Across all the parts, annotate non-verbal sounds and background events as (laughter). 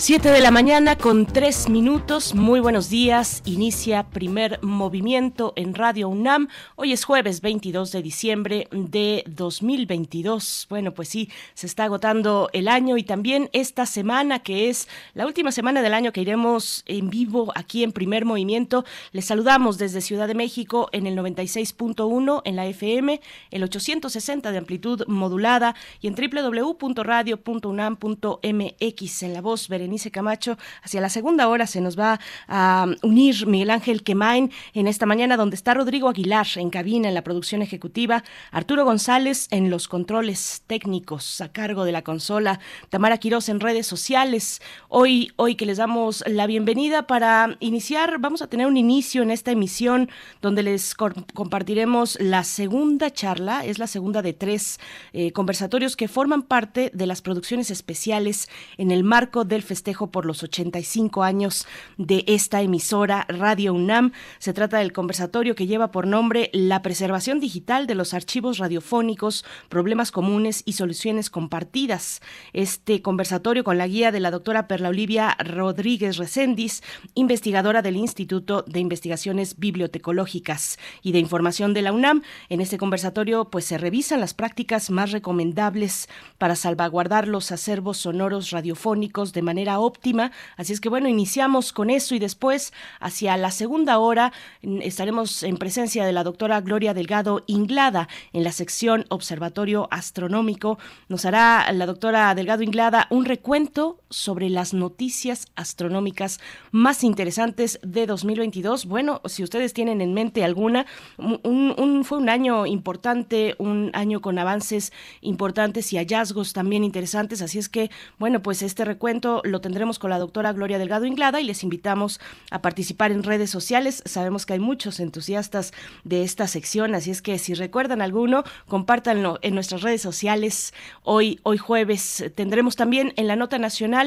Siete de la mañana con tres minutos. Muy buenos días. Inicia primer movimiento en Radio UNAM. Hoy es jueves 22 de diciembre de 2022. Bueno, pues sí, se está agotando el año y también esta semana que es la última semana del año que iremos en vivo aquí en primer movimiento. Les saludamos desde Ciudad de México en el 96.1 en la FM, el 860 de amplitud modulada y en www.radio.unam.mx en la voz Berenice Berenice Camacho. Hacia la segunda hora se nos va a unir Miguel Ángel Quemain en esta mañana, donde está Rodrigo Aguilar en cabina en la producción ejecutiva, Arturo González en los controles técnicos a cargo de la consola, Tamara Quiroz en redes sociales. Hoy, hoy que les damos la bienvenida para iniciar, vamos a tener un inicio en esta emisión donde les compartiremos la segunda charla, es la segunda de tres eh, conversatorios que forman parte de las producciones especiales en el marco del Festival festejo por los 85 años de esta emisora Radio UNAM. Se trata del conversatorio que lleva por nombre La preservación digital de los archivos radiofónicos, problemas comunes y soluciones compartidas. Este conversatorio con la guía de la doctora Perla Olivia Rodríguez Recendis, investigadora del Instituto de Investigaciones Bibliotecológicas y de Información de la UNAM. En este conversatorio pues se revisan las prácticas más recomendables para salvaguardar los acervos sonoros radiofónicos de manera óptima. Así es que bueno, iniciamos con eso y después hacia la segunda hora estaremos en presencia de la doctora Gloria Delgado Inglada en la sección Observatorio Astronómico. Nos hará la doctora Delgado Inglada un recuento sobre las noticias astronómicas más interesantes de 2022. Bueno, si ustedes tienen en mente alguna, un, fue un año importante, un año con avances importantes y hallazgos también interesantes. Así es que, bueno, pues este recuento lo tendremos con la doctora Gloria Delgado Inglada y les invitamos a participar en redes sociales. Sabemos que hay muchos entusiastas de esta sección, así es que si recuerdan alguno, compártanlo en nuestras redes sociales. Hoy, hoy jueves tendremos también en la nota nacional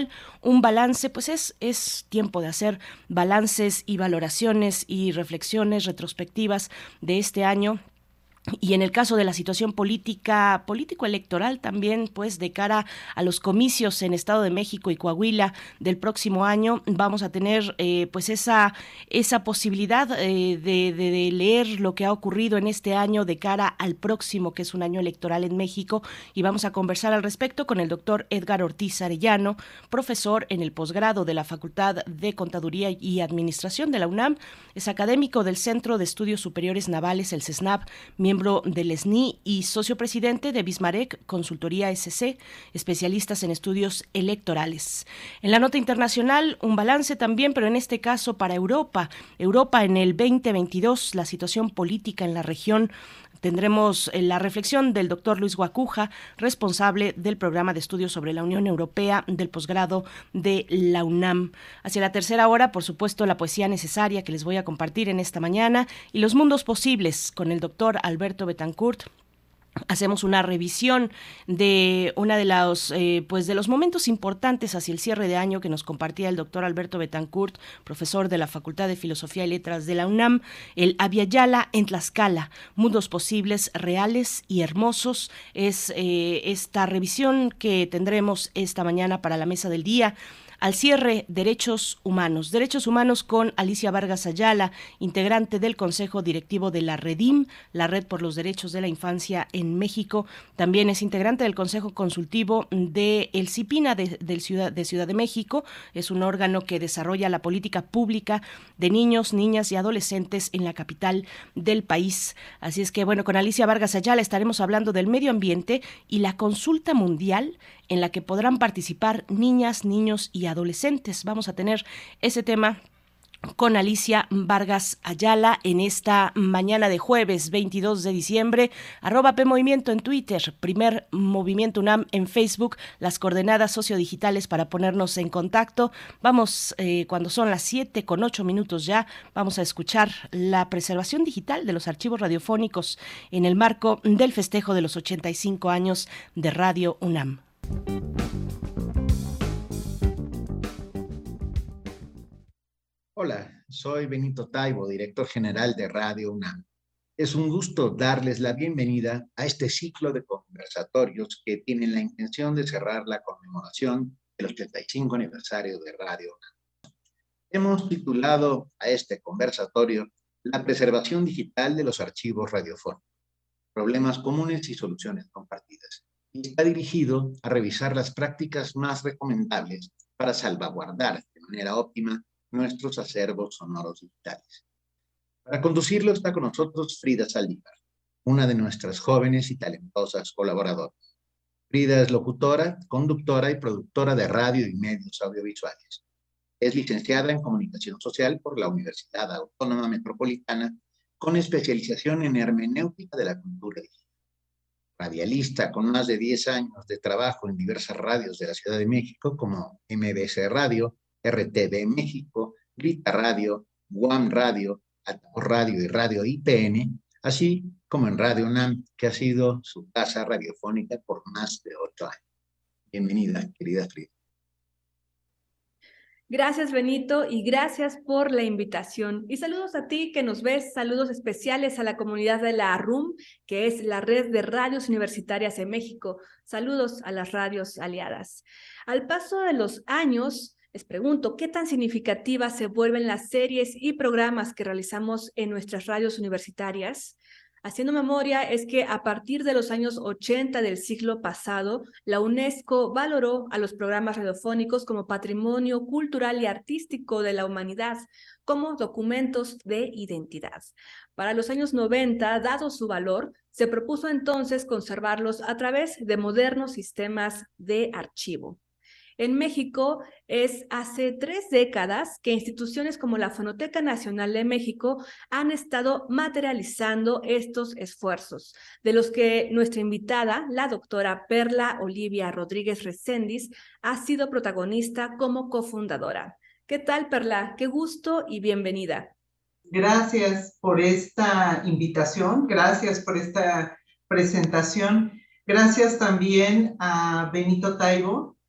un balance, pues es, es tiempo de hacer balances y valoraciones y reflexiones retrospectivas de este año y en el caso de la situación política, político-electoral también, pues de cara a los comicios en Estado de México y Coahuila del próximo año, vamos a tener eh, pues esa, esa posibilidad eh, de, de, leer lo que ha ocurrido en este año de cara al próximo, que es un año electoral en México, y vamos a conversar al respecto con el doctor Edgar Ortiz Arellano, profesor en el posgrado de la Facultad de Contaduría y Administración de la UNAM, es académico del Centro de Estudios Superiores Navales, el CESNAP, miembro del SNI y socio presidente de Bismarck Consultoría SC, especialistas en estudios electorales. En la nota internacional, un balance también, pero en este caso para Europa. Europa en el 2022, la situación política en la región Tendremos eh, la reflexión del doctor Luis Guacuja, responsable del programa de estudios sobre la Unión Europea del posgrado de la UNAM. Hacia la tercera hora, por supuesto, la poesía necesaria que les voy a compartir en esta mañana y los mundos posibles con el doctor Alberto Betancourt, hacemos una revisión de una de los eh, pues de los momentos importantes hacia el cierre de año que nos compartía el doctor Alberto Betancourt, profesor de la Facultad de Filosofía y Letras de la UNAM, el Aviala en Tlaxcala, mundos posibles, reales y hermosos. Es eh, esta revisión que tendremos esta mañana para la mesa del día. Al cierre, Derechos Humanos. Derechos Humanos con Alicia Vargas Ayala, integrante del Consejo Directivo de la Redim, la Red por los Derechos de la Infancia en México. También es integrante del Consejo Consultivo de El CIPINA de, Ciudad, de Ciudad de México. Es un órgano que desarrolla la política pública de niños, niñas y adolescentes en la capital del país. Así es que, bueno, con Alicia Vargas Ayala estaremos hablando del medio ambiente y la consulta mundial en la que podrán participar niñas, niños y adolescentes. Vamos a tener ese tema con Alicia Vargas Ayala en esta mañana de jueves 22 de diciembre. Arroba P Movimiento en Twitter, primer Movimiento UNAM en Facebook, las coordenadas sociodigitales para ponernos en contacto. Vamos, eh, cuando son las 7 con 8 minutos ya, vamos a escuchar la preservación digital de los archivos radiofónicos en el marco del festejo de los 85 años de Radio UNAM. Hola, soy Benito Taibo, director general de Radio UNAM. Es un gusto darles la bienvenida a este ciclo de conversatorios que tienen la intención de cerrar la conmemoración del 85 aniversario de Radio UNAM. Hemos titulado a este conversatorio La preservación digital de los archivos radiofónicos, problemas comunes y soluciones compartidas. Y está dirigido a revisar las prácticas más recomendables para salvaguardar de manera óptima nuestros acervos sonoros digitales. Para conducirlo está con nosotros Frida Saldívar, una de nuestras jóvenes y talentosas colaboradoras. Frida es locutora, conductora y productora de radio y medios audiovisuales. Es licenciada en Comunicación Social por la Universidad Autónoma Metropolitana con especialización en hermenéutica de la cultura digital. Radialista con más de 10 años de trabajo en diversas radios de la Ciudad de México como MBC Radio, RTV México, Grita Radio, Guam Radio, Ataco Radio y Radio IPN, así como en Radio UNAM, que ha sido su casa radiofónica por más de ocho años. Bienvenida, querida Frida. Gracias, Benito, y gracias por la invitación. Y saludos a ti que nos ves, saludos especiales a la comunidad de la RUM, que es la red de radios universitarias en México. Saludos a las radios aliadas. Al paso de los años, les pregunto, ¿qué tan significativas se vuelven las series y programas que realizamos en nuestras radios universitarias? Haciendo memoria es que a partir de los años 80 del siglo pasado, la UNESCO valoró a los programas radiofónicos como patrimonio cultural y artístico de la humanidad, como documentos de identidad. Para los años 90, dado su valor, se propuso entonces conservarlos a través de modernos sistemas de archivo. En México es hace tres décadas que instituciones como la Fonoteca Nacional de México han estado materializando estos esfuerzos, de los que nuestra invitada, la doctora Perla Olivia Rodríguez Recendis, ha sido protagonista como cofundadora. ¿Qué tal, Perla? Qué gusto y bienvenida. Gracias por esta invitación, gracias por esta presentación. Gracias también a Benito Taibo,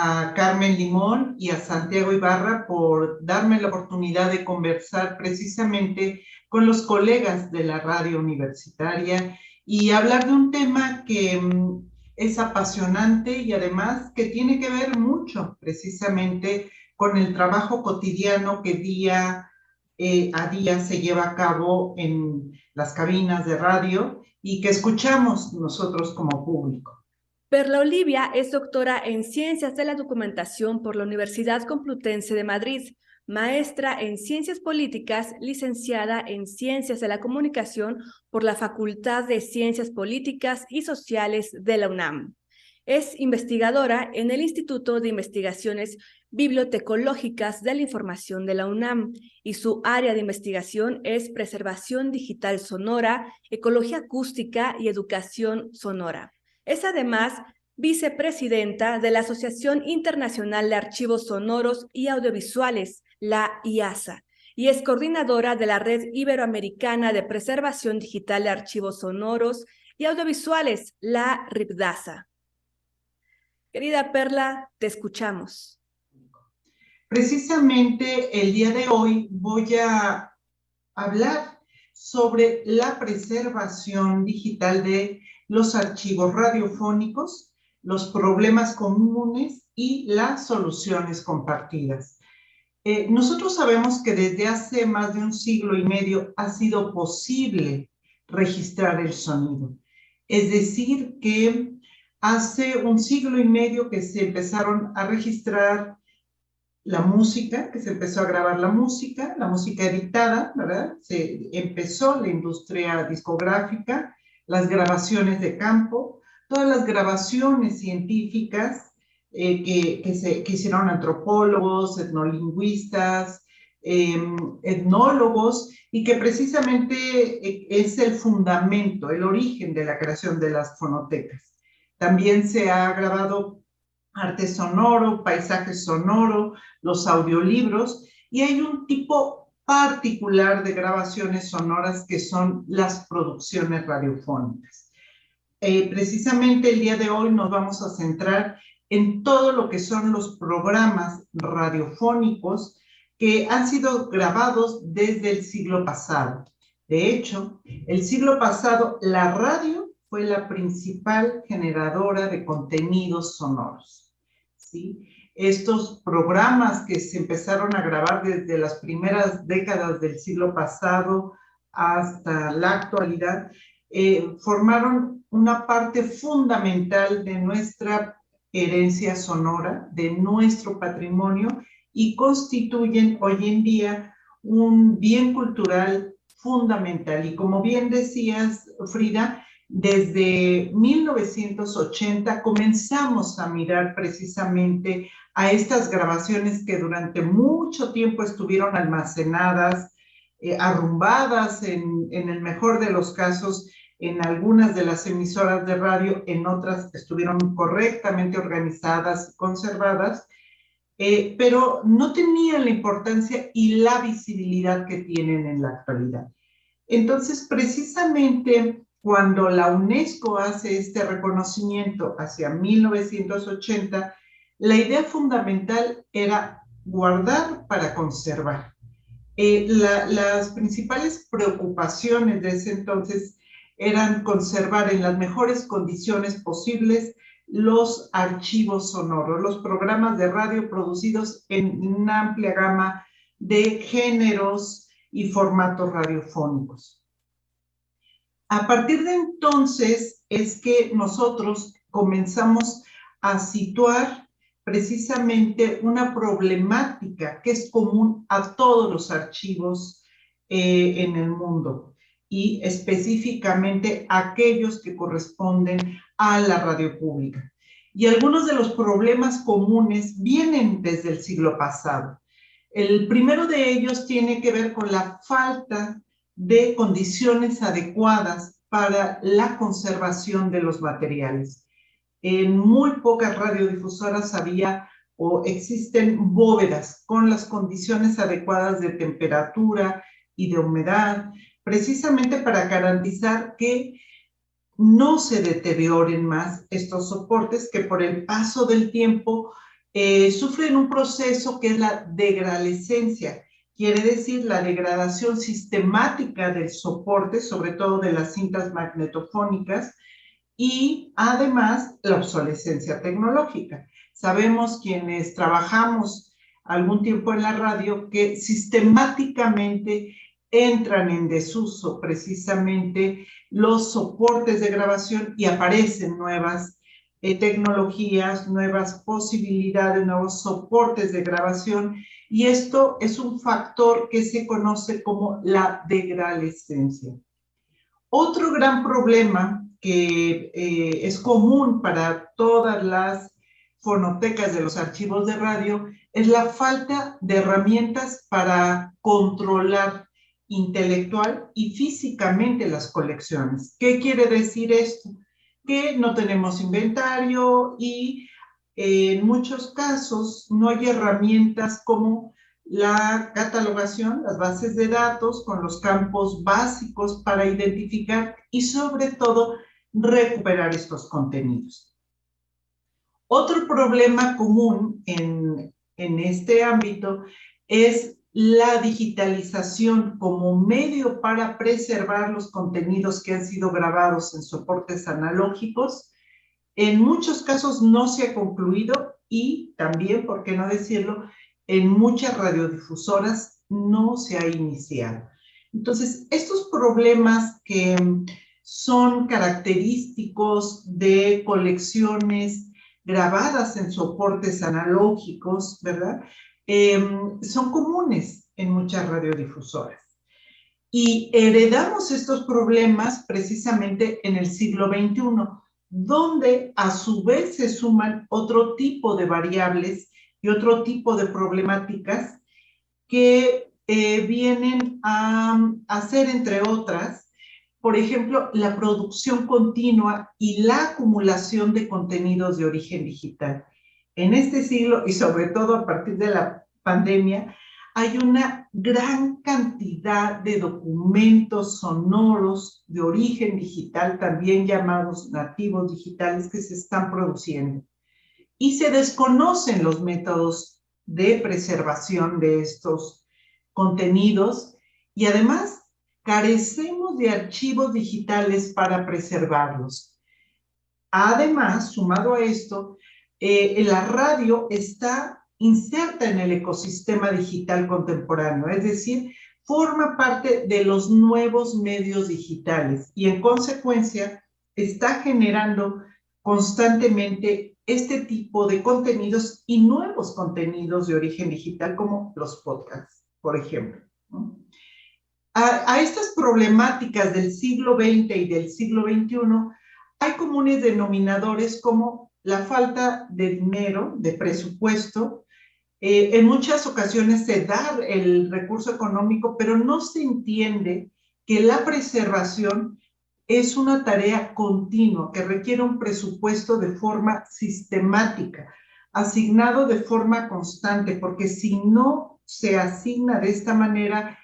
a Carmen Limón y a Santiago Ibarra por darme la oportunidad de conversar precisamente con los colegas de la radio universitaria y hablar de un tema que mm, es apasionante y además que tiene que ver mucho precisamente con el trabajo cotidiano que día eh, a día se lleva a cabo en las cabinas de radio y que escuchamos nosotros como público. Perla Olivia es doctora en Ciencias de la Documentación por la Universidad Complutense de Madrid, maestra en Ciencias Políticas, licenciada en Ciencias de la Comunicación por la Facultad de Ciencias Políticas y Sociales de la UNAM. Es investigadora en el Instituto de Investigaciones Bibliotecológicas de la Información de la UNAM y su área de investigación es preservación digital sonora, ecología acústica y educación sonora. Es además vicepresidenta de la Asociación Internacional de Archivos Sonoros y Audiovisuales, la IASA, y es coordinadora de la Red Iberoamericana de Preservación Digital de Archivos Sonoros y Audiovisuales, la RIPDASA. Querida Perla, te escuchamos. Precisamente el día de hoy voy a hablar sobre la preservación digital de los archivos radiofónicos, los problemas comunes y las soluciones compartidas. Eh, nosotros sabemos que desde hace más de un siglo y medio ha sido posible registrar el sonido. Es decir, que hace un siglo y medio que se empezaron a registrar la música, que se empezó a grabar la música, la música editada, ¿verdad? Se empezó la industria discográfica, las grabaciones de campo, todas las grabaciones científicas eh, que, se, hicieron antropólogos, etnolingüistas, em, etnólogos y que precisamente eh, es el fundamento, el origen de la creación de las fonotecas. También se ha grabado arte sonoro, paisaje sonoro, los audiolibros y hay un tipo particular de grabaciones sonoras que son las producciones radiofónicas. Eh, precisamente el día de hoy nos vamos a centrar en todo lo que son los programas radiofónicos que han sido grabados desde el siglo pasado. De hecho, el siglo pasado la radio fue la principal generadora de contenidos sonoros. ¿sí? Estos programas que se empezaron a grabar desde las primeras décadas del siglo pasado hasta la actualidad, eh, formaron una parte fundamental de nuestra herencia sonora, de nuestro patrimonio y constituyen hoy en día un bien cultural fundamental. Y como bien decías, Frida, desde 1980 comenzamos a mirar precisamente a estas grabaciones que durante mucho tiempo estuvieron almacenadas, eh, arrumbadas en, el mejor de los casos en algunas de las emisoras de radio, en otras estuvieron correctamente organizadas y conservadas, eh, pero no tenían la importancia y la visibilidad que tienen en la actualidad. Entonces, precisamente cuando la UNESCO hace este reconocimiento hacia 1980, la idea fundamental era guardar para conservar. Eh, las principales preocupaciones de ese entonces eran conservar en las mejores condiciones posibles los archivos sonoros, los programas de radio producidos en una amplia gama de géneros y formatos radiofónicos. A partir de entonces es que nosotros comenzamos a situar precisamente una problemática que es común a todos los archivos eh, en el mundo y específicamente aquellos que corresponden a la radio pública. Y algunos de los problemas comunes vienen desde el siglo pasado. El primero de ellos tiene que ver con la falta de condiciones adecuadas para la conservación de los materiales. En muy pocas radiodifusoras había o existen bóvedas con las condiciones adecuadas de temperatura y de humedad, precisamente para garantizar que no se deterioren más estos soportes que por el paso del tiempo eh, sufren un proceso que es la degradescencia, quiere decir la degradación sistemática del soporte, sobre todo de las cintas magnetofónicas, y además la obsolescencia tecnológica. Sabemos quienes trabajamos algún tiempo en la radio que sistemáticamente entran en desuso precisamente los soportes de grabación y aparecen nuevas eh, tecnologías, nuevas posibilidades, nuevos soportes de grabación y esto es un factor que se conoce como la degradescencia. Otro gran problema que eh, es común para todas las fonotecas de los archivos de radio es la falta de herramientas para controlar intelectual y físicamente las colecciones. ¿Qué quiere decir esto? Que no tenemos inventario y en muchos casos no hay herramientas como la catalogación, las bases de datos con los campos básicos para identificar y sobre todo recuperar estos contenidos. Otro problema común en, en este ámbito es la digitalización como medio para preservar los contenidos que han sido grabados en soportes analógicos. En muchos casos no se ha concluido y también, por qué no decirlo, en muchas radiodifusoras no se ha iniciado. Entonces, estos problemas que son característicos de colecciones grabadas en soportes analógicos, ¿verdad? Em, son comunes en muchas radiodifusoras. Y heredamos estos problemas precisamente en el siglo XXI, donde a su vez se suman otro tipo de variables y otro tipo de problemáticas que eh, vienen a hacer, entre otras, por ejemplo, la producción continua y la acumulación de contenidos de origen digital. En este siglo y sobre todo a partir de la pandemia, hay una gran cantidad de documentos sonoros de origen digital, también llamados nativos digitales, que se están produciendo. Y se desconocen los métodos de preservación de estos contenidos y además carecemos de archivos digitales para preservarlos. Además, sumado a esto, eh, la radio está inserta en el ecosistema digital contemporáneo, es decir, forma parte de los nuevos medios digitales y en consecuencia está generando constantemente este tipo de contenidos y nuevos contenidos de origen digital como los podcasts por ejemplo. A, estas problemáticas del siglo XX y del siglo XXI hay comunes denominadores como la falta de dinero, de presupuesto. Eh, en muchas ocasiones se da el recurso económico, pero no se entiende que la preservación es una tarea continua que requiere un presupuesto de forma sistemática, asignado de forma constante, porque si no se asigna de esta manera,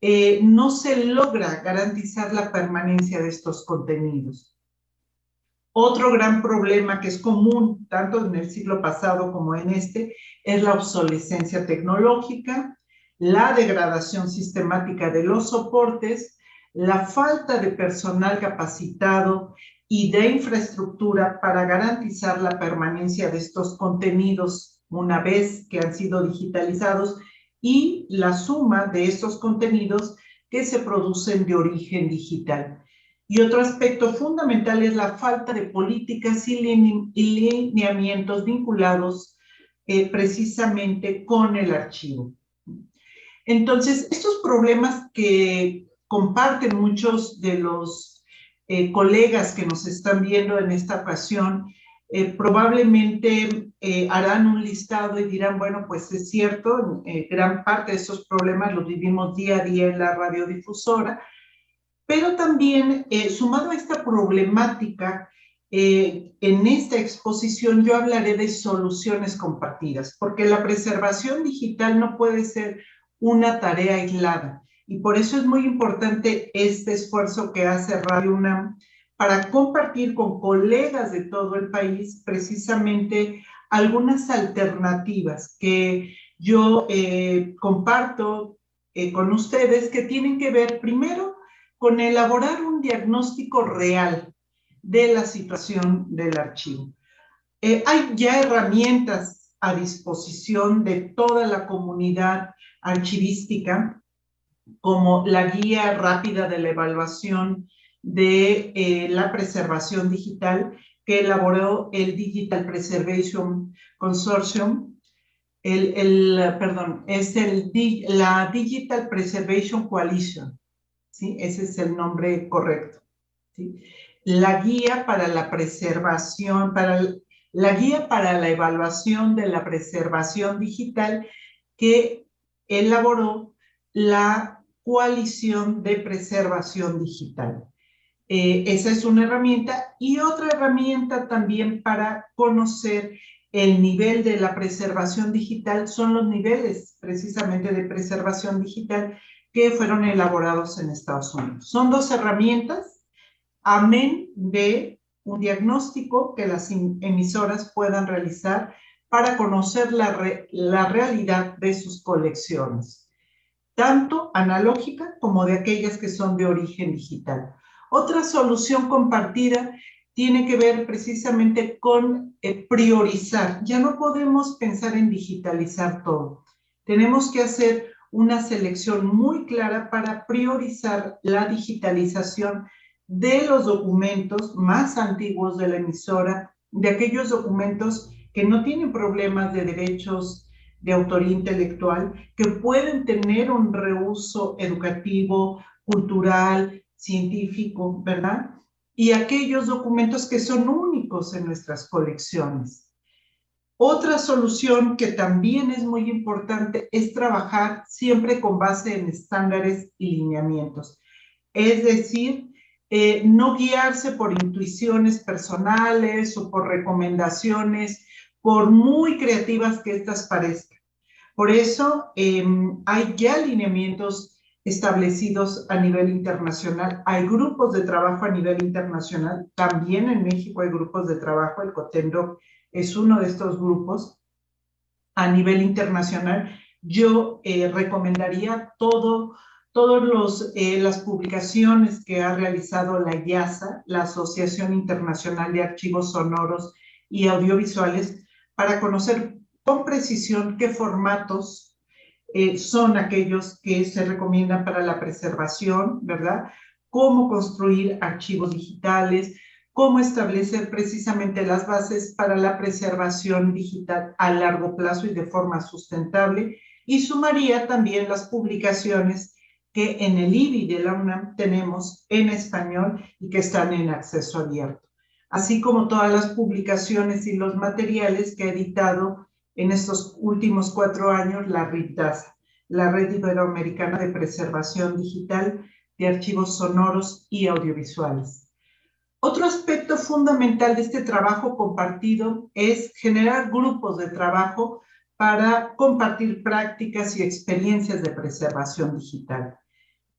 eh, no se logra garantizar la permanencia de estos contenidos. Otro gran problema que es común tanto en el siglo pasado como en este es la obsolescencia tecnológica, la degradación sistemática de los soportes, la falta de personal capacitado y de infraestructura para garantizar la permanencia de estos contenidos una vez que han sido digitalizados y la suma de estos contenidos que se producen de origen digital. Y otro aspecto fundamental es la falta de políticas y lineamientos vinculados eh, precisamente con el archivo. Entonces, estos problemas que comparten muchos de los eh, colegas que nos están viendo en esta ocasión eh, probablemente eh, harán un listado y dirán, bueno, pues es cierto, eh, gran parte de esos problemas los vivimos día a día en la radiodifusora, pero también sumado a esta problemática, en esta exposición yo hablaré de soluciones compartidas, porque la preservación digital no puede ser una tarea aislada. Y por eso es muy importante este esfuerzo que hace Radio UNAM para compartir con colegas de todo el país precisamente algunas alternativas que yo eh, comparto eh, con ustedes que tienen que ver primero con elaborar un diagnóstico real de la situación del archivo. Eh, hay ya herramientas a disposición de toda la comunidad archivística, como la guía rápida de la evaluación de eh, la preservación digital que elaboró el Digital Preservation Consortium. El, perdón, es el, la Digital Preservation Coalition. Ese es el nombre correcto. La guía para la preservación, para la guía para la evaluación de la preservación digital que elaboró la coalición de preservación digital. Eh, esa es una herramienta y otra herramienta también para conocer el nivel de la preservación digital son los niveles precisamente de preservación digital que fueron elaborados en Estados Unidos. Son dos herramientas, amén de un diagnóstico que las emisoras puedan realizar para conocer la, la realidad de sus colecciones, tanto analógica como de aquellas que son de origen digital. Otra solución compartida tiene que ver precisamente con eh, priorizar. Ya no podemos pensar en digitalizar todo. Tenemos que hacer una selección muy clara para priorizar la digitalización de los documentos más antiguos de la emisora, de aquellos documentos que no tienen problemas de derechos de autoría intelectual, que pueden tener un reuso educativo, cultural, científico, ¿verdad? Y aquellos documentos que son únicos en nuestras colecciones. Otra solución que también es muy importante es trabajar siempre con base en estándares y lineamientos. Es decir, eh, no guiarse por intuiciones personales o por recomendaciones, por muy creativas que éstas parezcan. Por eso em, hay ya lineamientos establecidos a nivel internacional. Hay grupos de trabajo a nivel internacional. También en México hay grupos de trabajo. El Cotendo es uno de estos grupos a nivel internacional. Yo eh, recomendaría todo, todas eh, las publicaciones que ha realizado la IASA, la Asociación Internacional de Archivos Sonoros y Audiovisuales, para conocer con precisión qué formatos eh, son aquellos que se recomiendan para la preservación, ¿verdad? Cómo construir archivos digitales, cómo establecer precisamente las bases para la preservación digital a largo plazo y de forma sustentable. Y sumaría también las publicaciones que en el IBI de la UNAM tenemos en español y que están en acceso abierto, así como todas las publicaciones y los materiales que ha editado en estos últimos cuatro años la RITASA, la Red Iberoamericana de Preservación Digital de Archivos Sonoros y Audiovisuales. Otro aspecto fundamental de este trabajo compartido es generar grupos de trabajo para compartir prácticas y experiencias de preservación digital.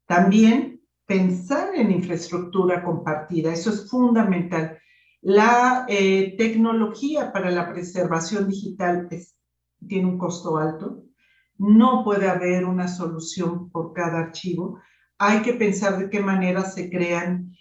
También pensar en infraestructura compartida, eso es fundamental. La eh, tecnología para la preservación digital tiene un costo alto, no puede haber una solución por cada archivo, hay que pensar de qué manera se crean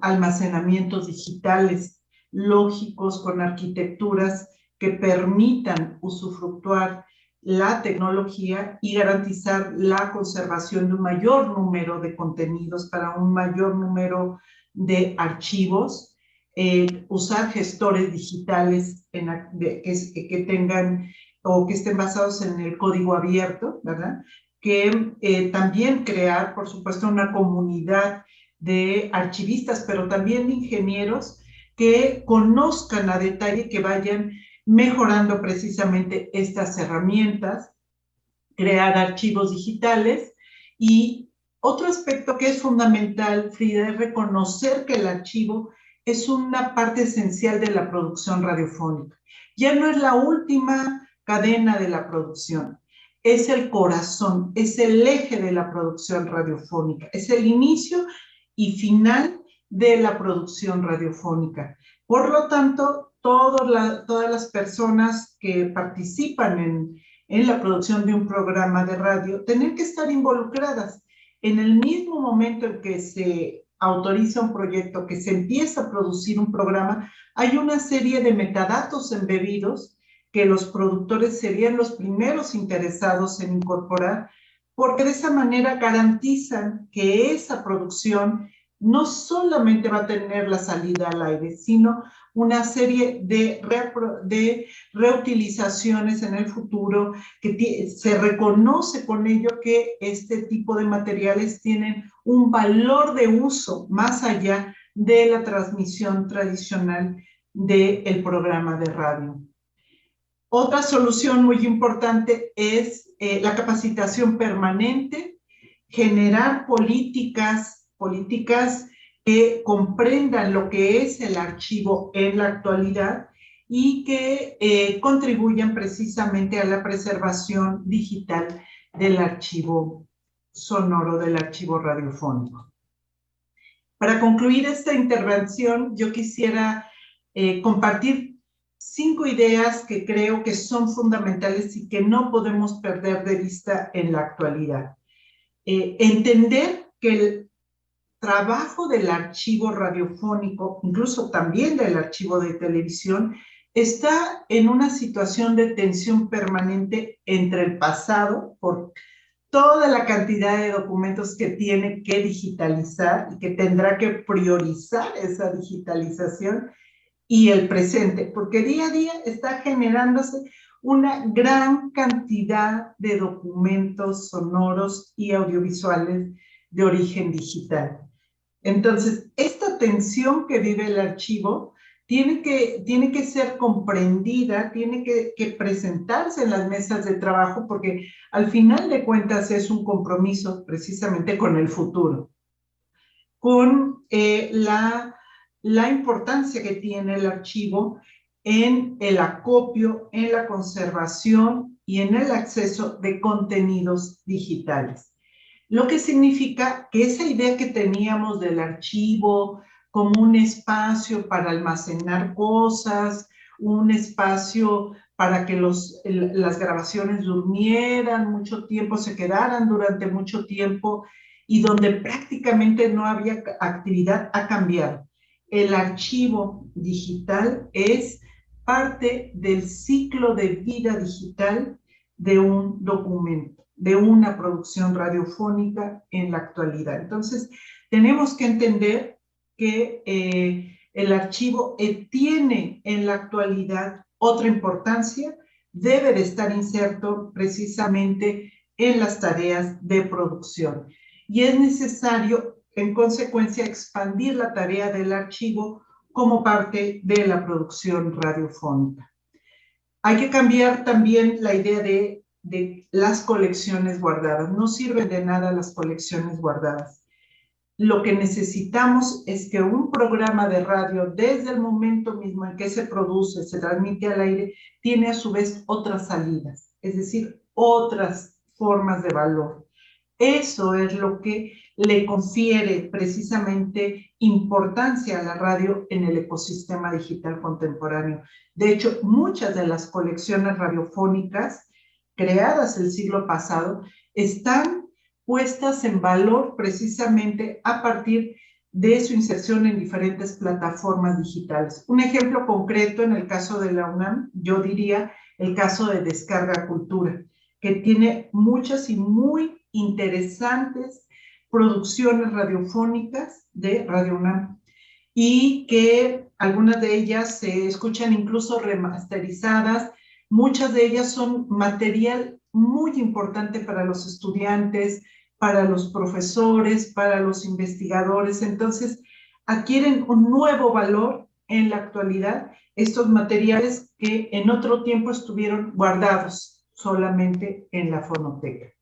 almacenamientos digitales lógicos con arquitecturas que permitan usufructuar la tecnología y garantizar la conservación de un mayor número de contenidos para un mayor número de archivos, eh, usar gestores digitales que, tengan o que estén basados en el código abierto, ¿verdad? Que eh, también crear, por supuesto, una comunidad de archivistas, pero también de ingenieros que conozcan a detalle, que vayan mejorando precisamente estas herramientas, crear archivos digitales y otro aspecto que es fundamental, Frida, es reconocer que el archivo es una parte esencial de la producción radiofónica. Ya no es la última cadena de la producción, es el corazón, es el eje de la producción radiofónica, es el inicio y final de la producción radiofónica. Por lo tanto, todas las personas que participan en, en la producción de un programa de radio tienen que estar involucradas. En el mismo momento en que se autoriza un proyecto, que se empieza a producir un programa, hay una serie de metadatos embebidos que los productores serían los primeros interesados en incorporar porque de esa manera garantizan que esa producción no solamente va a tener la salida al aire, sino una serie de, reutilizaciones en el futuro, que se reconoce con ello que este tipo de materiales tienen un valor de uso más allá de la transmisión tradicional del programa de radio. Otra solución muy importante es eh, la capacitación permanente, generar políticas, políticas que comprendan lo que es el archivo en la actualidad y que eh, contribuyan precisamente a la preservación digital del archivo sonoro, del archivo radiofónico. Para concluir esta intervención, yo quisiera eh, compartir cinco ideas que creo que son fundamentales y que no podemos perder de vista en la actualidad. Eh, entender que el trabajo del archivo radiofónico, incluso también del archivo de televisión, está en una situación de tensión permanente entre el pasado, por toda la cantidad de documentos que tiene que digitalizar y que tendrá que priorizar esa digitalización, y el presente, porque día a día está generándose una gran cantidad de documentos sonoros y audiovisuales de origen digital. Entonces, esta tensión que vive el archivo tiene que, tiene que ser comprendida, tiene que, que, presentarse en las mesas de trabajo, porque al final de cuentas es un compromiso precisamente con el futuro, con eh, la, la importancia que tiene el archivo en el acopio, en la conservación y en el acceso de contenidos digitales. Lo que significa que esa idea que teníamos del archivo, como un espacio para almacenar cosas, un espacio para que los, las grabaciones durmieran mucho tiempo, se quedaran durante mucho tiempo y donde prácticamente no había actividad, ha cambiado. El archivo digital es parte del ciclo de vida digital de un documento, de una producción radiofónica en la actualidad. Entonces, tenemos que entender que eh, el archivo tiene en la actualidad otra importancia, debe de estar inserto precisamente en las tareas de producción. Y es necesario, en consecuencia, expandir la tarea del archivo como parte de la producción radiofónica. Hay que cambiar también la idea de, de las colecciones guardadas. No sirven de nada las colecciones guardadas lo que necesitamos es que un programa de radio, desde el momento mismo en que se produce, se transmite al aire, tiene a su vez otras salidas, es decir, otras formas de valor. Eso es lo que le confiere precisamente importancia a la radio en el ecosistema digital contemporáneo. De hecho, muchas de las colecciones radiofónicas creadas el siglo pasado están puestas en valor precisamente a partir de su inserción en diferentes plataformas digitales. Un ejemplo concreto en el caso de la UNAM, yo diría el caso de Descarga Cultura, que tiene muchas y muy interesantes producciones radiofónicas de Radio UNAM y que algunas de ellas se escuchan incluso remasterizadas, muchas de ellas son material muy importante para los estudiantes, para los profesores, para los investigadores. Entonces, adquieren un nuevo valor en la actualidad estos materiales que en otro tiempo estuvieron guardados solamente en la fonoteca.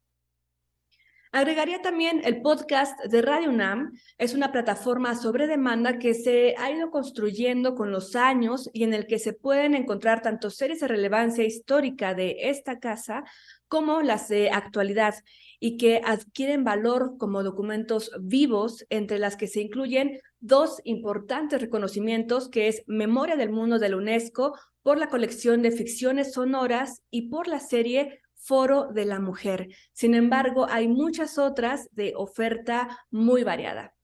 Agregaría también el podcast de Radio UNAM. Es una plataforma sobre demanda que se ha ido construyendo con los años y en el que se pueden encontrar tanto series de relevancia histórica de esta casa como las de actualidad y que adquieren valor como documentos vivos, entre las que se incluyen dos importantes reconocimientos, que es Memoria del Mundo de la UNESCO por la colección de ficciones sonoras y por la serie Foro de la Mujer. Sin embargo, hay muchas otras de oferta muy variada.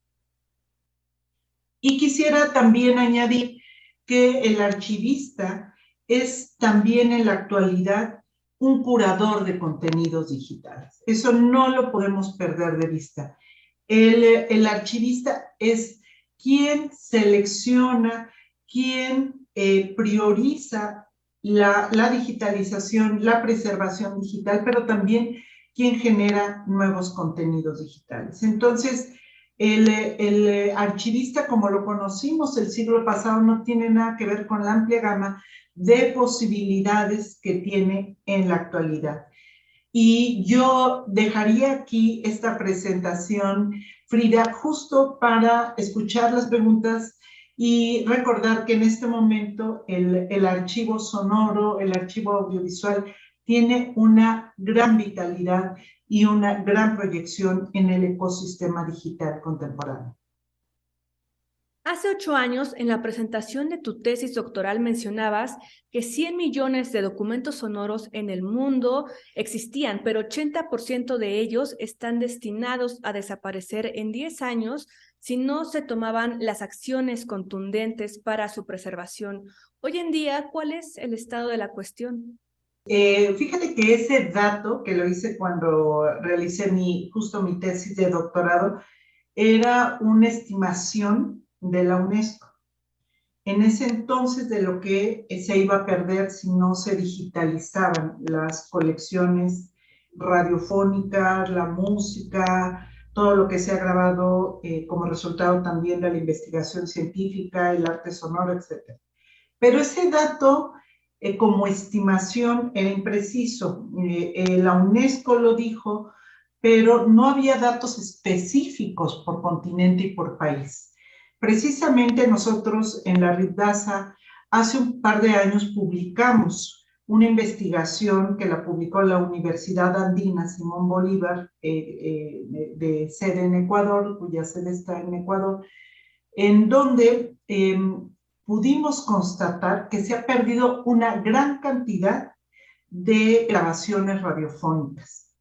Y quisiera también añadir que el archivista es también en la actualidad un curador de contenidos digitales. Eso no lo podemos perder de vista. El, archivista es quien selecciona, quien eh, prioriza la, digitalización, la preservación digital, pero también quien genera nuevos contenidos digitales. Entonces, el, el, archivista, como lo conocimos el siglo pasado, no tiene nada que ver con la amplia gama de posibilidades que tiene en la actualidad. Y yo dejaría aquí esta presentación, Frida, justo para escuchar las preguntas y recordar que en este momento el, archivo sonoro, el archivo audiovisual, tiene una gran vitalidad y una gran proyección en el ecosistema digital contemporáneo. Hace ocho años, en la presentación de tu tesis doctoral, mencionabas que 100 millones de documentos sonoros en el mundo existían, pero 80% de ellos están destinados a desaparecer en 10 años si no se tomaban las acciones contundentes para su preservación. Hoy en día, ¿cuál es el estado de la cuestión? Eh, fíjate que ese dato que lo hice cuando realicé mi, justo mi tesis de doctorado, era una estimación de la UNESCO. En ese entonces de lo que se iba a perder si no se digitalizaban las colecciones radiofónicas, la música, todo lo que se ha grabado eh, como resultado también de la investigación científica, el arte sonoro, etc. Pero ese dato eh, como estimación era impreciso. Eh, eh, la UNESCO lo dijo, pero no había datos específicos por continente y por país. Precisamente nosotros en la RIDASA hace un par de años publicamos una investigación que la publicó la Universidad Andina Simón Bolívar, de sede en Ecuador, cuya sede está en Ecuador, en donde em, pudimos constatar que se ha perdido una gran cantidad de grabaciones radiofónicas.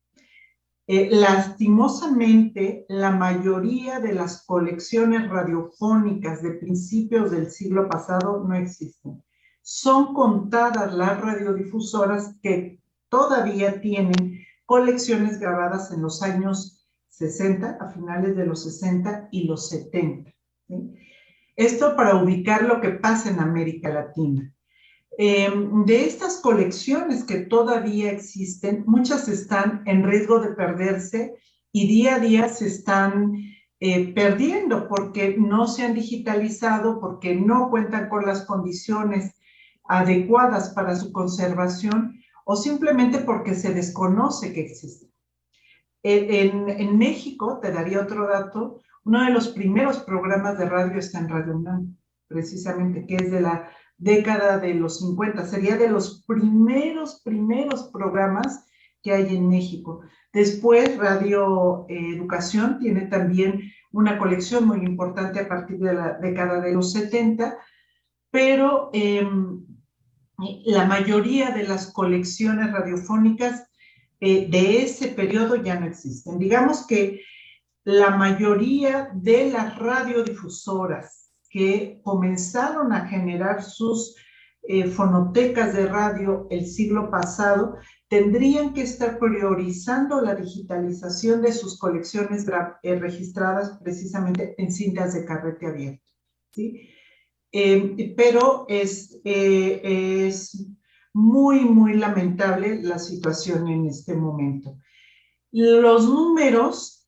Eh, lastimosamente, la mayoría de las colecciones radiofónicas de principios del siglo pasado no existen. Son contadas las radiodifusoras que todavía tienen colecciones grabadas en los años 60, a finales de los 60 y los 70. ¿sí? Esto para ubicar lo que pasa en América Latina. Em, de estas colecciones que todavía existen, muchas están en riesgo de perderse y día a día se están eh, perdiendo porque no se han digitalizado, porque no cuentan con las condiciones adecuadas para su conservación o simplemente porque se desconoce que existen. En, en México, te daría otro dato, uno de los primeros programas de radio está en Radio UNAM, precisamente, que es de la década de los 50. Sería de los primeros, primeros programas que hay en México. Después, Radio eh, Educación tiene también una colección muy importante a partir de la década de los 70, pero em, la mayoría de las colecciones radiofónicas eh, de ese periodo ya no existen. Digamos que la mayoría de las radiodifusoras que comenzaron a generar sus eh, fonotecas de radio el siglo pasado tendrían que estar priorizando la digitalización de sus colecciones eh, registradas precisamente en cintas de carrete abierto. ¿sí? Em, pero es, eh, es muy, muy lamentable la situación en este momento. Los números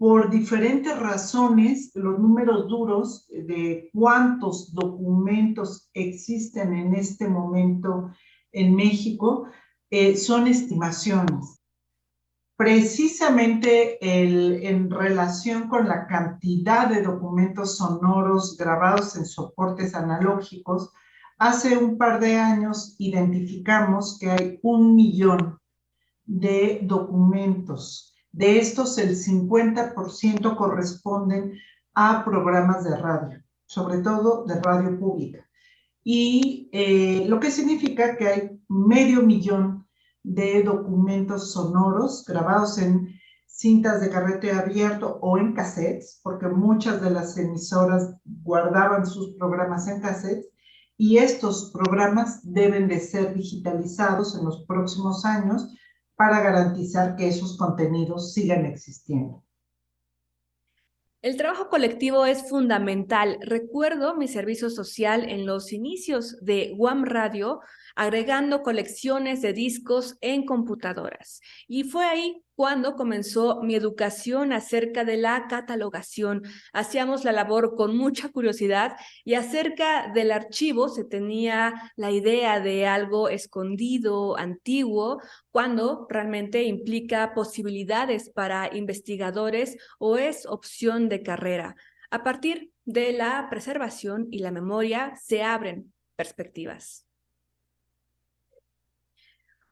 por diferentes razones, los números duros de cuántos documentos existen en este momento en México eh, son estimaciones. Precisamente en relación con la cantidad de documentos sonoros grabados en soportes analógicos, hace un par de años identificamos que hay un millón de documentos de estos, el 50% corresponden a programas de radio, sobre todo de radio pública. Y eh, lo que significa que hay medio millón de documentos sonoros grabados en cintas de carrete abierto o en cassettes, porque muchas de las emisoras guardaban sus programas en cassettes, y estos programas deben de ser digitalizados en los próximos años para garantizar que esos contenidos sigan existiendo. El trabajo colectivo es fundamental. Recuerdo mi servicio social en los inicios de Guam Radio, agregando colecciones de discos en computadoras. Y fue ahí cuando comenzó mi educación acerca de la catalogación. Hacíamos la labor con mucha curiosidad y acerca del archivo se tenía la idea de algo escondido, antiguo, cuando realmente implica posibilidades para investigadores o es opción de carrera. A partir de la preservación y la memoria se abren perspectivas.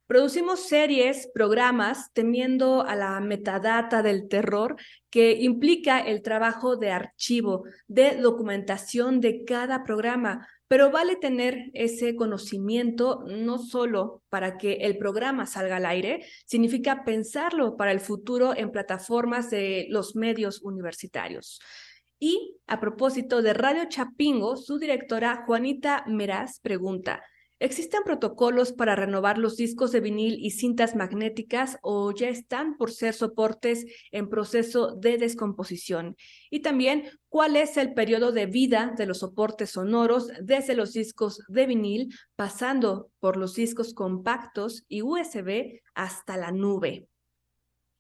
Producimos series, programas, temiendo a la metadata del terror que implica el trabajo de archivo, de documentación de cada programa, pero vale tener ese conocimiento no solo para que el programa salga al aire, significa pensarlo para el futuro en plataformas de los medios universitarios. Y a propósito de Radio Chapingo, su directora Juanita Meraz pregunta, ¿Existen protocolos para renovar los discos de vinil y cintas magnéticas o ya están por ser soportes en proceso de descomposición? Y también, ¿cuál es el periodo de vida de los soportes sonoros desde los discos de vinil, pasando por los discos compactos y USB hasta la nube?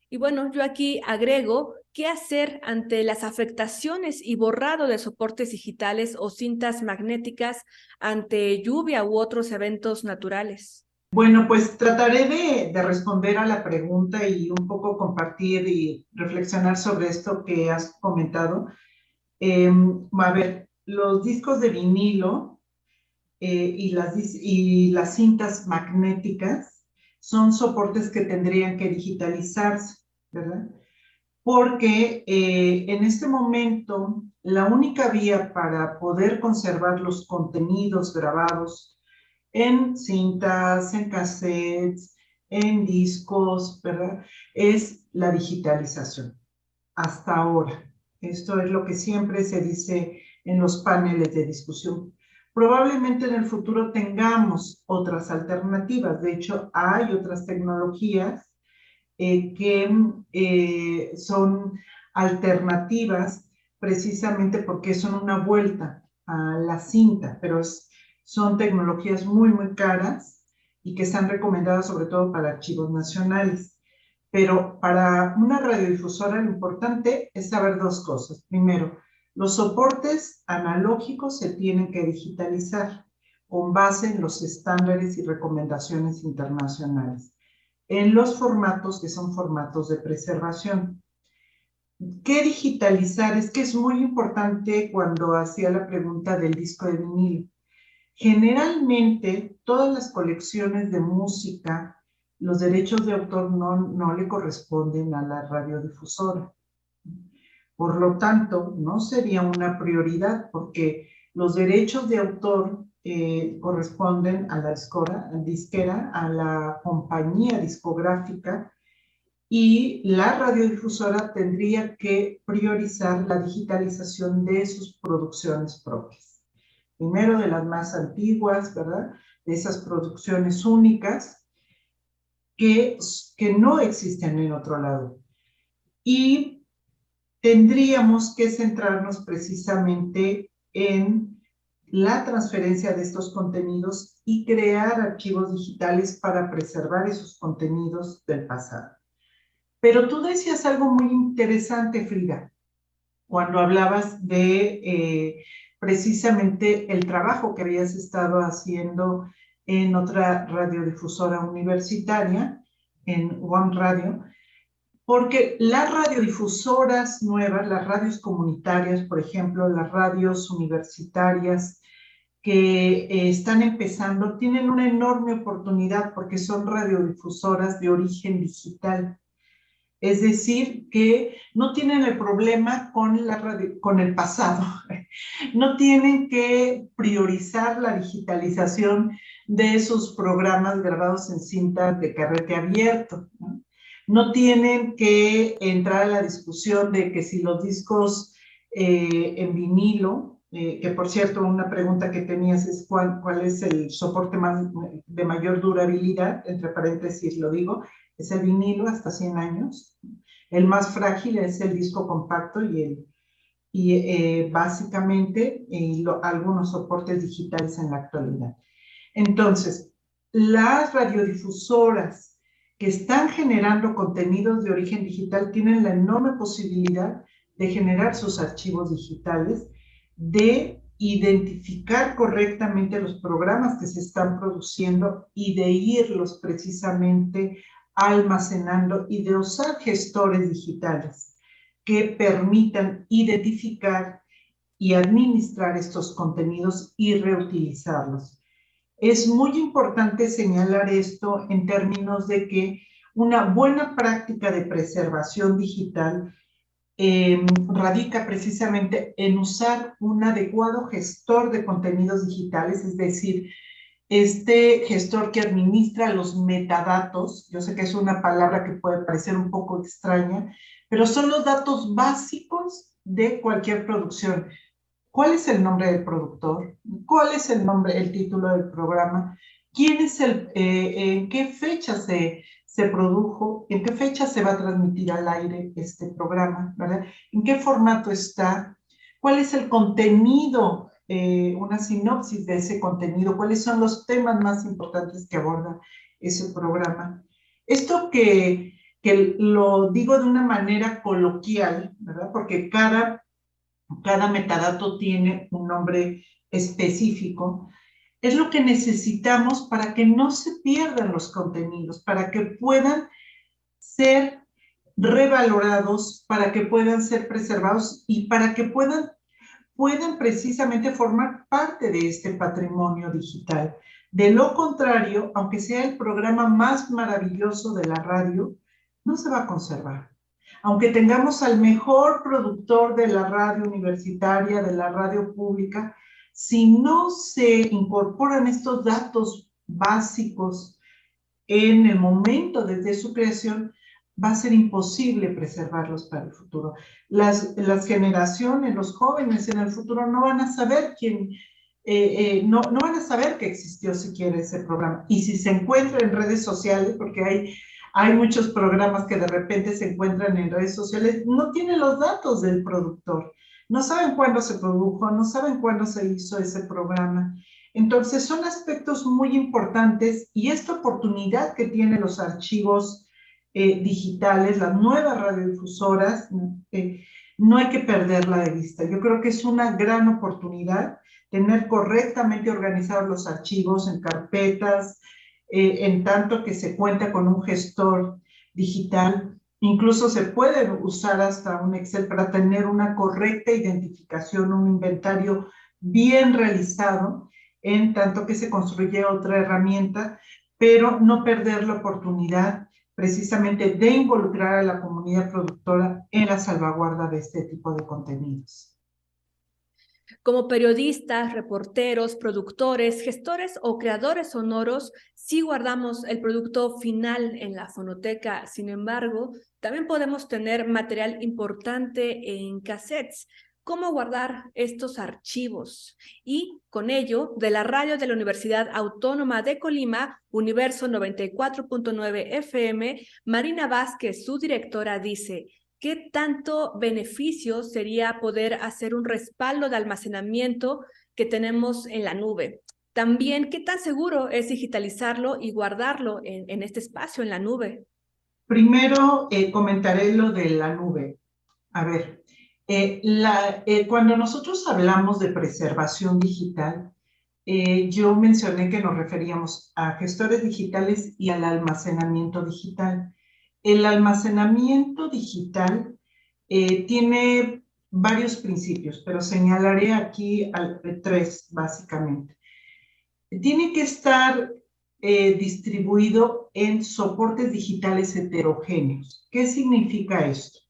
Y bueno, yo aquí agrego ¿qué hacer ante las afectaciones y borrado de soportes digitales o cintas magnéticas ante lluvia u otros eventos naturales? Bueno, pues trataré de, responder a la pregunta y un poco compartir y reflexionar sobre esto que has comentado. Em, a ver, los discos de vinilo eh, y, las, y las cintas magnéticas son soportes que tendrían que digitalizarse, ¿verdad? Porque eh, en este momento la única vía para poder conservar los contenidos grabados en cintas, en cassettes, en discos, ¿verdad? Es la digitalización. Hasta ahora. Esto es lo que siempre se dice en los paneles de discusión. Probablemente en el futuro tengamos otras alternativas. De hecho, hay otras tecnologías eh, que eh, son alternativas precisamente porque son una vuelta a la cinta, pero es son tecnologías muy, muy caras y que están recomendadas sobre todo para archivos nacionales. Pero para una radiodifusora lo importante es saber dos cosas. Primero, los soportes analógicos se tienen que digitalizar con base en los estándares y recomendaciones internacionales, en los formatos que son formatos de preservación. ¿Qué digitalizar? Es que es muy importante cuando hacía la pregunta del disco de vinilo. Generalmente, todas las colecciones de música, los derechos de autor no, no le corresponden a la radiodifusora. Por lo tanto, no sería una prioridad porque los derechos de autor eh, corresponden a la disquera, a la compañía discográfica y la radiodifusora tendría que priorizar la digitalización de sus producciones propias primero de las más antiguas, ¿verdad? De esas producciones únicas que, que no existen en otro lado. Y tendríamos que centrarnos precisamente en la transferencia de estos contenidos y crear archivos digitales para preservar esos contenidos del pasado. Pero tú decías algo muy interesante, Frida, cuando hablabas de eh, precisamente el trabajo que habías estado haciendo en otra radiodifusora universitaria, en One Radio, porque las radiodifusoras nuevas, las radios comunitarias, por ejemplo, las radios universitarias que eh, están empezando, tienen una enorme oportunidad porque son radiodifusoras de origen digital. Es decir, que no tienen el problema con, la con el pasado, (laughs) no tienen que priorizar la digitalización de sus programas grabados en cinta de carrete abierto. Tienen que entrar a la discusión de que si los discos eh, en vinilo, eh, que por cierto una pregunta que tenías es cuál, cuál es el soporte más, de mayor durabilidad, entre paréntesis lo digo, es el vinilo hasta 100 años. El más frágil es el disco compacto y, el, y eh, básicamente eh, algunos soportes digitales en la actualidad. Entonces, las radiodifusoras que están generando contenidos de origen digital tienen la enorme posibilidad de generar sus archivos digitales, de identificar correctamente los programas que se están produciendo y de irlos precisamente almacenando y de usar gestores digitales que permitan identificar y administrar estos contenidos y reutilizarlos. Es muy importante señalar esto en términos de que una buena práctica de preservación digital em, radica precisamente en usar un adecuado gestor de contenidos digitales, es decir, este gestor que administra los metadatos, yo sé que es una palabra que puede parecer un poco extraña, pero son los datos básicos de cualquier producción. ¿Cuál es el nombre del productor? ¿Cuál es el nombre, el título del programa? ¿Quién es el, eh, en qué fecha se, se produjo? ¿En qué fecha se va a transmitir al aire este programa? ¿verdad? ¿En qué formato está? ¿Cuál es el contenido eh, una sinopsis de ese contenido, cuáles son los temas más importantes que aborda ese programa. Esto que que lo digo de una manera coloquial, ¿verdad? Porque cada, cada metadato tiene un nombre específico, es lo que necesitamos para que no se pierdan los contenidos, para que puedan ser revalorados, para que puedan ser preservados y para que puedan, puedan precisamente formar parte de este patrimonio digital. De lo contrario, aunque sea el programa más maravilloso de la radio, no se va a conservar. Aunque tengamos al mejor productor de la radio universitaria, de la radio pública, si no se incorporan estos datos básicos en el momento desde su creación, va a ser imposible preservarlos para el futuro. Las, las generaciones, los jóvenes en el futuro no van a saber quién, eh, eh, no, no van a saber que existió siquiera ese programa. Y si se encuentra en redes sociales, porque hay, hay muchos programas que de repente se encuentran en redes sociales, no tienen los datos del productor no saben cuándo se produjo, no saben cuándo se hizo ese programa. Entonces, son aspectos muy importantes y esta oportunidad que tienen los archivos eh, digitales, las nuevas radiodifusoras, eh, no hay que perderla de vista. Yo creo que es una gran oportunidad tener correctamente organizados los archivos en carpetas, eh, en tanto que se cuenta con un gestor digital Incluso se puede usar hasta un Excel para tener una correcta identificación, un inventario bien realizado, en tanto que se construye otra herramienta, pero no perder la oportunidad precisamente de involucrar a la comunidad productora en la salvaguarda de este tipo de contenidos. Como periodistas, reporteros, productores, gestores o creadores sonoros, sí guardamos el producto final en la fonoteca. Sin embargo, también podemos tener material importante en cassettes. ¿Cómo guardar estos archivos? Y con ello, de la radio de la Universidad Autónoma de Colima, Universo 94.9 FM, Marina Vázquez, su directora, dice, ¿qué tanto beneficio sería poder hacer un respaldo de almacenamiento que tenemos en la nube? También, ¿qué tan seguro es digitalizarlo y guardarlo en, este espacio, en la nube? Primero, eh, comentaré lo de la nube. A ver, eh, eh, cuando nosotros hablamos de preservación digital, yo mencioné que nos referíamos a gestores digitales y al almacenamiento digital. El almacenamiento digital eh, tiene varios principios, pero señalaré aquí tres básicamente. Tiene que estar eh, distribuido en soportes digitales heterogéneos. ¿Qué significa esto?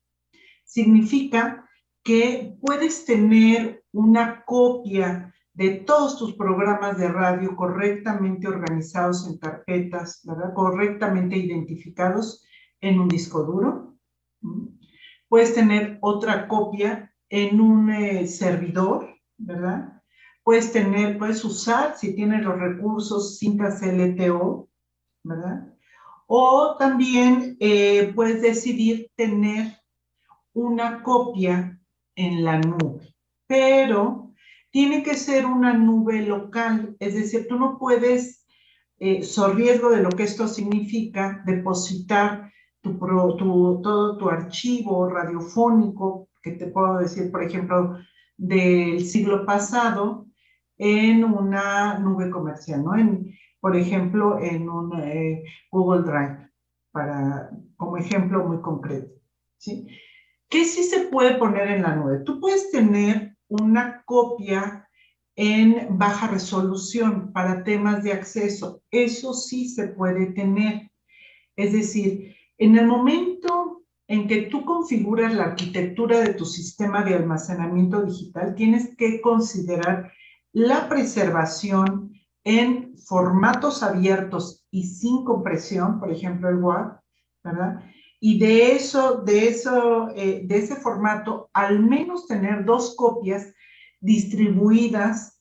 Significa que puedes tener una copia de todos tus programas de radio correctamente organizados en carpetas, correctamente identificados en un disco duro. Puedes tener otra copia en un eh, servidor, ¿verdad? Puedes tener, puedes usar, si tienes los recursos, cintas LTO, ¿verdad? O también eh, puedes decidir tener una copia en la nube, pero tiene que ser una nube local, es decir, tú no puedes, eh, de lo que esto significa, depositar tu, todo tu archivo radiofónico, que te puedo decir, por ejemplo, del siglo pasado, en una nube comercial, ¿no? En, por ejemplo, en un eh, Google Drive, para, como ejemplo muy concreto, ¿sí? ¿Qué sí se puede poner en la nube? Tú puedes tener una copia en baja resolución para temas de acceso. Eso sí se puede tener. Es decir, en el momento en que tú configuras la arquitectura de tu sistema de almacenamiento digital, tienes que considerar la preservación en formatos abiertos y sin compresión, por ejemplo el WAV, ¿verdad? Y de eso, de eso, eh, de ese formato, al menos tener dos copias distribuidas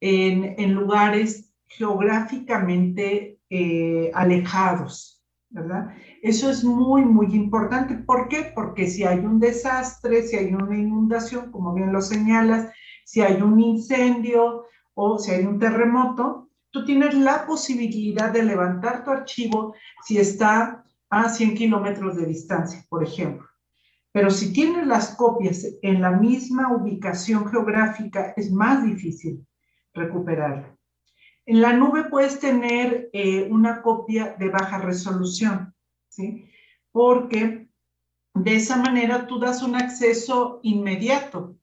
en, lugares geográficamente eh, alejados, ¿verdad? Eso es muy, muy importante. ¿Por qué? Porque si hay un desastre, si hay una inundación, como bien lo señalas, si hay un incendio o si hay un terremoto, tú tienes la posibilidad de levantar tu archivo si está a 100 kilómetros de distancia, por ejemplo. Pero si tienes las copias en la misma ubicación geográfica, es más difícil recuperarlo. En la nube puedes tener eh, una copia de baja resolución, ¿sí? Porque de esa manera tú das un acceso inmediato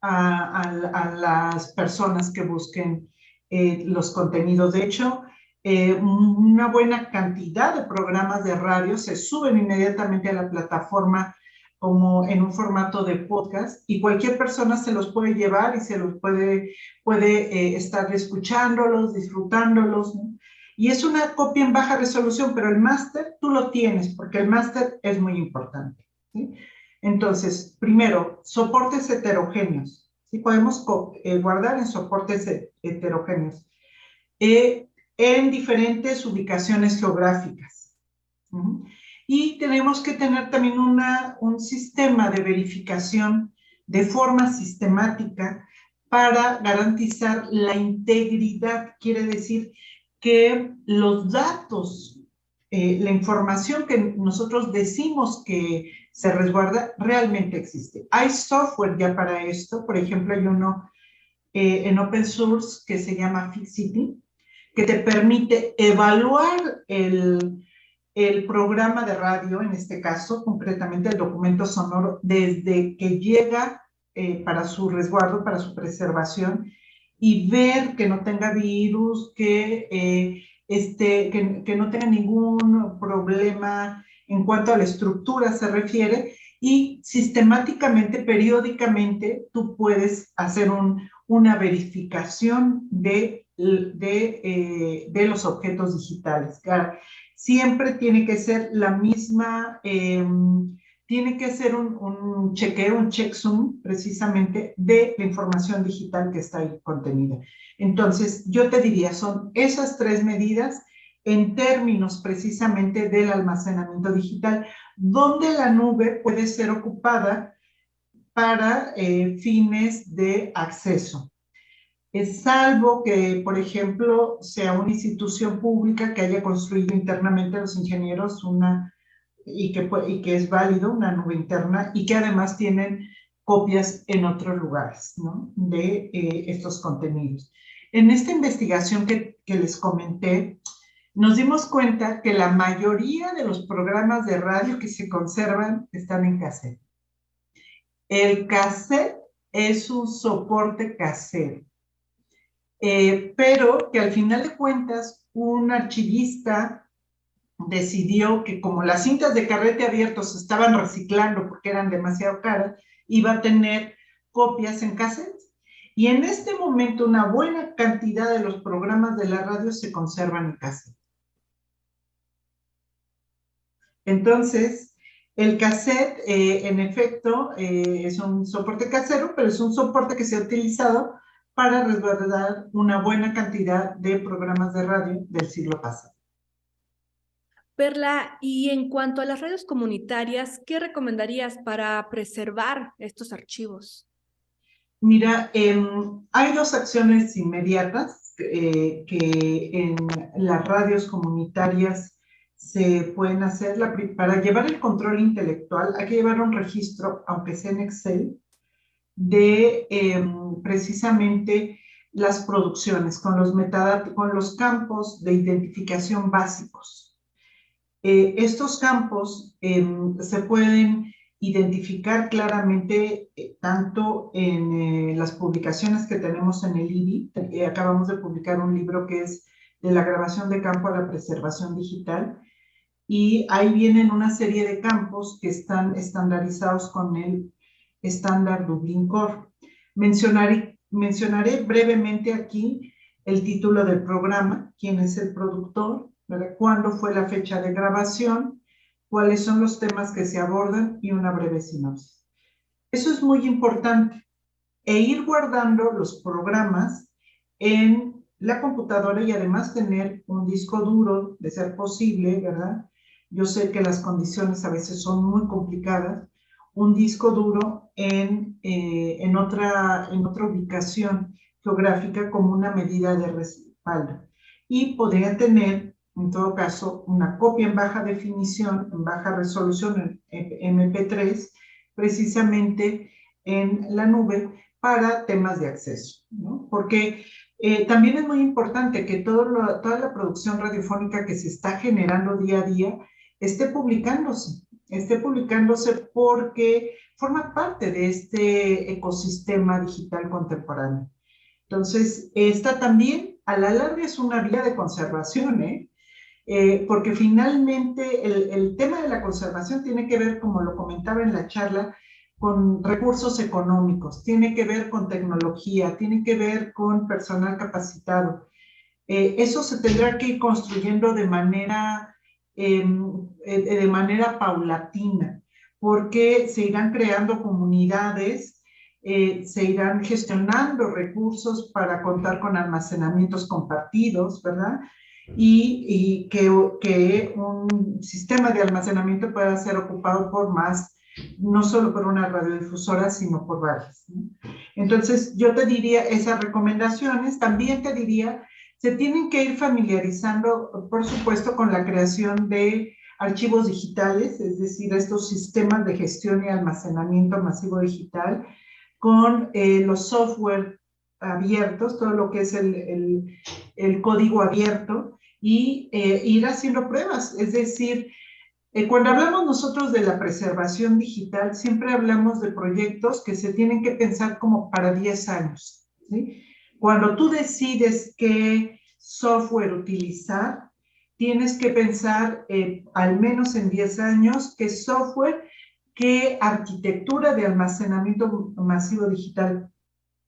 a, las personas que busquen eh, los contenidos. De hecho, eh, una buena cantidad de programas de radio se suben inmediatamente a la plataforma como en un formato de podcast y cualquier persona se los puede llevar y se los puede, puede eh, estar escuchándolos, disfrutándolos. Y es una copia en baja resolución, pero el máster tú lo tienes porque el máster es muy importante. Entonces, primero, soportes heterogéneos. ¿sí? Podemos eh, guardar en soportes heterogéneos eh, en diferentes ubicaciones geográficas. Y tenemos que tener también una, un sistema de verificación de forma sistemática para garantizar la integridad. Quiere decir que los datos, eh, la información que nosotros decimos que se resguarda, realmente existe. Hay software ya para esto, por ejemplo, hay uno eh, en open source que se llama Fixity, que te permite evaluar el, el programa de radio, en este caso, concretamente el documento sonoro, desde que llega eh, para su resguardo, para su preservación, y ver que no tenga virus, que, eh, este, que, que, no tenga ningún problema en cuanto a la estructura se refiere, y sistemáticamente, periódicamente, tú puedes hacer un, una verificación de, de, eh, de los objetos digitales. Siempre tiene que ser la misma, em, tiene que ser un, chequeo, un checksum precisamente de la información digital que está ahí contenida. Entonces, yo te diría, son esas tres medidas en términos precisamente del almacenamiento digital, donde la nube puede ser ocupada para eh, fines de acceso es salvo que, por ejemplo, sea una institución pública que haya construido internamente los ingenieros una, y que, y que es válido, una nube interna, y que además tienen copias en otros lugares ¿no? de eh, estos contenidos. En esta investigación que, que les comenté, nos dimos cuenta que la mayoría de los programas de radio que se conservan están en cassette. El cassette es un soporte casero eh, pero que al final de cuentas un archivista decidió que como las cintas de carrete abierto se estaban reciclando porque eran demasiado caras, iba a tener copias en cassette. Y en este momento una buena cantidad de los programas de la radio se conservan en cassette. Entonces, el cassette, eh, en efecto, eh, es un soporte casero, pero es un soporte que se ha utilizado para resguardar una buena cantidad de programas de radio del siglo pasado. Perla, y en cuanto a las radios comunitarias, ¿qué recomendarías para preservar estos archivos? Mira, em, hay dos acciones inmediatas eh, que en las radios comunitarias se pueden hacer. para llevar el control intelectual hay que llevar un registro, aunque sea en Excel, de em, precisamente las producciones con los, con los campos de identificación básicos. Eh, estos campos em, se pueden identificar claramente eh, tanto en eh, las publicaciones que tenemos en el IBI. acabamos de publicar un libro que es de la grabación de campo a la preservación digital. Y ahí vienen una serie de campos que están estandarizados con el estándar Dublin Core. Mencionaré, mencionaré brevemente aquí el título del programa, quién es el productor, cuándo fue la fecha de grabación, cuáles son los temas que se abordan y una breve sinopsis. Eso es muy importante. E ir guardando los programas en la computadora y además tener un disco duro, de ser posible, ¿verdad? Yo sé que las condiciones a veces son muy complicadas, un disco duro en, eh, en, otra, en otra ubicación geográfica como una medida de respaldo. Y podría tener en todo caso, una copia en baja definición, en baja resolución, en MP3, precisamente en la nube para temas de acceso, ¿no? Porque eh, también es muy importante que todo toda la producción radiofónica que se está generando día a día esté publicándose, esté publicándose porque forma parte de este ecosistema digital contemporáneo. Entonces, esta también a la larga es una vía de conservación, ¿eh? Eh, porque finalmente el, tema de la conservación tiene que ver, como lo comentaba en la charla, con recursos económicos, tiene que ver con tecnología, tiene que ver con personal capacitado. Eh, eso se tendrá que ir construyendo de manera, em, eh, de manera paulatina, porque se irán creando comunidades, se irán gestionando recursos para contar con almacenamientos compartidos, ¿verdad? Y, y que, que un sistema de almacenamiento pueda ser ocupado por más no solo por una radiodifusora, sino por varias. Entonces, yo te diría esas recomendaciones, también te diría, se tienen que ir familiarizando, por supuesto, con la creación de archivos digitales, es decir, estos sistemas de gestión y almacenamiento masivo digital, con eh, los software abiertos, todo lo que es el, el, código abierto, y eh, ir haciendo pruebas, es decir, eh, cuando hablamos nosotros de la preservación digital, siempre hablamos de proyectos que se tienen que pensar como para 10 años. Cuando tú decides qué software utilizar, tienes que pensar eh, al menos en 10 años qué software, qué arquitectura de almacenamiento masivo digital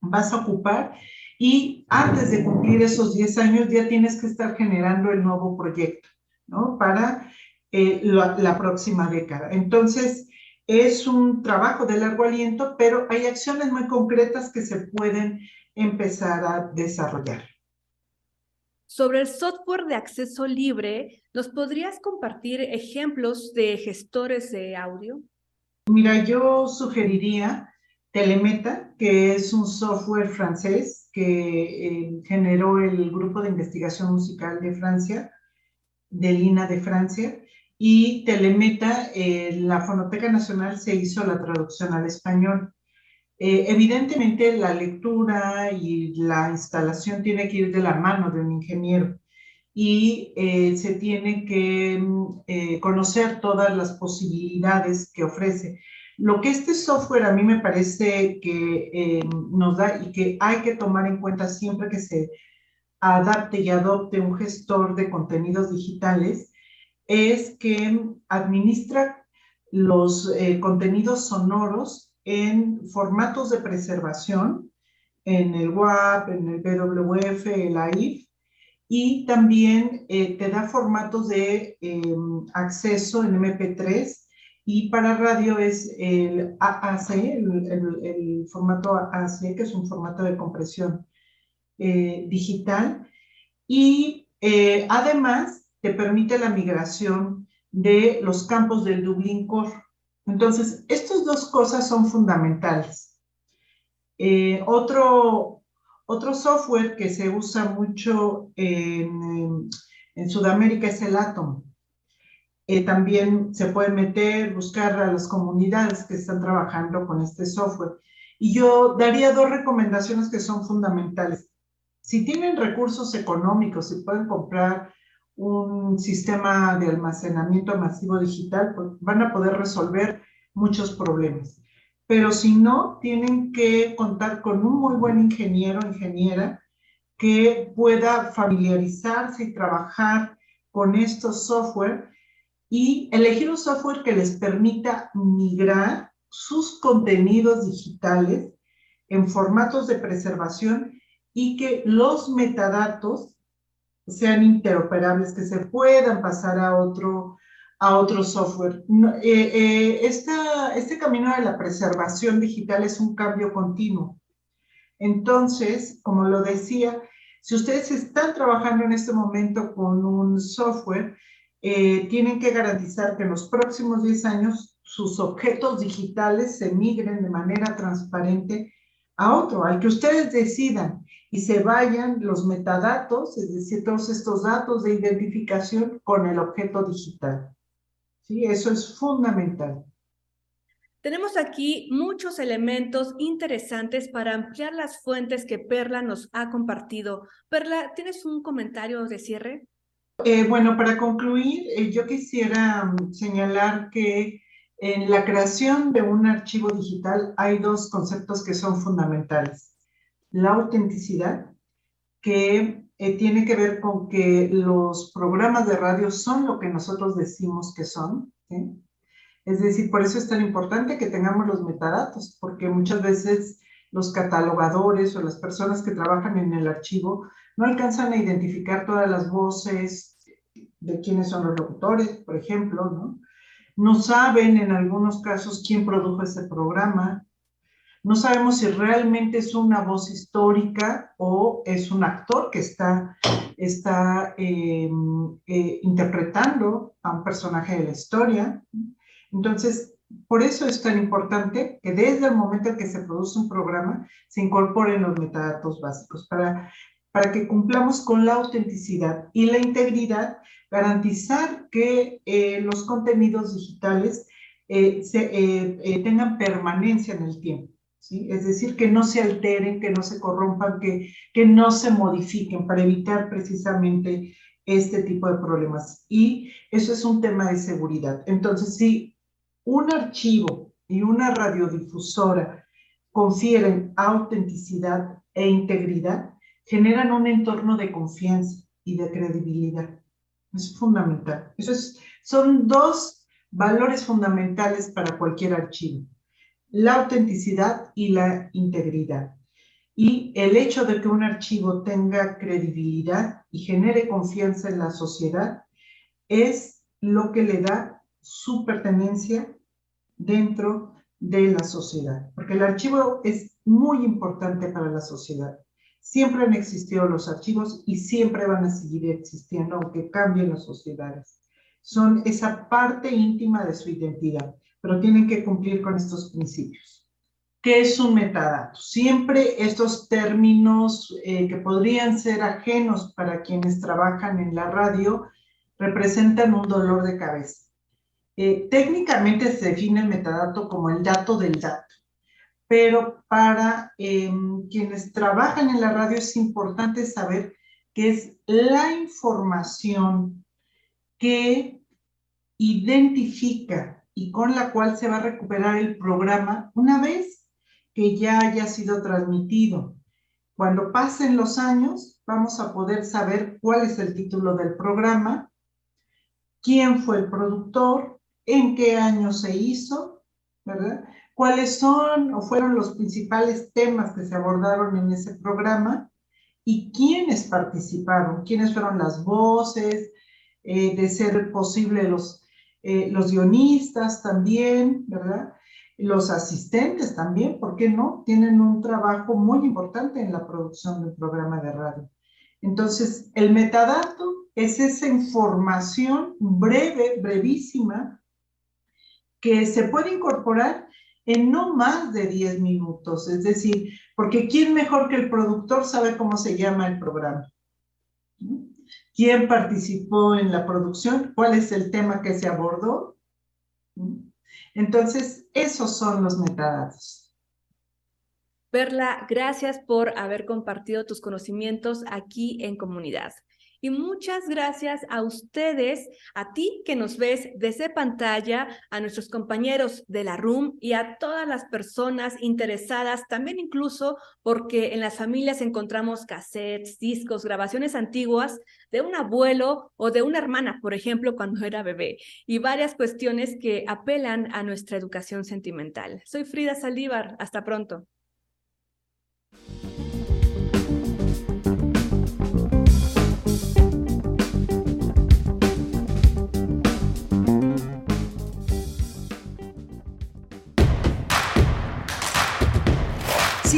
vas a ocupar y antes de cumplir esos 10 años ya tienes que estar generando el nuevo proyecto, ¿no? Para eh, la, próxima década. Entonces, es un trabajo de largo aliento, pero hay acciones muy concretas que se pueden empezar a desarrollar. Sobre el software de acceso libre, ¿nos podrías compartir ejemplos de gestores de audio? Mira, yo sugeriría Telemeta, que es un software francés que eh, generó el Grupo de Investigación Musical de Francia, de Lina de Francia, y Telemeta, eh, la Fonoteca Nacional se hizo la traducción al español. Eh, evidentemente la lectura y la instalación tiene que ir de la mano de un ingeniero y se tiene que mm, conocer todas las posibilidades que ofrece. Lo que este software a mí me parece que nos da y que hay que tomar en cuenta siempre que se adapte y adopte un gestor de contenidos digitales es que administra los eh, contenidos sonoros en formatos de preservación, en el WAP, en el BWF, el AIF, y también eh, te da formatos de em, acceso en MP3 y para radio es el AAC, el, formato AAC, que es un formato de compresión eh, digital. Y además te permite la migración de los campos del Dublin Core. Entonces, estas dos cosas son fundamentales. Eh, otro, otro software que se usa mucho en Sudamérica es el Atom. Eh, también se puede meter, buscar a las comunidades que están trabajando con este software. Y yo daría dos recomendaciones que son fundamentales. Si tienen recursos económicos, si pueden comprar un sistema de almacenamiento masivo digital, pues van a poder resolver muchos problemas. Pero si no, tienen que contar con un muy buen ingeniero ingeniera que pueda familiarizarse y trabajar con estos software y elegir un software que les permita migrar sus contenidos digitales en formatos de preservación y que los metadatos sean interoperables, que se puedan pasar a otro, a otro software. Eh, eh, este camino de la preservación digital es un cambio continuo. Entonces, como lo decía, si ustedes están trabajando en este momento con un software, eh, tienen que garantizar que en los próximos 10 años sus objetos digitales se migren de manera transparente a otro, al que ustedes decidan y se vayan los metadatos, es decir, todos estos datos de identificación con el objeto digital. ¿Sí? Eso es fundamental. Tenemos aquí muchos elementos interesantes para ampliar las fuentes que Perla nos ha compartido. Perla, ¿tienes un comentario de cierre? Eh, bueno, para concluir, eh, yo quisiera mm, señalar que en la creación de un archivo digital hay dos conceptos que son fundamentales. La autenticidad, que eh, tiene que ver con que los programas de radio son lo que nosotros decimos que son. Es decir, por eso es tan importante que tengamos los metadatos, porque muchas veces los catalogadores o las personas que trabajan en el archivo no alcanzan a identificar todas las voces de quiénes son los locutores, por ejemplo, ¿no? No saben en algunos casos quién produjo ese programa. No sabemos si realmente es una voz histórica o es un actor que está, está eh, eh, interpretando a un personaje de la historia. Entonces, por eso es tan importante que desde el momento en que se produce un programa se incorporen los metadatos básicos para, para que cumplamos con la autenticidad y la integridad garantizar que eh, los contenidos digitales eh, se, eh, tengan permanencia en el tiempo. ¿sí? Es decir, que no se alteren, que no se corrompan, que, que no se modifiquen para evitar precisamente este tipo de problemas. Y eso es un tema de seguridad. Entonces, si un archivo y una radiodifusora confieren autenticidad e integridad, generan un entorno de confianza y de credibilidad. Es fundamental. Esos son dos valores fundamentales para cualquier archivo. La autenticidad y la integridad. Y el hecho de que un archivo tenga credibilidad y genere confianza en la sociedad es lo que le da su pertenencia dentro de la sociedad. Porque el archivo es muy importante para la sociedad. Siempre han existido los archivos y siempre van a seguir existiendo, aunque cambien las sociedades. Son esa parte íntima de su identidad, pero tienen que cumplir con estos principios. ¿Qué es un metadato? Siempre estos términos eh, que podrían ser ajenos para quienes trabajan en la radio representan un dolor de cabeza. Eh, técnicamente se define el metadato como el dato del dato pero para em, quienes trabajan en la radio es importante saber que es la información que identifica y con la cual se va a recuperar el programa una vez que ya haya sido transmitido. Cuando pasen los años, vamos a poder saber cuál es el título del programa, quién fue el productor, en qué año se hizo, ¿verdad? Cuáles son o fueron los principales temas que se abordaron en ese programa y quiénes participaron, quiénes fueron las voces, eh, de ser posible los, eh, los guionistas también, ¿verdad? Los asistentes también, ¿por qué no? Tienen un trabajo muy importante en la producción del programa de radio. Entonces, el metadato es esa información breve, brevísima, que se puede incorporar en no más de 10 minutos. Es decir, porque ¿quién mejor que el productor sabe cómo se llama el programa? ¿Quién participó en la producción? ¿Cuál es el tema que se abordó? Entonces, esos son los metadatos. Perla, gracias por haber compartido tus conocimientos aquí en comunidad. Y muchas gracias a ustedes, a ti que nos ves desde pantalla, a nuestros compañeros de la RUM y a todas las personas interesadas, también incluso porque en las familias encontramos cassettes, discos, grabaciones antiguas de un abuelo o de una hermana, por ejemplo, cuando era bebé, y varias cuestiones que apelan a nuestra educación sentimental. Soy Frida Saldívar, hasta pronto.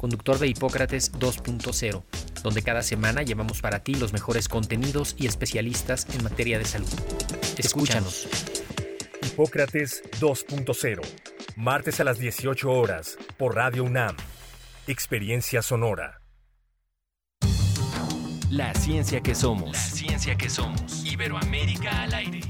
conductor de Hipócrates 2.0, donde cada semana llevamos para ti los mejores contenidos y especialistas en materia de salud. Escúchanos. Hipócrates 2.0, martes a las 18 horas, por Radio UNAM. Experiencia sonora. La ciencia que somos. La ciencia que somos. Iberoamérica al aire.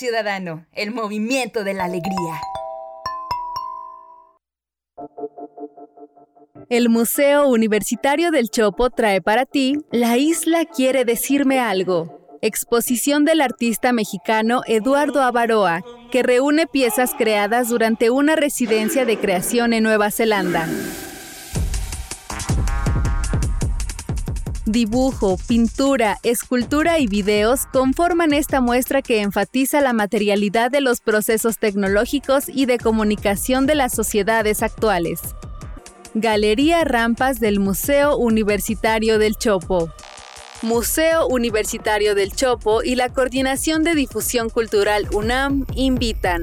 Ciudadano, el movimiento de la alegría. El Museo Universitario del Chopo trae para ti La isla quiere decirme algo. Exposición del artista mexicano Eduardo Avaroa, que reúne piezas creadas durante una residencia de creación en Nueva Zelanda. Dibujo, pintura, escultura y videos conforman esta muestra que enfatiza la materialidad de los procesos tecnológicos y de comunicación de las sociedades actuales. Galería Rampas del Museo Universitario del Chopo. Museo Universitario del Chopo y la Coordinación de Difusión Cultural UNAM invitan.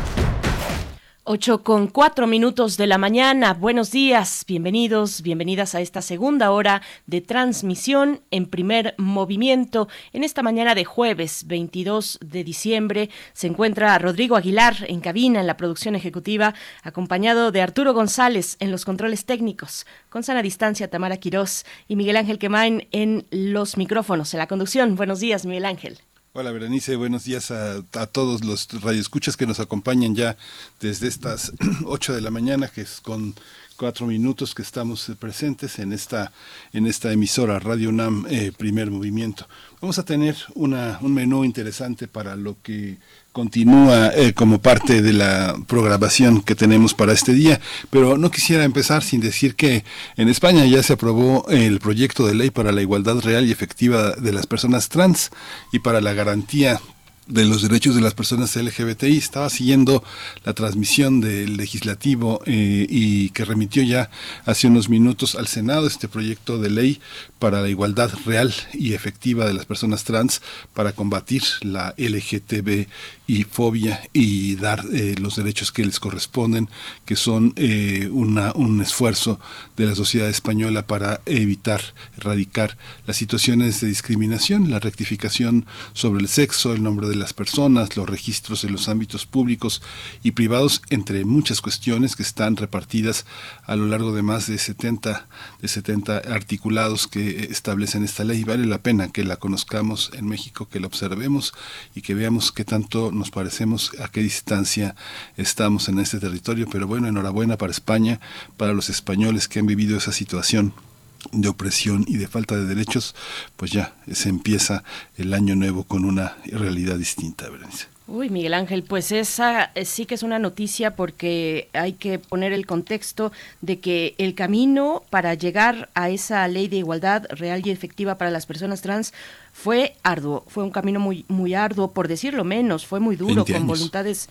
8 con 4 minutos de la mañana. Buenos días, bienvenidos, bienvenidas a esta segunda hora de transmisión en primer movimiento. En esta mañana de jueves 22 de diciembre se encuentra Rodrigo Aguilar en cabina en la producción ejecutiva, acompañado de Arturo González en los controles técnicos, con sana distancia Tamara Quirós y Miguel Ángel Quemain en los micrófonos, en la conducción. Buenos días, Miguel Ángel. Hola Berenice, buenos días a, todos los radioescuchas que nos acompañan ya desde estas (clears throat) 8 de la mañana, que es con cuatro minutos que estamos presentes en esta, en esta emisora Radio UNAM eh, Primer Movimiento. Vamos a tener una, un menú interesante para lo que continúa eh, como parte de la programación que tenemos para este día, pero no quisiera empezar sin decir que en España ya se aprobó el proyecto de ley para la igualdad real y efectiva de las personas trans y para la garantía de los derechos de las personas LGBTI. Estaba siguiendo la transmisión del legislativo eh, y que remitió ya hace unos minutos al Senado este proyecto de ley para la igualdad real y efectiva de las personas trans para combatir la LGTB y fobia y dar eh, los derechos que les corresponden, que son eh, una, un esfuerzo de la sociedad española para evitar, erradicar las situaciones de discriminación, la rectificación sobre el sexo, el nombre de las personas, los registros en los ámbitos públicos y privados, entre muchas cuestiones que están repartidas a lo largo de más de 70, de 70 articulados que establecen esta ley. Vale la pena que la conozcamos en México, que la observemos y que veamos qué tanto nos parecemos, a qué distancia estamos en este territorio. Pero bueno, enhorabuena para España, para los españoles que han vivido esa situación de opresión y de falta de derechos, pues ya se empieza el año nuevo con una realidad distinta. Uy, Miguel Ángel, pues esa eh, sí que es una noticia porque hay que poner el contexto de que el camino para llegar a esa ley de igualdad real y efectiva para las personas trans fue arduo, fue un camino muy muy arduo, por decirlo menos, fue muy duro, con voluntades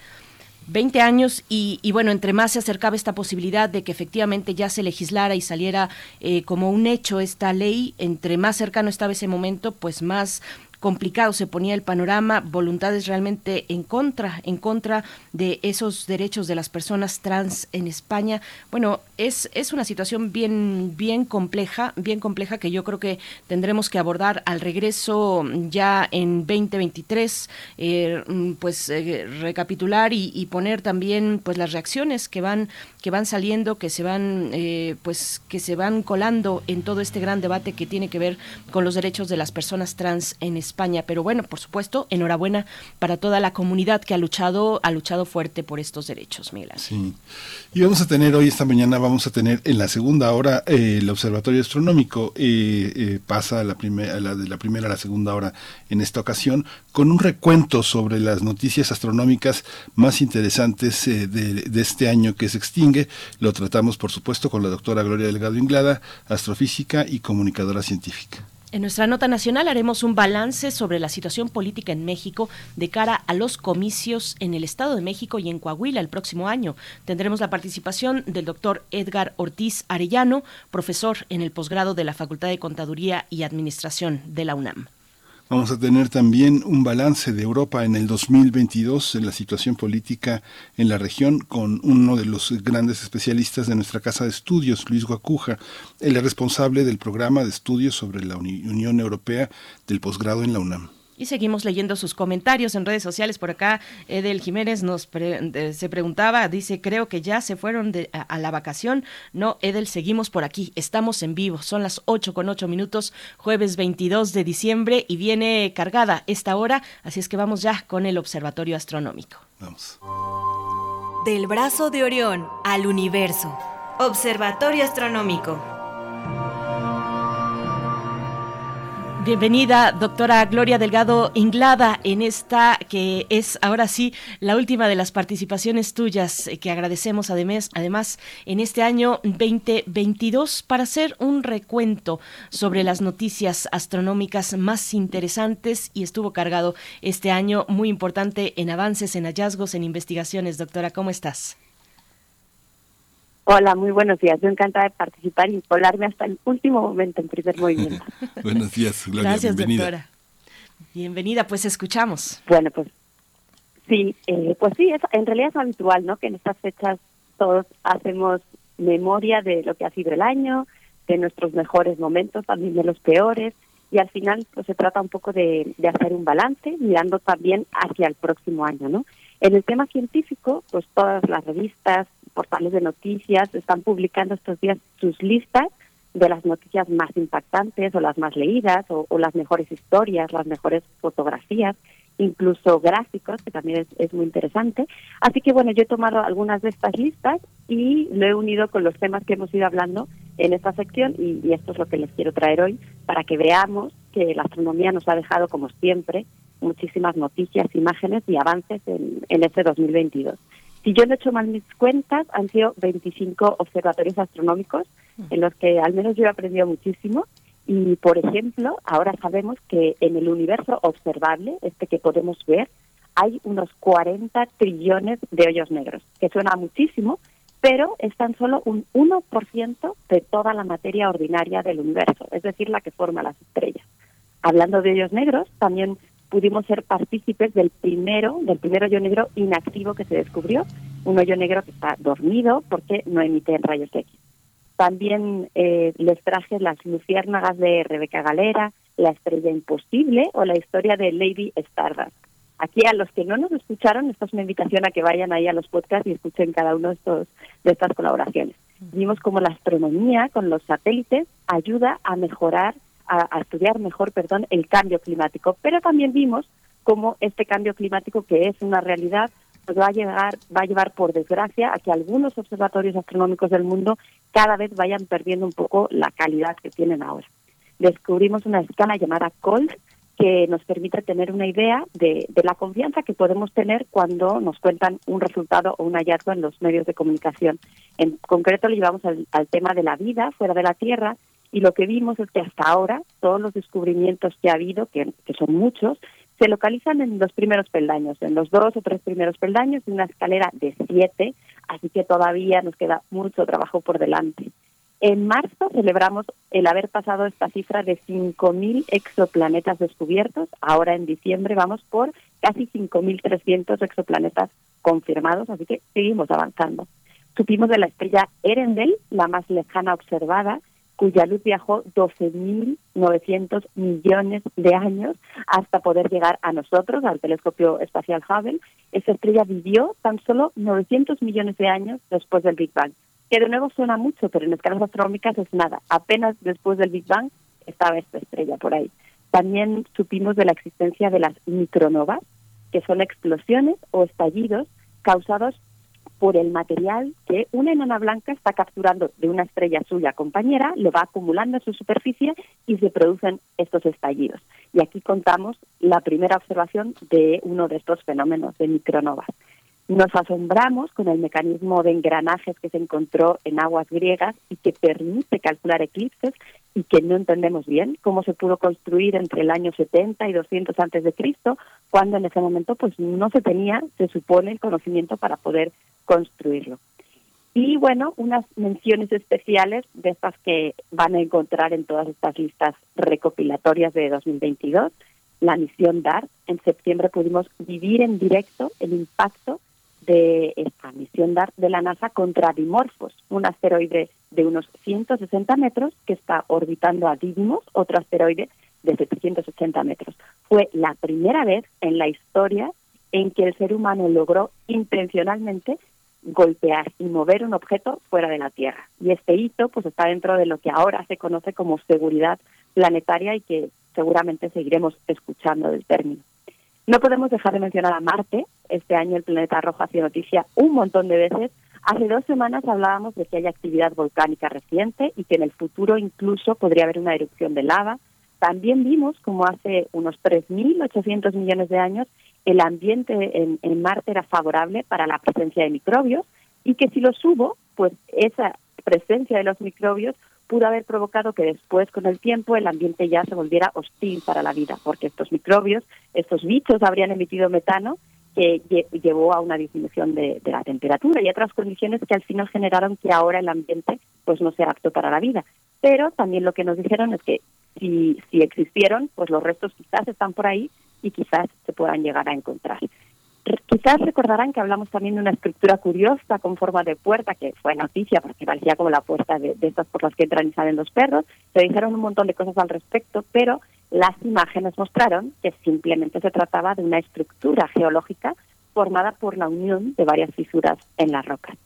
20 años. Y, y, bueno, entre más se acercaba esta posibilidad de que efectivamente ya se legislara y saliera eh, como un hecho esta ley, entre más cercano estaba ese momento, pues más complicado se ponía el panorama, voluntades realmente en contra, en contra de esos derechos de las personas trans en España. Bueno, es, es una situación bien, bien compleja, bien compleja que yo creo que tendremos que abordar al regreso ya en 2023, eh, pues eh, recapitular y, poner también pues las reacciones que van que van saliendo, que se van eh, pues que se van colando en todo este gran debate que tiene que ver con los derechos de las personas trans en España. Pero bueno, por supuesto, enhorabuena para toda la comunidad que ha luchado ha luchado fuerte por estos derechos, Miguel. Sí. Y vamos a tener hoy esta mañana vamos a tener en la segunda hora el observatorio astronómico pasa la primera la de la primera a la segunda hora en esta ocasión con un recuento sobre las noticias astronómicas más interesantes eh, de, este año que se extingue. Lo tratamos, por supuesto, con la doctora Gloria Delgado Inglada, astrofísica y comunicadora científica. En nuestra nota nacional haremos un balance sobre la situación política en México de cara a los comicios en el Estado de México y en Coahuila el próximo año. Tendremos la participación del doctor Edgar Ortiz Arellano, profesor en el posgrado de la Facultad de Contaduría y Administración de la UNAM. Vamos a tener también un balance de Europa en el 2022 en la situación política en la región con uno de los grandes especialistas de nuestra casa de estudios, Luis Guacuja. Él es responsable del programa de estudios sobre la Unión Europea del posgrado en la UNAM. Y seguimos leyendo sus comentarios en redes sociales. Por acá, Edel Jiménez nos se preguntaba, dice, creo que ya se fueron a, la vacación. No, Edel, seguimos por aquí. Estamos en vivo. Son las 8 con 8 minutos, jueves 22 de diciembre y viene cargada esta hora. Así es que vamos ya con el Observatorio Astronómico. Vamos. Del brazo de Orión al universo. Observatorio Astronómico. Bienvenida, doctora Gloria Delgado Inglada, en esta que es ahora sí la última de las participaciones tuyas, eh, que agradecemos además, además en este año 2022 para hacer un recuento sobre las noticias astronómicas más interesantes y estuvo cargado este año muy importante en avances, en hallazgos, en investigaciones. Doctora, ¿cómo estás? Hola, muy buenos días. Yo encantada de participar y colarme hasta el último momento en primer movimiento. (laughs) buenos días, Gloria. Gracias, bienvenida. doctora. Bienvenida, pues escuchamos. Bueno, pues sí, eh, pues sí, es, en realidad es habitual, ¿no? Que en estas fechas todos hacemos memoria de lo que ha sido el año, de nuestros mejores momentos, también de los peores, y al final pues se trata un poco de, de hacer un balance, mirando también hacia el próximo año, ¿no? En el tema científico, pues todas las revistas, portales de noticias están publicando estos días sus listas de las noticias más impactantes o las más leídas o, las mejores historias, las mejores fotografías, incluso gráficos, que también es, muy interesante. Así que bueno, yo he tomado algunas de estas listas y lo he unido con los temas que hemos ido hablando en esta sección y, esto es lo que les quiero traer hoy para que veamos que la astronomía nos ha dejado, como siempre, muchísimas noticias, imágenes y avances en, en este 2022. Si yo no he hecho mal mis cuentas, han sido 25 observatorios astronómicos en los que al menos yo he aprendido muchísimo. Y, por ejemplo, ahora sabemos que en el universo observable, este que podemos ver, hay unos 40 trillones de hoyos negros, que suena muchísimo, pero es tan solo un 1% de toda la materia ordinaria del universo, es decir, la que forma las estrellas. Hablando de hoyos negros, también pudimos ser partícipes del primero, del primer hoyo negro inactivo que se descubrió, un hoyo negro que está dormido porque no emite rayos X. También eh, les traje las luciérnagas de Rebeca Galera, la estrella imposible o la historia de Lady Stardust. Aquí a los que no nos escucharon, esto es una invitación a que vayan ahí a los podcasts y escuchen cada uno de, estos, de estas colaboraciones. Vimos cómo la astronomía con los satélites ayuda a mejorar a, estudiar mejor, perdón, el cambio climático. Pero también vimos cómo este cambio climático, que es una realidad, pues va a llegar, va a llevar por desgracia a que algunos observatorios astronómicos del mundo cada vez vayan perdiendo un poco la calidad que tienen ahora. Descubrimos una escala llamada COLD que nos permite tener una idea de, la confianza que podemos tener cuando nos cuentan un resultado o un hallazgo en los medios de comunicación. En concreto, le llevamos al tema de la vida fuera de la Tierra y lo que vimos es que hasta ahora todos los descubrimientos que ha habido, que, son muchos, se localizan en los primeros peldaños, en los dos o tres primeros peldaños de una escalera de siete, así que todavía nos queda mucho trabajo por delante. En marzo celebramos el haber pasado esta cifra de 5.000 exoplanetas descubiertos. Ahora en diciembre vamos por casi 5.300 exoplanetas confirmados, así que seguimos avanzando. Supimos de la estrella Erendel, la más lejana observada, cuya luz viajó 12.900 millones de años hasta poder llegar a nosotros, al telescopio espacial Hubble. Esa estrella vivió tan solo 900 millones de años después del Big Bang, que de nuevo suena mucho, pero en escalas astronómicas es nada. Apenas después del Big Bang estaba esta estrella por ahí. También supimos de la existencia de las micronovas, que son explosiones o estallidos causados por el material que una enana blanca está capturando de una estrella suya compañera, lo va acumulando en su superficie y se producen estos estallidos. Y aquí contamos la primera observación de uno de estos fenómenos de micronovas. Nos asombramos con el mecanismo de engranajes que se encontró en aguas griegas y que permite calcular eclipses y que no entendemos bien cómo se pudo construir entre el año 70 y 200 antes de Cristo, cuando en ese momento pues no se tenía, se supone, el conocimiento para poder construirlo. Y bueno, unas menciones especiales de estas que van a encontrar en todas estas listas recopilatorias de 2022. La misión DART, en septiembre pudimos vivir en directo el impacto de esta misión DART de la NASA contra Dimorphos, un asteroide de unos 160 metros que está orbitando a Didymos, otro asteroide de 780 metros. Fue la primera vez en la historia en que el ser humano logró intencionalmente golpear y mover un objeto fuera de la Tierra. Y este hito pues está dentro de lo que ahora se conoce como seguridad planetaria y que seguramente seguiremos escuchando del término. No podemos dejar de mencionar a Marte. Este año el planeta rojo ha sido noticia un montón de veces. Hace dos semanas hablábamos de que hay actividad volcánica reciente y que en el futuro incluso podría haber una erupción de lava. También vimos como hace unos 3.800 millones de años el ambiente en, Marte era favorable para la presencia de microbios y que si los hubo, pues esa presencia de los microbios pudo haber provocado que después, con el tiempo, el ambiente ya se volviera hostil para la vida, porque estos microbios, estos bichos habrían emitido metano que llevó a una disminución de, la temperatura y otras condiciones que al final generaron que ahora el ambiente pues no sea apto para la vida. Pero también lo que nos dijeron es que si, si existieron, pues los restos quizás están por ahí y quizás se puedan llegar a encontrar. Quizás recordarán que hablamos también de una estructura curiosa con forma de puerta, que fue noticia porque parecía como la puerta de, estas por las que entran y salen los perros. Se dijeron un montón de cosas al respecto, pero las imágenes mostraron que simplemente se trataba de una estructura geológica formada por la unión de varias fisuras en las rocas.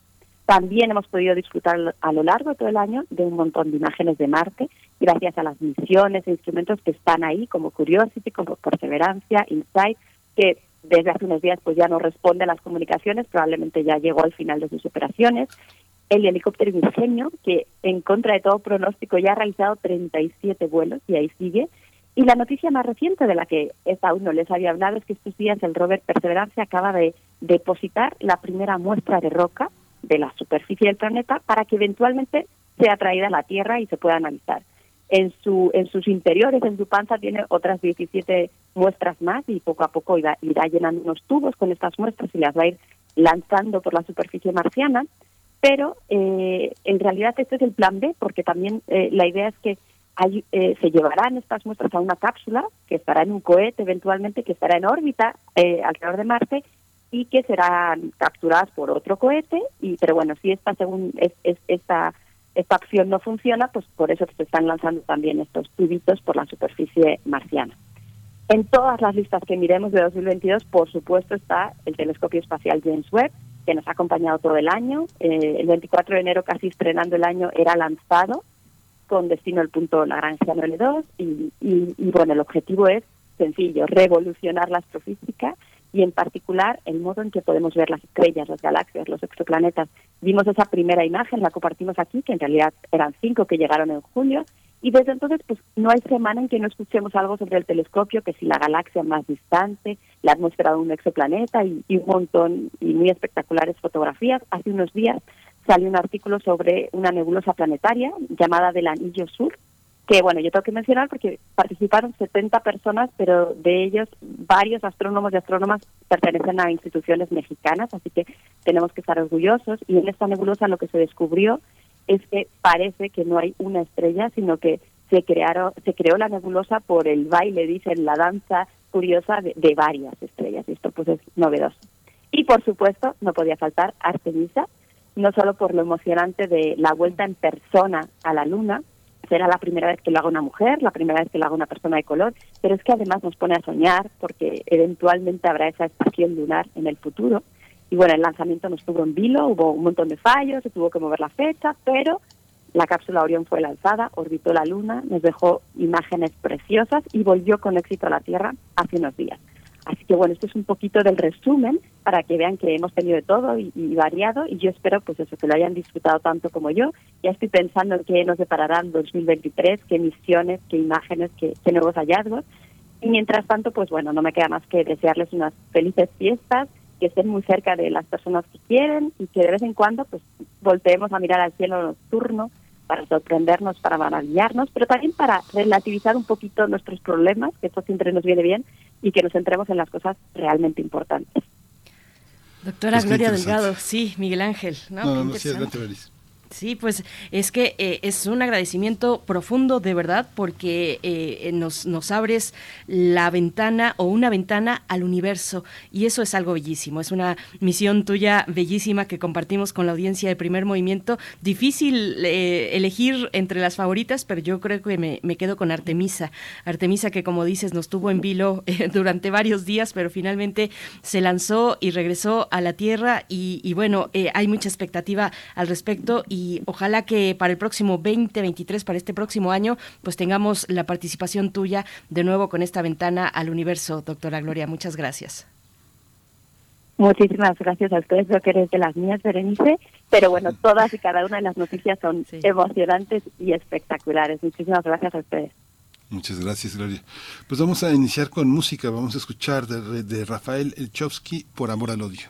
También hemos podido disfrutar a lo largo de todo el año de un montón de imágenes de Marte, gracias a las misiones e instrumentos que están ahí, como Curiosity, como Perseverancia, Insight, que desde hace unos días pues ya no responde a las comunicaciones, probablemente ya llegó al final de sus operaciones. El helicóptero Ingenio, que en contra de todo pronóstico ya ha realizado 37 vuelos y ahí sigue. Y la noticia más reciente de la que aún no les había hablado es que estos días el rover Perseverancia acaba de depositar la primera muestra de roca de la superficie del planeta para que eventualmente sea traída a la Tierra y se pueda analizar. En, su, en sus interiores, en su panza, tiene otras 17 muestras más y poco a poco irá, irá llenando unos tubos con estas muestras y las va a ir lanzando por la superficie marciana. Pero eh, en realidad este es el plan B, porque también eh, la idea es que hay, eh, se llevarán estas muestras a una cápsula que estará en un cohete eventualmente, que estará en órbita alrededor de Marte y que serán capturadas por otro cohete. Y, pero bueno, si esta, según es, esta, esta opción no funciona, pues por eso se están lanzando también estos tubitos por la superficie marciana. En todas las listas que miremos de 2022, por supuesto, está el telescopio espacial James Webb, que nos ha acompañado todo el año. Eh, el 24 de enero, casi estrenando el año, era lanzado con destino al punto Lagrange L2 y, y, y bueno, el objetivo es sencillo, revolucionar la astrofísica y en particular el modo en que podemos ver las estrellas, las galaxias, los exoplanetas. Vimos esa primera imagen, la compartimos aquí, que en realidad eran cinco que llegaron en julio, y desde entonces pues no hay semana en que no escuchemos algo sobre el telescopio, que si la galaxia más distante, la atmósfera de un exoplaneta y, y un montón y muy espectaculares fotografías. Hace unos días salió un artículo sobre una nebulosa planetaria llamada del Anillo Sur, que bueno, yo tengo que mencionar porque participaron 70 personas, pero de ellos varios astrónomos y astrónomas pertenecen a instituciones mexicanas, así que tenemos que estar orgullosos. Y en esta nebulosa lo que se descubrió es que parece que no hay una estrella, sino que se crearon, se creó la nebulosa por el baile, dicen, la danza curiosa de, de varias estrellas. Y esto pues es novedoso. Y por supuesto, no podía faltar Artemisa, no solo por lo emocionante de la vuelta en persona a la Luna, será la primera vez que lo haga una mujer, la primera vez que lo haga una persona de color, pero es que además nos pone a soñar porque eventualmente habrá esa estación lunar en el futuro. Y bueno, el lanzamiento no estuvo en vilo, hubo un montón de fallos, se tuvo que mover la fecha, pero la cápsula Orión fue lanzada, orbitó la Luna, nos dejó imágenes preciosas y volvió con éxito a la Tierra hace unos días. Así que bueno, esto es un poquito del resumen para que vean que hemos tenido de todo y, variado y yo espero pues eso, que lo hayan disfrutado tanto como yo. Ya estoy pensando en qué nos deparará en 2023, qué misiones, qué imágenes, qué, qué nuevos hallazgos. Y mientras tanto, pues bueno, no me queda más que desearles unas felices fiestas, que estén muy cerca de las personas que quieren y que de vez en cuando pues volteemos a mirar al cielo nocturno para sorprendernos, para maravillarnos, pero también para relativizar un poquito nuestros problemas, que esto siempre nos viene bien, y que nos centremos en las cosas realmente importantes. Doctora Gloria Delgado, sí, Miguel Ángel. No, no, no, Sí, pues es que eh, es un agradecimiento profundo de verdad porque eh, nos, nos abres la ventana o una ventana al universo y eso es algo bellísimo, es una misión tuya bellísima que compartimos con la audiencia de primer movimiento. Difícil eh, elegir entre las favoritas, pero yo creo que me, me, quedo con Artemisa. Artemisa que como dices nos tuvo en vilo durante varios días, pero finalmente se lanzó y regresó a la Tierra y, y bueno, hay mucha expectativa al respecto y y ojalá que para el próximo 2023, para este próximo año, pues tengamos la participación tuya de nuevo con esta ventana al universo, doctora Gloria. Muchas gracias. Muchísimas gracias a ustedes, creo que eres de las mías, Berenice, pero bueno, (laughs) todas y cada una de las noticias son emocionantes y espectaculares. Muchísimas gracias a ustedes. Muchas gracias, Gloria. Pues vamos a iniciar con música, vamos a escuchar de, de Rafael Elchovsky, Por Amor al Odio.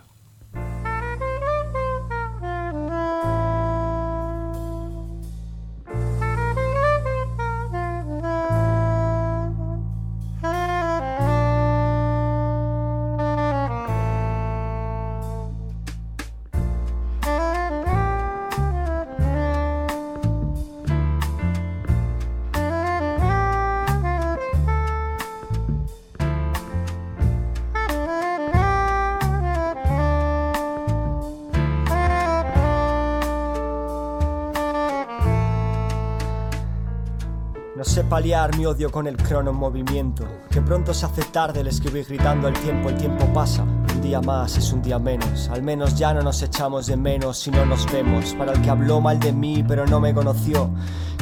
Paliar mi odio con el crono en movimiento. Que pronto se hace tarde el escribir gritando el tiempo, el tiempo pasa. Un día más es un día menos. Al menos ya no nos echamos de menos si no nos vemos. Para el que habló mal de mí pero no me conoció.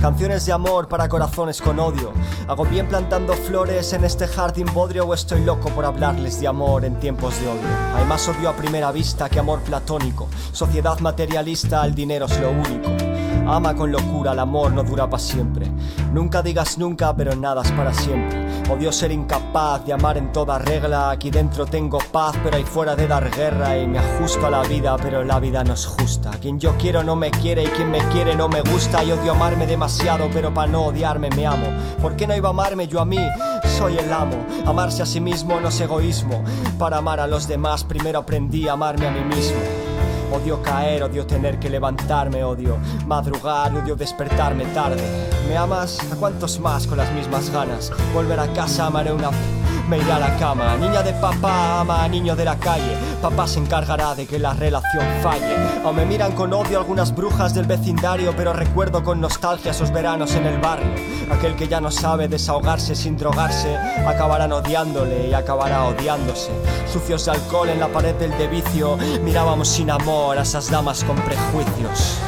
Canciones de amor para corazones con odio. Hago bien plantando flores en este jardín bodrio o estoy loco por hablarles de amor en tiempos de odio. Hay más odio a primera vista que amor platónico. Sociedad materialista, el dinero es lo único. Ama con locura, el amor no dura para siempre. Nunca digas nunca, pero nada es para siempre. Odio ser incapaz de amar en toda regla. Aquí dentro tengo paz, pero ahí fuera de dar guerra. Y me ajusto a la vida, pero la vida no es justa. Quien yo quiero no me quiere y quien me quiere no me gusta. Y odio amarme demasiado, pero para no odiarme me amo. ¿Por qué no iba a amarme yo a mí? Soy el amo. Amarse a sí mismo no es egoísmo. Para amar a los demás, primero aprendí a amarme a mí mismo. Odio caer, odio tener que levantarme, odio madrugar, odio despertarme tarde. ¿Me amas? ¿A cuántos más con las mismas ganas? Volver a casa, amaré una me iré a la cama. Niña de papá ama a niño de la calle. Papá se encargará de que la relación falle. O me miran con odio algunas brujas del vecindario, pero recuerdo con nostalgia esos veranos en el barrio. Aquel que ya no sabe desahogarse sin drogarse, acabarán odiándole y acabará odiándose. Sucios de alcohol en la pared del de vicio, mirábamos sin amor a esas damas con prejuicios.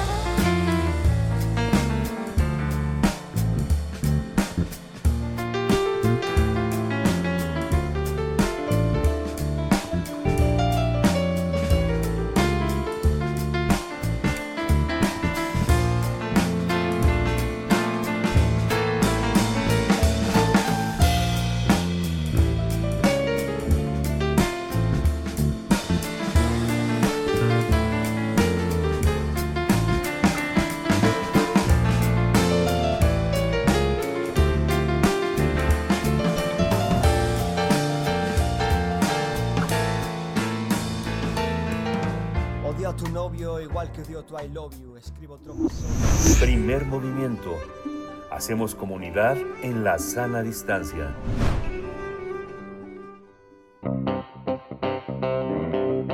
Hacemos comunidad en la sana distancia.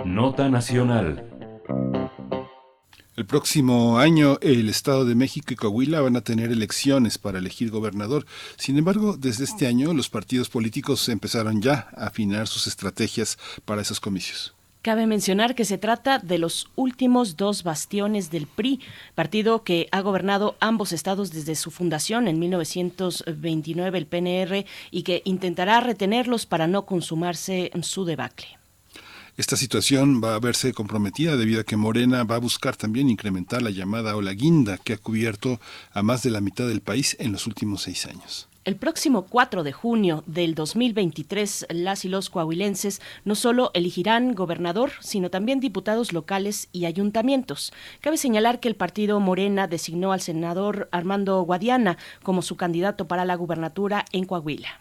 Nota Nacional. El próximo año el Estado de México y Coahuila van a tener elecciones para elegir gobernador. Sin embargo, desde este año los partidos políticos empezaron ya a afinar sus estrategias para esos comicios. Cabe mencionar que se trata de los últimos dos bastiones del PRI, partido que ha gobernado ambos estados desde su fundación en 1929, el PNR, y que intentará retenerlos para no consumarse su debacle. Esta situación va a verse comprometida debido a que Morena va a buscar también incrementar la llamada o la guinda que ha cubierto a más de la mitad del país en los últimos seis años. El próximo 4 de junio del 2023, las y los coahuilenses no solo elegirán gobernador, sino también diputados locales y ayuntamientos. Cabe señalar que el partido Morena designó al senador Armando Guadiana como su candidato para la gubernatura en Coahuila.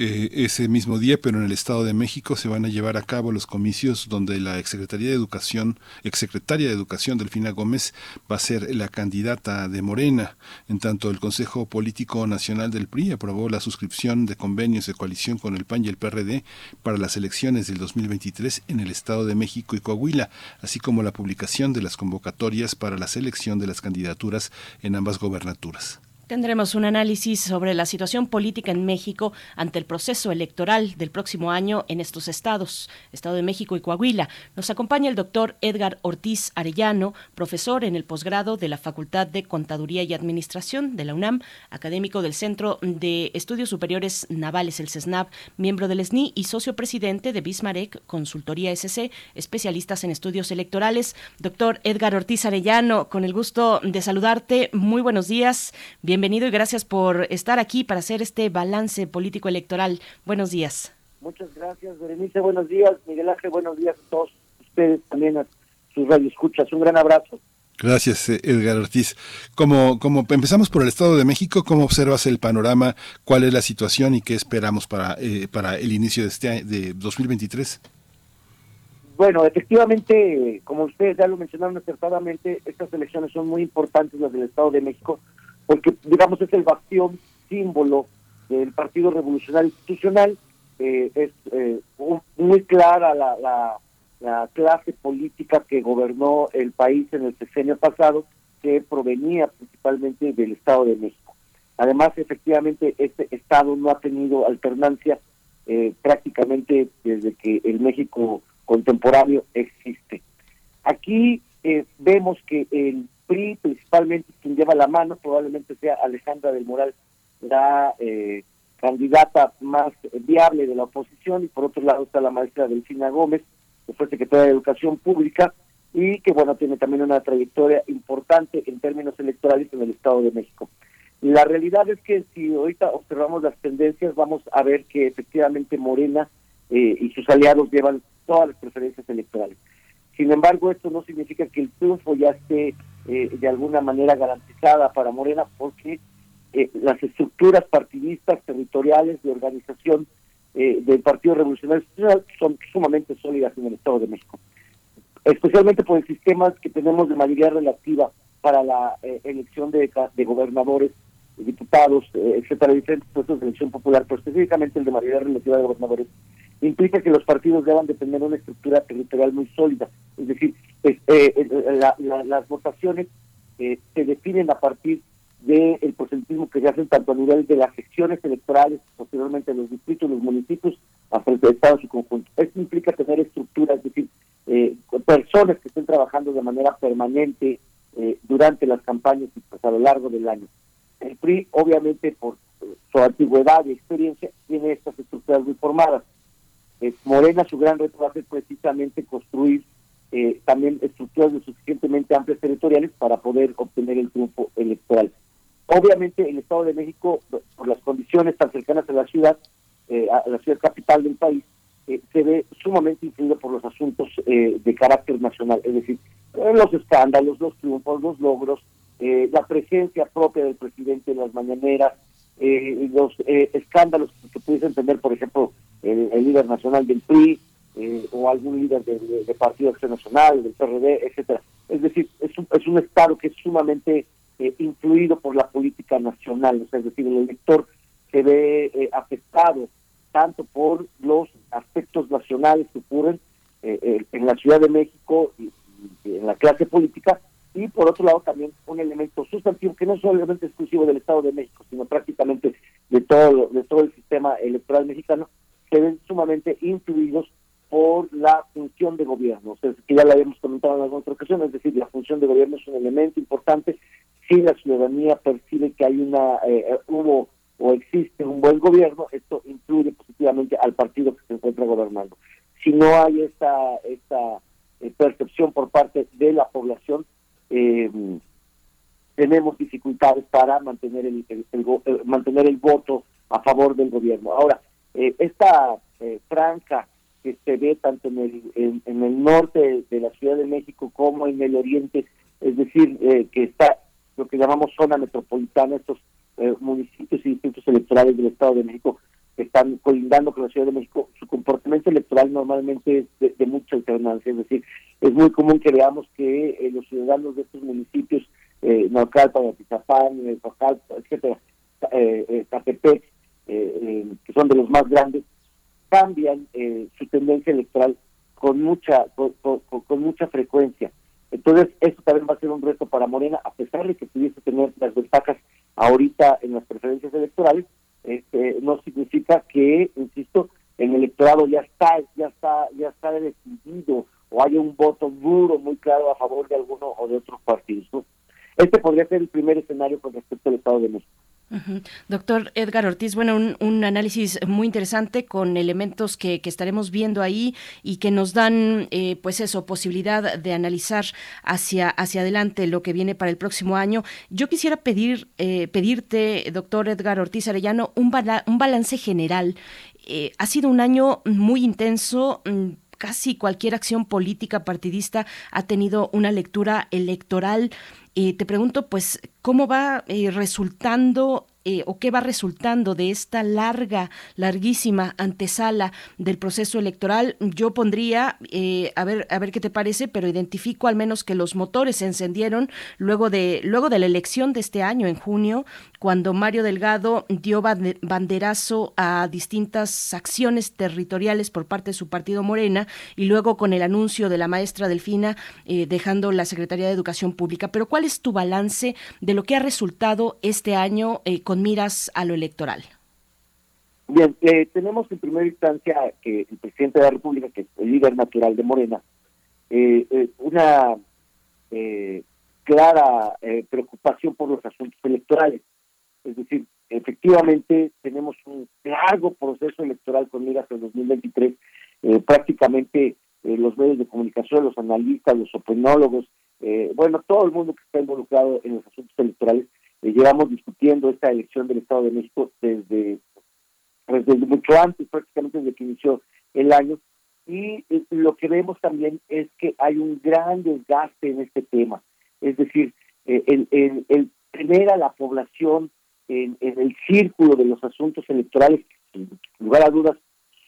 Eh, ese mismo día, pero en el Estado de México se van a llevar a cabo los comicios donde la exsecretaría de Educación, exsecretaria de Educación Delfina Gómez va a ser la candidata de Morena. En tanto, el Consejo Político Nacional del PRI aprobó la suscripción de convenios de coalición con el PAN y el PRD para las elecciones del 2023 en el Estado de México y Coahuila, así como la publicación de las convocatorias para la selección de las candidaturas en ambas gobernaturas. Tendremos un análisis sobre la situación política en México ante el proceso electoral del próximo año en estos estados, Estado de México y Coahuila. Nos acompaña el doctor Edgar Ortiz Arellano, profesor en el posgrado de la Facultad de Contaduría y Administración de la UNAM, académico del Centro de Estudios Superiores Navales, el CESNAV, miembro del SNI y socio presidente de Bismarck Consultoría SC, especialistas en estudios electorales. Doctor Edgar Ortiz Arellano, con el gusto de saludarte. Muy buenos días. Y gracias por estar aquí para hacer este balance político electoral. Buenos días. Muchas gracias, Berenice. Buenos días, Miguel Ángel. Buenos días a todos ustedes también, a sus radioescuchas. Un gran abrazo. Gracias, eh, Edgar Ortiz. Como, como empezamos por el Estado de México, ¿cómo observas el panorama? ¿Cuál es la situación y qué esperamos para, eh, para el inicio de este de 2023? Bueno, efectivamente, como ustedes ya lo mencionaron acertadamente, estas elecciones son muy importantes, las del Estado de México, porque digamos es el bastión símbolo del Partido Revolucionario Institucional, eh, es eh, muy clara la, la, clase política que gobernó el país en el sexenio pasado, que provenía principalmente del Estado de México. Además, efectivamente, este Estado no ha tenido alternancia eh, prácticamente desde que el México contemporáneo existe. Aquí vemos que el PRI principalmente quien lleva la mano, probablemente sea Alejandra del Moral, la eh, candidata más viable de la oposición, y por otro lado está la maestra Delfina Gómez, que fue secretaria de Educación Pública, y que bueno, tiene también una trayectoria importante en términos electorales en el Estado de México. La realidad es que si ahorita observamos las tendencias, vamos a ver que efectivamente Morena eh, y sus aliados llevan todas las preferencias electorales. Sin embargo, esto no significa que el triunfo ya esté eh, de alguna manera garantizada para Morena porque eh, las estructuras partidistas territoriales de organización eh, del Partido Revolucionario son sumamente sólidas en el Estado de México, especialmente por el sistema que tenemos de mayoría relativa para la elección de, de gobernadores, diputados, etcétera, diferentes puestos de elección popular, pero específicamente el de mayoría relativa de gobernadores, implica que los partidos deban de tener una estructura territorial muy sólida. Es decir, eh, eh, las votaciones eh, se definen a partir del el prosentismo que se hace tanto a nivel de las secciones electorales, posteriormente los distritos, los municipios, hasta el Estado en su conjunto. Esto implica tener estructuras, es decir, personas que estén trabajando de manera permanente durante las campañas y pues, a lo largo del año. El PRI, obviamente, por su antigüedad y experiencia, tiene estas estructuras muy formadas. Morena, su gran reto va a ser precisamente construir eh, también estructuras lo suficientemente amplias territoriales para poder obtener el triunfo electoral. Obviamente el Estado de México, por las condiciones tan cercanas a la ciudad, eh, a la ciudad capital del país, eh, se ve sumamente influido por los asuntos de carácter nacional, es decir, los escándalos, los triunfos, los logros, la presencia propia del presidente en las mañaneras, los escándalos que pudiesen tener, por ejemplo, el, líder nacional del PRI, o algún líder de, de, Partido Acción Nacional, del PRD, etcétera. Es decir, es un, es un Estado que es sumamente influido por la política nacional, es decir, el elector se ve afectado tanto por los aspectos nacionales que ocurren en la Ciudad de México y, en la clase política, y por otro lado también un elemento sustantivo que no es solamente exclusivo del Estado de México, sino prácticamente de todo, de todo el sistema electoral mexicano, se ven sumamente influidos por la función de gobierno. O sea, que ya lo habíamos comentado en alguna otra ocasión, es decir, la función de gobierno es un elemento importante. Si la ciudadanía percibe que hay una, eh, hubo o existe un buen gobierno, esto influye positivamente al partido que se encuentra gobernando. Si no hay esta, esta eh, percepción por parte de la población, eh, tenemos dificultades para mantener el, mantener el voto a favor del gobierno. Ahora, eh, esta eh, franca que se ve tanto en el, en, el norte de la Ciudad de México como en el oriente, es decir, eh, que está lo que llamamos zona metropolitana, estos municipios y distritos electorales del Estado de México están colindando con la Ciudad de México, su comportamiento electoral normalmente es de, mucha alternancia, es decir, es muy común que veamos que los ciudadanos de estos municipios eh, Naucalpan, Atizapán, etcétera, eh, eh, Catepec, eh, eh, que son de los más grandes, cambian eh, su tendencia electoral con mucha con, mucha frecuencia. Entonces, eso también va a ser un reto para Morena, a pesar de que pudiese tener las ventajas ahorita en las preferencias electorales, este, no significa que, insisto, el electorado ya está, ya está, ya está decidido o haya un voto duro, muy claro a favor de alguno o de otros partidos. Este podría ser el primer escenario con respecto al Estado de México. Doctor Edgar Ortiz, bueno, un, análisis muy interesante con elementos que, estaremos viendo ahí y que nos dan, eh, pues eso, posibilidad de analizar hacia, hacia adelante lo que viene para el próximo año. Yo quisiera pedir, eh, pedirte, doctor Edgar Ortiz Arellano, un, un balance general. Eh, ha sido un año muy intenso mm, casi cualquier acción política partidista ha tenido una lectura electoral eh, te pregunto, pues, ¿cómo va eh, resultando eh, o qué va resultando de esta larga, larguísima antesala del proceso electoral, yo pondría, eh, a ver, a ver qué te parece, pero identifico al menos que los motores se encendieron luego de, luego de la elección de este año, en junio, cuando Mario Delgado dio banderazo a distintas acciones territoriales por parte de su partido Morena y luego con el anuncio de la maestra Delfina eh, dejando la Secretaría de Educación Pública. Pero ¿cuál es tu balance de lo que ha resultado este año con miras a lo electoral? Bien, eh, tenemos en primera instancia que el presidente de la República, que es el líder natural de Morena, eh, eh, una clara preocupación por los asuntos electorales. Es decir, efectivamente tenemos un largo proceso electoral con miras al 2023. prácticamente los medios de comunicación, los analistas, los opinólogos, bueno, todo el mundo que está involucrado en los asuntos electorales eh, llevamos discutiendo esta elección del Estado de México desde, pues, desde mucho antes, prácticamente desde que inició el año, y eh, lo que vemos también es que hay un gran desgaste en este tema, es decir, eh, el, el, tener a la población en, el círculo de los asuntos electorales, sin lugar a dudas,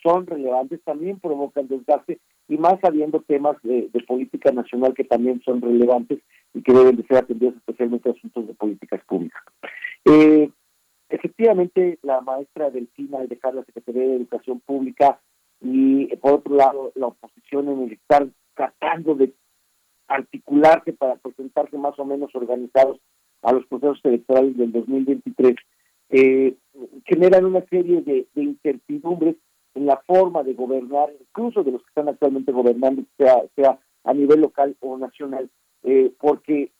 son relevantes, también provocan desgaste y más habiendo temas de, política nacional que también son relevantes y que deben de ser atendidos especialmente asuntos de políticas públicas. Eh, efectivamente, la maestra Delfina al dejar la Secretaría de Educación Pública y por otro lado la oposición en el estar tratando de articularse para presentarse más o menos organizados a los procesos electorales del 2023, eh, generan una serie de incertidumbres en la forma de gobernar, incluso de los que están actualmente gobernando, sea, sea a nivel local o nacional, eh, porque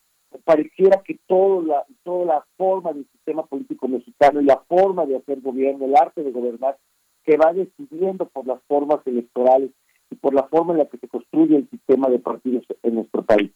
pareciera que toda la, toda la forma del sistema político mexicano y la forma de hacer gobierno, el arte de gobernar, se va decidiendo por las formas electorales y por la forma en la que se construye el sistema de partidos en nuestro país.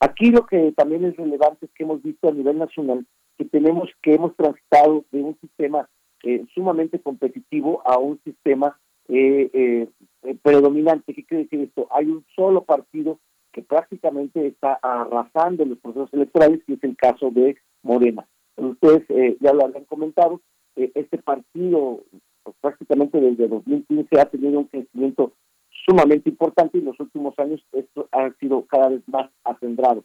Aquí lo que también es relevante es que hemos visto a nivel nacional que tenemos que hemos transitado de un sistema eh, sumamente competitivo a un sistema eh, eh, predominante. ¿Qué quiere decir esto? Hay un solo partido que prácticamente está arrasando los procesos electorales, y es el caso de Morena. Ustedes ya lo habían comentado, este partido pues, prácticamente desde 2015 ha tenido un crecimiento sumamente importante y en los últimos años esto ha sido cada vez más acendrado.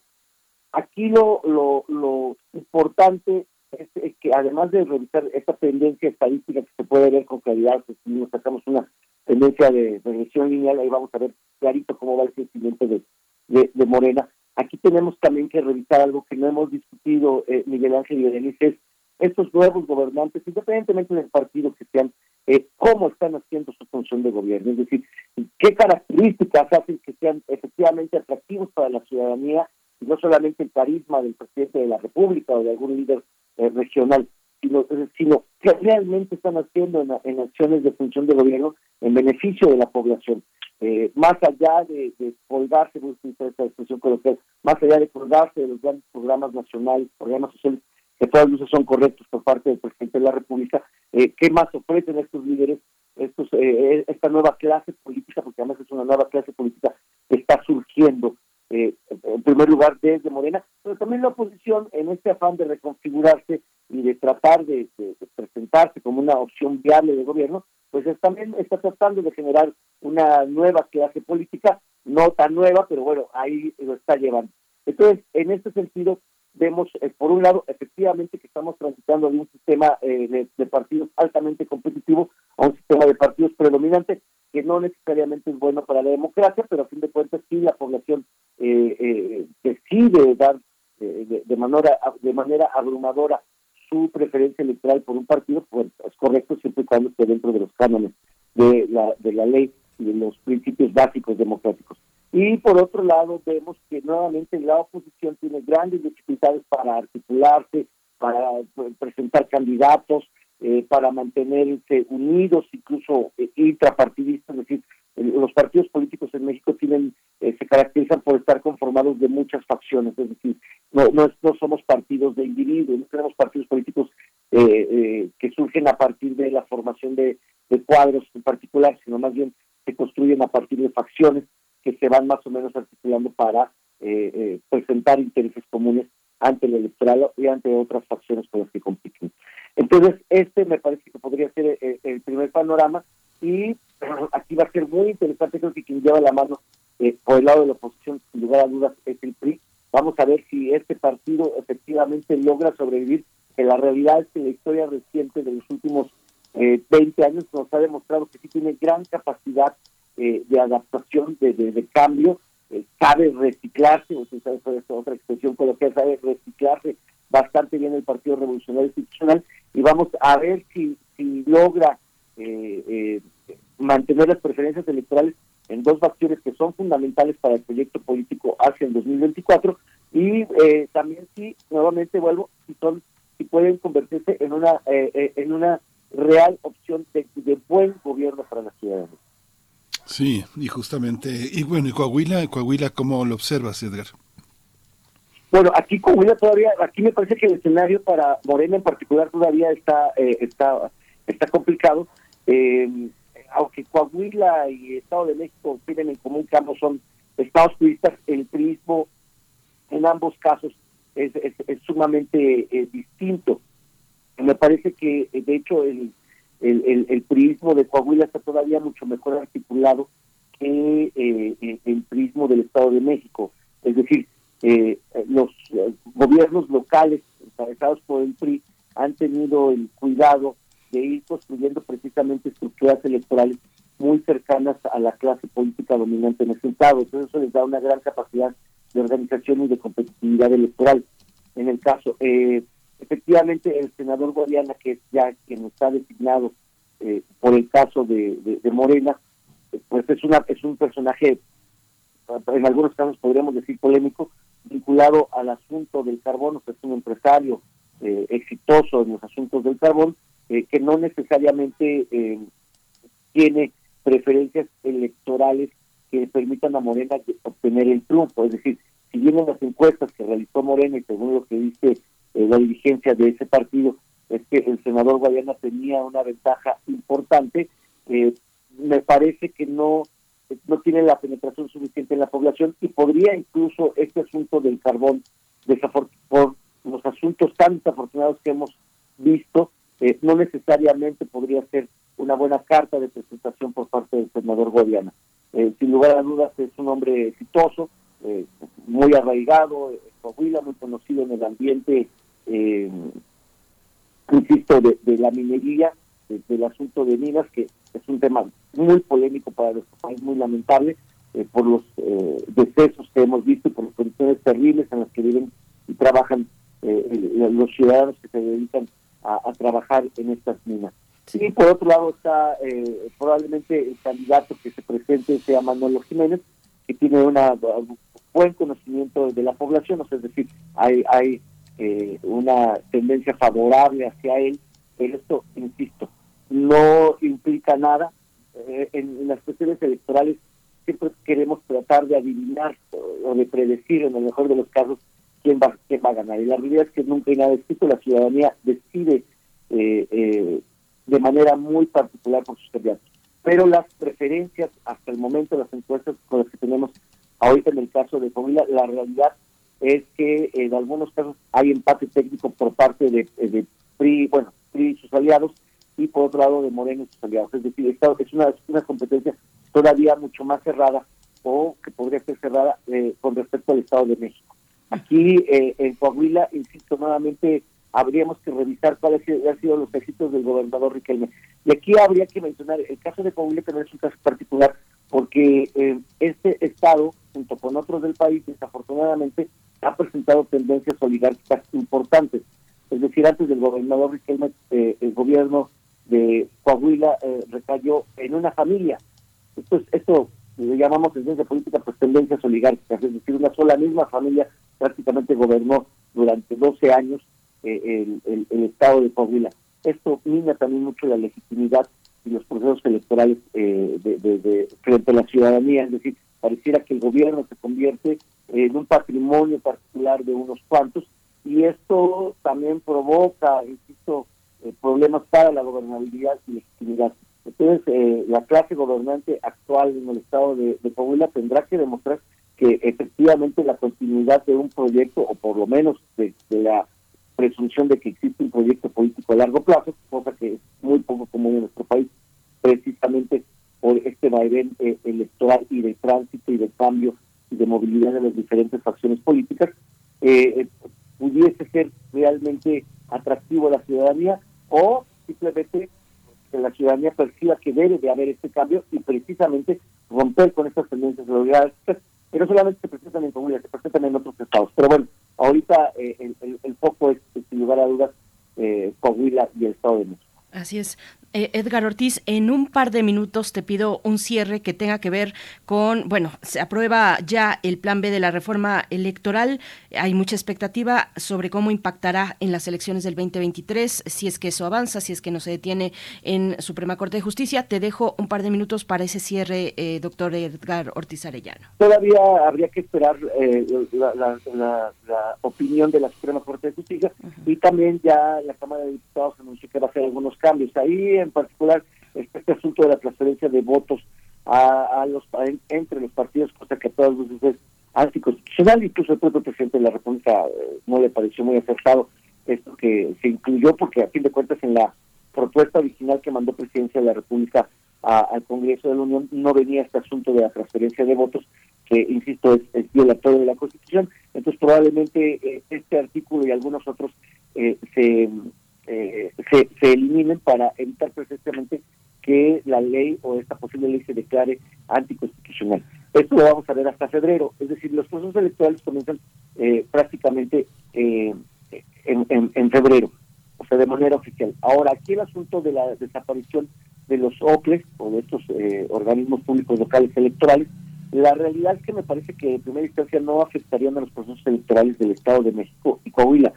Aquí lo, lo, lo importante es, que además de revisar esta tendencia estadística que se puede ver con claridad, pues, si nos sacamos una tendencia de regresión lineal, ahí vamos a ver clarito cómo va el crecimiento de, de, Morena. Aquí tenemos también que revisar algo que no hemos discutido, eh, Miguel Ángel y Berenice, es estos nuevos gobernantes, independientemente del partido que sean, eh, cómo están haciendo su función de gobierno, es decir, qué características hacen que sean efectivamente atractivos para la ciudadanía, y no solamente el carisma del presidente de la República o de algún líder eh, regional, sino, que realmente están haciendo en, acciones de función de gobierno en beneficio de la población. Eh, más allá de, colgarse, esta expresión coloquial, más allá de colgarse de los grandes programas nacionales, programas sociales, que todas luces son correctos por parte del presidente de la República, eh, ¿qué más ofrecen estos líderes, eh, esta nueva clase política, una nueva clase política que está surgiendo, en primer lugar desde Morena, pero también la oposición en este afán de reconfigurarse y de tratar de, presentarse como una opción viable de gobierno, pues también está tratando de generar una nueva clase política, no tan nueva, pero bueno, ahí lo está llevando. Entonces, en este sentido, vemos, eh, por un lado, efectivamente que estamos transitando de un sistema eh, de, partidos altamente competitivo a un sistema de partidos predominante, no necesariamente es bueno para la democracia, pero a fin de cuentas sí la población eh, decide dar de, manera, de manera abrumadora su preferencia electoral por un partido, pues es correcto siempre y cuando esté dentro de los cánones de la, de la ley y de los principios básicos democráticos. Y por otro lado, vemos que nuevamente la oposición tiene grandes dificultades para articularse, para pues, presentar candidatos, eh, para mantenerse unidos, incluso eh, intrapartidistas, es decir, los partidos políticos en México tienen eh, se caracterizan por estar conformados de muchas facciones, es decir, no, no, no somos partidos de individuos, no tenemos partidos políticos eh, que surgen a partir de la formación de, de cuadros en particular, sino más bien se construyen a partir de facciones que se van más o menos articulando para eh, eh, presentar intereses comunes ante el electorado y ante otras facciones con las que compiten. Entonces, este me parece que podría ser eh, el, primer panorama y aquí va a ser muy interesante, creo que quien lleva la mano por el lado de la oposición, sin lugar a dudas, es el PRI. Vamos a ver si este partido efectivamente logra sobrevivir, que la realidad es que la historia reciente de los últimos 20 años nos ha demostrado que sí tiene gran capacidad eh, de adaptación, de, de, cambio, eh, sabe reciclarse, usted sabe otra expresión coloquial, sabe reciclarse bastante bien el Partido Revolucionario Institucional y vamos a ver si, si logra eh, mantener las preferencias electorales en dos facciones que son fundamentales para el proyecto político hacia el 2024 y también si nuevamente vuelvo si son si pueden convertirse en una en una real opción de, de buen gobierno para la ciudadanía. Sí, y justamente, y bueno, y Coahuila, Coahuila, ¿cómo lo observas, Edgar? Bueno, aquí Coahuila todavía, aquí me parece que el escenario para Morena en particular todavía está eh, está está complicado, eh, aunque Coahuila y Estado de México tienen en común que ambos son estados turistas, el turismo en ambos casos es, es, sumamente eh, distinto. Me parece que, de hecho, el, el, el, el prismo de Coahuila está todavía mucho mejor articulado que eh, el prismo del Estado de México. Es decir, eh, los eh, gobiernos locales encabezados por el PRI han tenido el cuidado de ir construyendo precisamente estructuras electorales muy cercanas a la clase política dominante en ese estado. Entonces eso les da una gran capacidad de organización y de competitividad electoral. En el caso, eh, efectivamente el senador Guadiana, que es ya quien está designado eh, por el caso de, de, Morena, pues es una es un personaje, en algunos casos podríamos decir polémico, vinculado al asunto del carbón, es un empresario eh, exitoso en los asuntos del carbón, eh, que no necesariamente tiene preferencias electorales que permitan a Morena obtener el triunfo. Es decir, si vienen las encuestas que realizó Morena y según lo que dice eh, la dirigencia de ese partido es que el senador Guayana tenía una ventaja importante. Eh, me parece que no no tiene la penetración suficiente en la población y podría incluso este asunto del carbón, por los asuntos tan desafortunados que hemos visto, eh, no necesariamente podría ser una buena carta de presentación por parte del senador Guadiana. sin lugar a dudas es un hombre exitoso, muy arraigado, Coahuila, muy conocido en el ambiente, insisto, de, la minería, del asunto de minas, que es un tema muy polémico para nuestro país, muy lamentable, por los decesos que hemos visto y por las condiciones terribles en las que viven y trabajan los ciudadanos que se dedican a, trabajar en estas minas. Y por otro lado está eh, probablemente el candidato que se presente sea Manolo Jiménez, que tiene un buen conocimiento de la población, es decir, hay, hay eh, una tendencia favorable hacia él, pero esto, insisto, no implica nada. Eh, en, las cuestiones electorales siempre queremos tratar de adivinar o, de predecir, en el mejor de los casos, quién va, va a ganar. Y la realidad es que nunca hay nada escrito, la ciudadanía decide eh, eh, de manera muy particular por sus candidatos. Pero las preferencias, hasta el momento, las encuestas con las que tenemos ahorita en el caso de Comila, la realidad es que en algunos casos hay empate técnico por parte de, de PRI, bueno, PRI y sus aliados, y por otro lado de Moreno y sus aliados. Es decir, es una, una competencia todavía mucho más cerrada o que podría ser cerrada eh, con respecto al Estado de México. Aquí eh, en Coahuila, insisto nuevamente, habríamos que revisar cuáles han sido los éxitos del gobernador Riquelme. Y aquí habría que mencionar el caso de Coahuila, no es un caso particular, porque eh, este estado, junto con otros del país, desafortunadamente, ha presentado tendencias oligárquicas importantes. Es decir, antes del gobernador Riquelme, eh, el gobierno de Coahuila recayó en una familia. Esto, esto le llamamos en ciencia política pues tendencias oligárquicas, es decir, una sola misma familia prácticamente gobernó durante 12 años eh, el, el, estado de Coahuila. Esto mina también mucho la legitimidad y los procesos electorales eh, de, frente a la ciudadanía, es decir, pareciera que el gobierno se convierte en un patrimonio particular de unos cuantos y esto también provoca, insisto, eh, problemas para la gobernabilidad y legitimidad. Entonces, la clase gobernante actual en el estado de, de Coahuila tendrá que demostrar que efectivamente la continuidad de un proyecto, o por lo menos de, la presunción de que existe un proyecto político a largo plazo, cosa que es muy poco común en nuestro país, precisamente por este vaivén eh, electoral y de tránsito y de cambio y de movilidad de las diferentes facciones políticas, eh, pudiese ser realmente atractivo a la ciudadanía o simplemente que la ciudadanía perciba que debe de haber este cambio y precisamente romper con estas tendencias que no solamente se presentan en Coahuila, se presentan en otros estados. Pero bueno, ahorita eh, el, el, foco es, sin lugar a dudas, eh, Coahuila y el Estado de México. Así es. Eh, Edgar Ortiz, en un par de minutos te pido un cierre que tenga que ver con, bueno, se aprueba ya el plan B de la reforma electoral. Hay mucha expectativa sobre cómo impactará en las elecciones del 2023, si es que eso avanza, si es que no se detiene en Suprema Corte de Justicia. Te dejo un par de minutos para ese cierre, eh, doctor Edgar Ortiz Arellano. Todavía habría que esperar eh, la, opinión de la Suprema Corte de Justicia y también ya la Cámara de Diputados anunció que va a hacer algunos cambios. Ahí en particular este asunto de la transferencia de votos a, los entre los partidos, cosa que a todas luces es anticonstitucional, incluso el propio presidente de la República eh, no le pareció muy acertado esto que se incluyó, porque a fin de cuentas en la propuesta original que mandó Presidencia de la República al Congreso de la Unión no venía este asunto de la transferencia de votos, que insisto es, violatorio de la Constitución, entonces probablemente eh, este artículo y algunos otros eh, se eh, se, eliminen para evitar precisamente que la ley o esta posible ley se declare anticonstitucional. Esto lo vamos a ver hasta febrero, es decir, los procesos electorales comienzan eh, prácticamente eh, en, en, febrero, o sea, de manera oficial. Ahora, aquí el asunto de la desaparición de los OCLES o de estos organismos públicos locales electorales, la realidad es que me parece que en primera instancia no afectarían a los procesos electorales del Estado de México y Coahuila.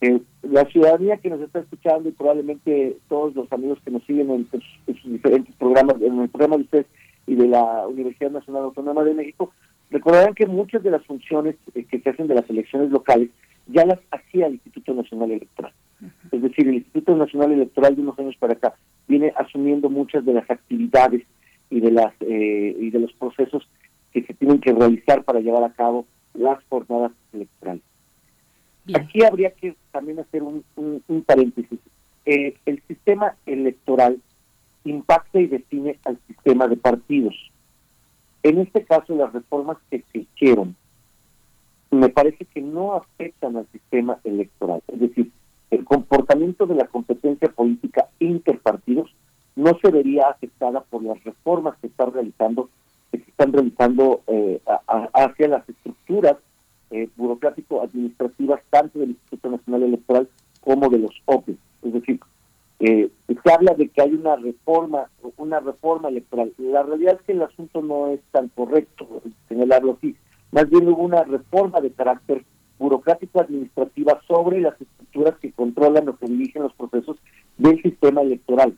Eh, la ciudadanía que nos está escuchando y probablemente todos los amigos que nos siguen en, sus diferentes programas, en el programa de ustedes y de la Universidad Nacional Autónoma de México, recordarán que muchas de las funciones eh, que se hacen de las elecciones locales ya las hacía el Instituto Nacional Electoral. Es decir, el Instituto Nacional Electoral de unos años para acá viene asumiendo muchas de las actividades y de las eh, y de los procesos que se tienen que realizar para llevar a cabo las jornadas electorales. Aquí habría que también hacer un, paréntesis. Eh, el sistema electoral impacta y define al sistema de partidos. En este caso, las reformas que se hicieron me parece que no afectan al sistema electoral. Es decir, el comportamiento de la competencia política interpartidos no se vería afectada por las reformas que están realizando que se están realizando eh, hacia las estructuras eh, burocrático-administrativas tanto del Instituto Nacional Electoral como de los OPE. Es decir, eh, se habla de que hay una reforma, una reforma electoral. La realidad es que el asunto no es tan correcto señalarlo así. Más bien hubo una reforma de carácter burocrático-administrativa sobre las estructuras que controlan o que dirigen los procesos del sistema electoral.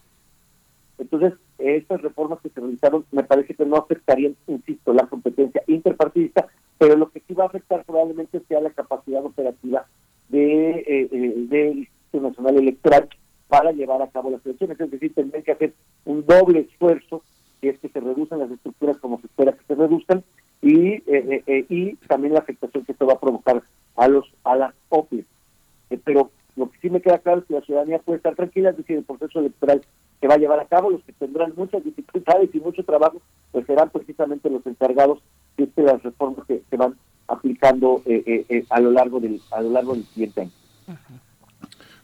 Entonces, estas reformas que se realizaron me parece que no afectarían, insisto, la competencia interpartidista, pero lo que sí va a afectar probablemente sea la capacidad operativa de, eh, eh, Instituto Nacional Electoral para llevar a cabo las elecciones. Es decir, tendrían que hacer un doble esfuerzo si es que se reducen las estructuras como se espera que se reduzcan y, eh, y también la afectación que esto va a provocar a los a las OPE. pero lo que sí me queda claro es que la ciudadanía puede estar tranquila, es decir, el proceso electoral que va a llevar a cabo, los que tendrán muchas dificultades y mucho trabajo, pues serán precisamente los encargados de este, las reformas que se van aplicando eh, eh, eh, a lo largo del a lo largo del siguiente año.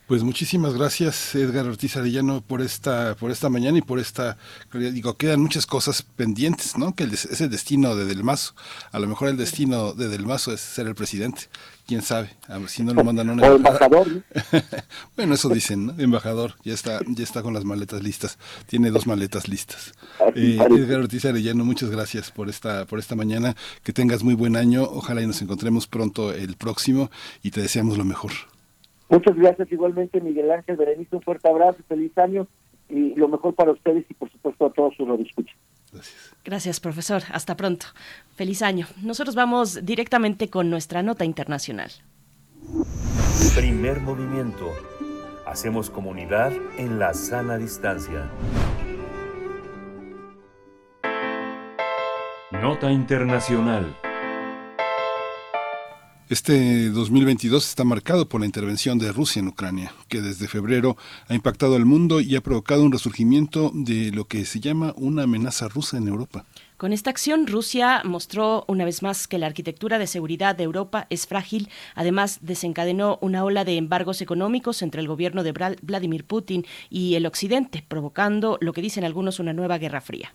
Pues muchísimas gracias Edgar Ortiz Arellano por esta por esta mañana y por esta digo quedan muchas cosas pendientes, ¿no? Que es el destino de Del Mazo. A lo mejor el destino de Del Mazo es ser el presidente. Quién sabe, a ver si no lo mandan a una embajador. (laughs) bueno, eso dicen, ¿no? Embajador, ya está ya está con las maletas listas. Tiene dos maletas listas. Eh, Edgar Ortiz Arellano, muchas gracias por esta por esta mañana. Que tengas muy buen año. Ojalá y nos encontremos pronto el próximo y te deseamos lo mejor. Muchas gracias igualmente, Miguel Ángel Berenice. Un fuerte abrazo, feliz año y lo mejor para ustedes y, por supuesto, a todos sus radioescuchas. Gracias. Gracias, profesor. Hasta pronto. Feliz año. Nosotros vamos directamente con nuestra nota internacional. Primer movimiento. Hacemos comunidad en la sana distancia. Nota internacional. Este 2022 está marcado por la intervención de Rusia en Ucrania, que desde febrero ha impactado al mundo y ha provocado un resurgimiento de lo que se llama una amenaza rusa en Europa. Con esta acción, Rusia mostró una vez más que la arquitectura de seguridad de Europa es frágil. Además, desencadenó una ola de embargos económicos entre el gobierno de Vladimir Putin y el Occidente, provocando lo que dicen algunos una nueva guerra fría.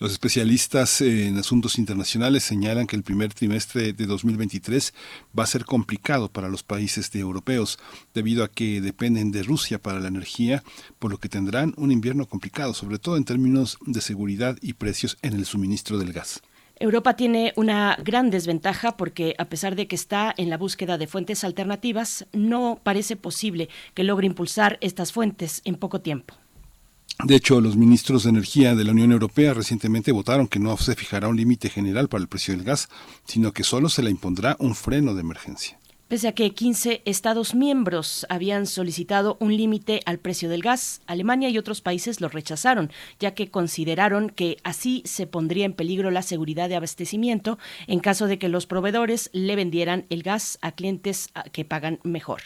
Los especialistas en asuntos internacionales señalan que el primer trimestre de 2023 va a ser complicado para los países europeos debido a que dependen de Rusia para la energía, por lo que tendrán un invierno complicado, sobre todo en términos de seguridad y precios en el suministro del gas. Europa tiene una gran desventaja porque a pesar de que está en la búsqueda de fuentes alternativas, no parece posible que logre impulsar estas fuentes en poco tiempo. De hecho, los ministros de Energía de la Unión Europea recientemente votaron que no se fijará un límite general para el precio del gas, sino que solo se le impondrá un freno de emergencia. Pese a que 15 Estados miembros habían solicitado un límite al precio del gas, Alemania y otros países lo rechazaron, ya que consideraron que así se pondría en peligro la seguridad de abastecimiento en caso de que los proveedores le vendieran el gas a clientes que pagan mejor.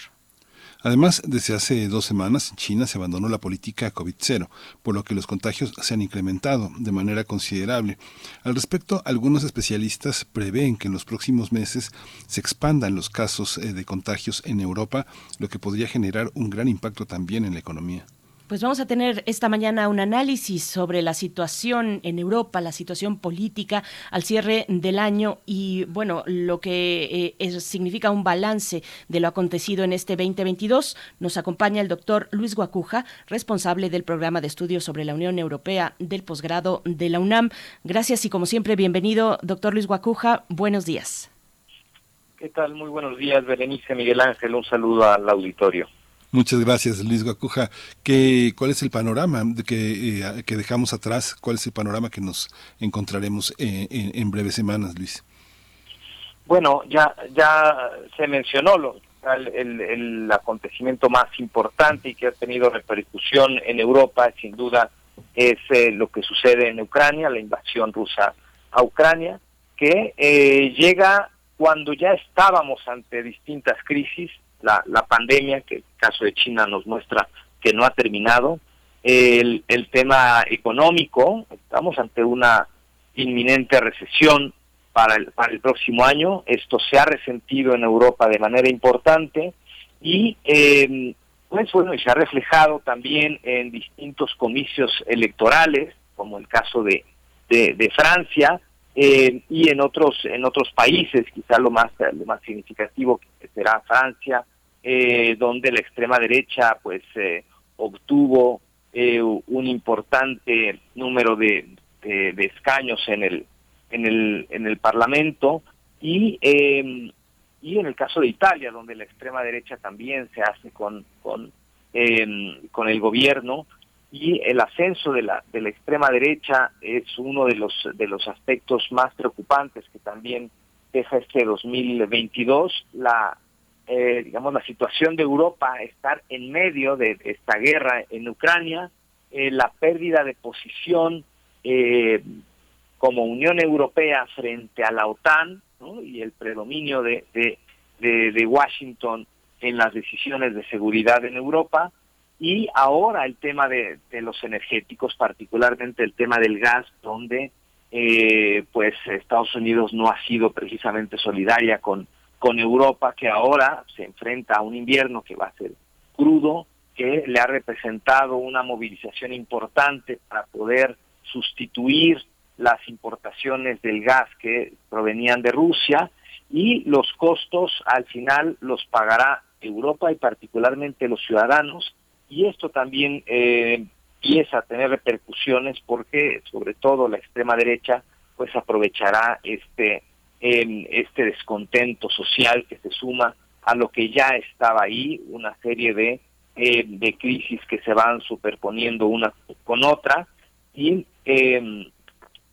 Además, desde hace dos semanas China se abandonó la política COVID-0, por lo que los contagios se han incrementado de manera considerable. Al respecto, algunos especialistas prevén que en los próximos meses se expandan los casos eh, de contagios en Europa, lo que podría generar un gran impacto también en la economía. Pues vamos a tener esta mañana un análisis sobre la situación en Europa, la situación política al cierre del año y, bueno, lo que eh, significa un balance de lo acontecido en este 2022. Nos acompaña el doctor Luis Guacuja, responsable del programa de estudios sobre la Unión Europea del posgrado de la UNAM. Gracias y, como siempre, bienvenido, doctor Luis Guacuja. Buenos días. ¿Qué tal? Muy buenos días, Berenice Miguel Ángel. Un saludo al auditorio. Muchas gracias, Luis Guacuja. ¿Qué, ¿Cuál es el panorama que, eh, que dejamos atrás? ¿Cuál es el panorama que nos encontraremos eh, en, breves semanas, Luis? Bueno, ya, ya se mencionó lo, el, el, acontecimiento más importante y que ha tenido repercusión en Europa, sin duda, es eh, lo que sucede en Ucrania, la invasión rusa a Ucrania, que llega cuando ya estábamos ante distintas crisis la, la pandemia, que el caso de China nos muestra que no ha terminado, el, el tema económico, estamos ante una inminente recesión para el, para el próximo año. Esto se ha resentido en Europa de manera importante y eh, pues bueno, y se ha reflejado también en distintos comicios electorales, como el caso de, de, Francia, eh, y en otros en otros países, quizá lo más lo más significativo será Francia, eh, donde la extrema derecha pues eh, obtuvo un importante número de, de, escaños en el en el en el Parlamento y y en el caso de Italia, donde la extrema derecha también se hace con, con, em, con el gobierno, y el ascenso de la, de la extrema derecha es uno de los, de los aspectos más preocupantes que también deja este 2022. La, eh, digamos, la situación de Europa, estar en medio de, esta guerra en Ucrania, eh, la pérdida de posición eh, como Unión Europea frente a la OTAN, y el predominio de, de, Washington en las decisiones de seguridad en Europa y ahora el tema de, los energéticos, particularmente el tema del gas, donde eh, pues Estados Unidos no ha sido precisamente solidaria con, con Europa, que ahora se enfrenta a un invierno que va a ser crudo, que le ha representado una movilización importante para poder sustituir las importaciones del gas que provenían de Rusia y los costos al final los pagará Europa y particularmente los ciudadanos y esto también eh, empieza a tener repercusiones porque sobre todo la extrema derecha pues aprovechará este em, este descontento social que se suma a lo que ya estaba ahí una serie de em, de crisis que se van superponiendo una con otra y eh,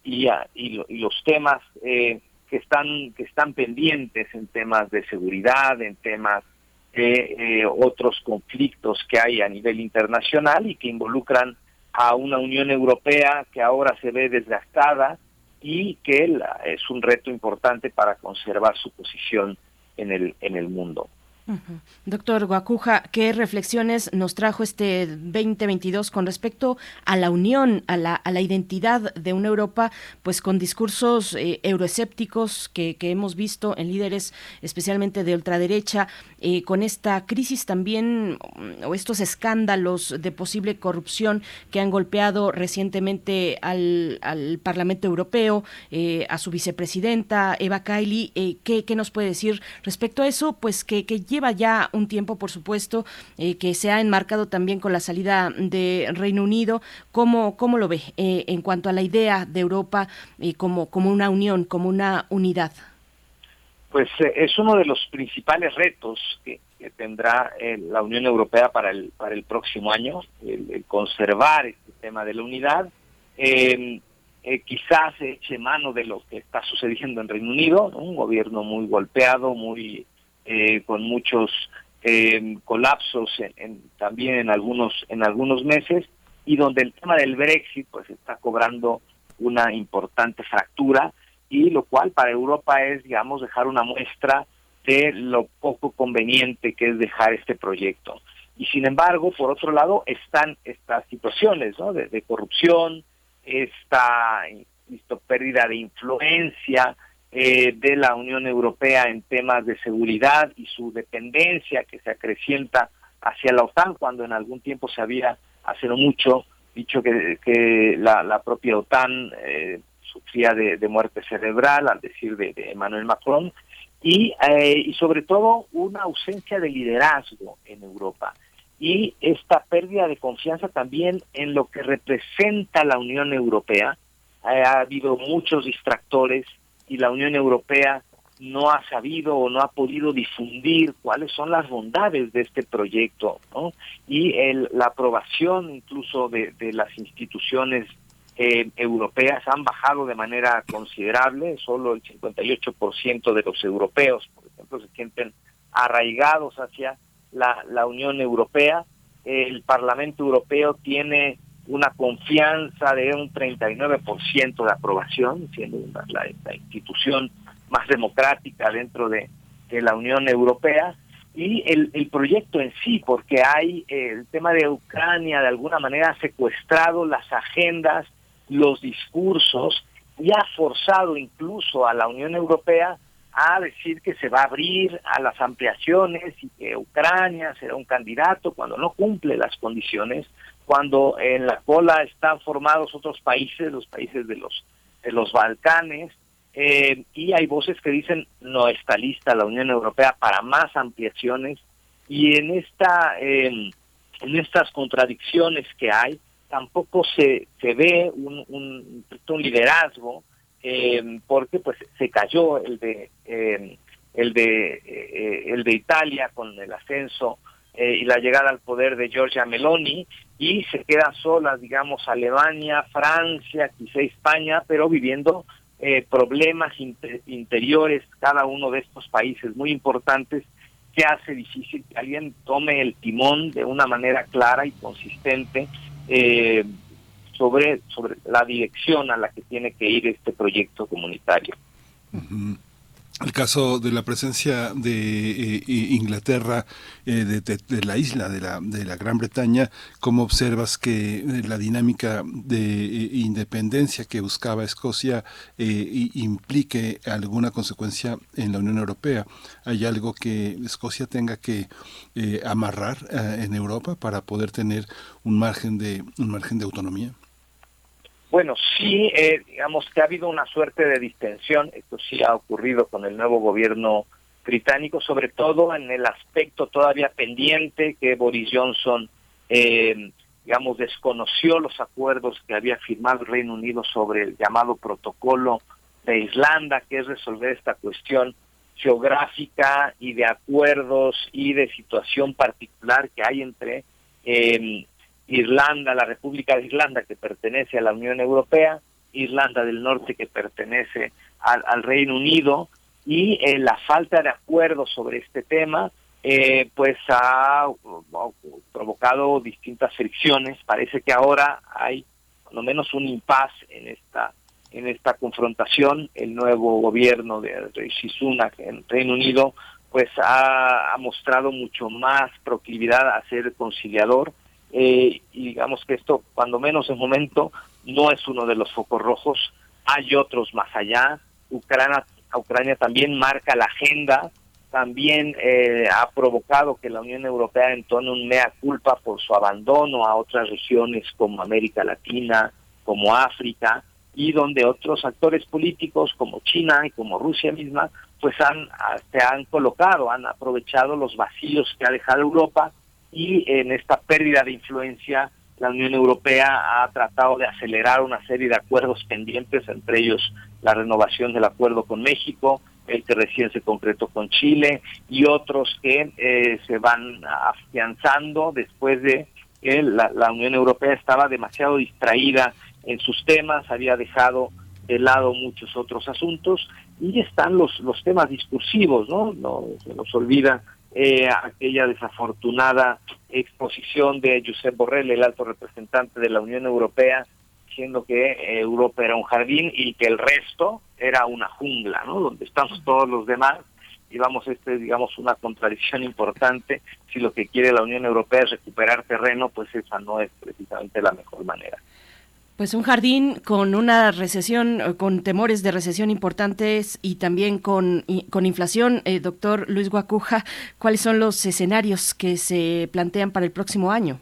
y, y, los temas eh, que están que están pendientes en temas de seguridad, en temas de eh, otros conflictos que hay a nivel internacional y que involucran a una Unión Europea que ahora se ve desgastada y que es un reto importante para conservar su posición en el en el mundo. Doctor Guacuja, ¿qué reflexiones nos trajo este 2022 con respecto a la unión, a la, a la identidad de una Europa, pues con discursos eh, euroescépticos que, hemos visto en líderes especialmente de ultraderecha, eh, con esta crisis también mm, o estos escándalos de posible corrupción que han golpeado recientemente al, Parlamento Europeo, eh, a su vicepresidenta Eva Kaili? ¿qué, ¿qué, nos puede decir respecto a eso? Pues que, que lleva ya un tiempo, por supuesto, eh, que se ha enmarcado también con la salida de Reino Unido. ¿Cómo, cómo lo ve eh, en cuanto a la idea de Europa eh, como, como una unión, como una unidad? Pues es uno de los principales retos que, tendrá la Unión Europea para el, para el próximo año, el, conservar este tema de la unidad. quizás se eche mano de lo que está sucediendo en Reino Unido, un gobierno muy golpeado, muy eh, con muchos eh, colapsos en, también en algunos en algunos meses y donde el tema del Brexit pues está cobrando una importante fractura y lo cual para Europa es digamos dejar una muestra de lo poco conveniente que es dejar este proyecto y sin embargo por otro lado están estas situaciones ¿no? de, de corrupción esta pérdida de influencia eh, de la Unión Europea en temas de seguridad y su dependencia que se acrecienta hacia la OTAN cuando en algún tiempo se había, hace no mucho, dicho que, que la, propia OTAN eh, sufría de, muerte cerebral, al decir de, Emmanuel Macron, y, eh, y sobre todo una ausencia de liderazgo en Europa y esta pérdida de confianza también en lo que representa la Unión Europea. ha habido muchos distractores, y la Unión Europea no ha sabido o no ha podido difundir cuáles son las bondades de este proyecto, ¿no? Y el, la aprobación incluso de, las instituciones eh, europeas han bajado de manera considerable, solo el 58% de los europeos, por ejemplo, se sienten arraigados hacia la, la Unión Europea. El Parlamento Europeo tiene una confianza de un 39% de aprobación, siendo la, institución más democrática dentro de, la Unión Europea, y el, el, proyecto en sí, porque hay eh, el tema de Ucrania de alguna manera ha secuestrado las agendas, los discursos, y ha forzado incluso a la Unión Europea a decir que se va a abrir a las ampliaciones y que Ucrania será un candidato cuando no cumple las condiciones, cuando en la cola están formados otros países, los países de los de los Balcanes, eh, y hay voces que dicen no está lista la Unión Europea para más ampliaciones y en esta en estas contradicciones que hay tampoco se, se ve un, un, liderazgo eh, porque pues se cayó el de eh, el de eh, el de Italia con el ascenso eh, y la llegada al poder de Giorgia Meloni y se queda sola digamos Alemania Francia quizá España pero viviendo eh, problemas inter interiores cada uno de estos países muy importantes que hace difícil que alguien tome el timón de una manera clara y consistente eh, sobre, sobre la dirección a la que tiene que ir este proyecto comunitario. Uh. El caso de la presencia de eh, Inglaterra, eh, de, la isla, de la, de la Gran Bretaña, ¿cómo observas que eh, la dinámica de eh, independencia que buscaba Escocia implique alguna consecuencia en la Unión Europea? ¿Hay algo que Escocia tenga que amarrar en Europa para poder tener un margen de, un margen de autonomía? Bueno, sí, eh, digamos que ha habido una suerte de distensión, esto sí ha ocurrido con el nuevo gobierno británico, sobre todo en el aspecto todavía pendiente que Boris Johnson, eh, digamos, desconoció los acuerdos que había firmado el Reino Unido sobre el llamado protocolo de Islanda, que es resolver esta cuestión geográfica y de acuerdos y de situación particular que hay entre eh, Irlanda, la República de Irlanda que pertenece a la Unión Europea, Irlanda del Norte que pertenece al, Reino Unido y eh, la falta de acuerdo sobre este tema eh, pues ha, provocado distintas fricciones. Parece que ahora hay por lo menos un impas en esta en esta confrontación. El nuevo gobierno de Rishi Sunak en Reino Unido pues ha mostrado mucho más proclividad a ser conciliador eh, y digamos que esto, cuando menos en momento, no es uno de los focos rojos, hay otros más allá. Ucrania, Ucrania también marca la agenda, también eh, ha provocado que la Unión Europea entone un mea culpa por su abandono a otras regiones como América Latina, como África, y donde otros actores políticos como China y como Rusia misma, pues han, se han colocado, han aprovechado los vacíos que ha dejado Europa y en esta pérdida de influencia la Unión Europea ha tratado de acelerar una serie de acuerdos pendientes, entre ellos la renovación del acuerdo con México, el que recién se concretó con Chile y otros que eh, se van afianzando después de que la, Unión Europea estaba demasiado distraída en sus temas, había dejado de lado muchos otros asuntos y están los los temas discursivos, ¿no? No se nos olvida eh, aquella desafortunada exposición de Josep Borrell, el alto representante de la Unión Europea, diciendo que eh, Europa era un jardín y que el resto era una jungla, ¿no? Donde estamos todos los demás y vamos, este digamos una contradicción importante. Si lo que quiere la Unión Europea es recuperar terreno, pues esa no es precisamente la mejor manera. Pues un jardín con una recesión, con temores de recesión importantes y también con, con inflación. Eh, doctor Luis Guacuja, ¿cuáles son los escenarios que se plantean para el próximo año?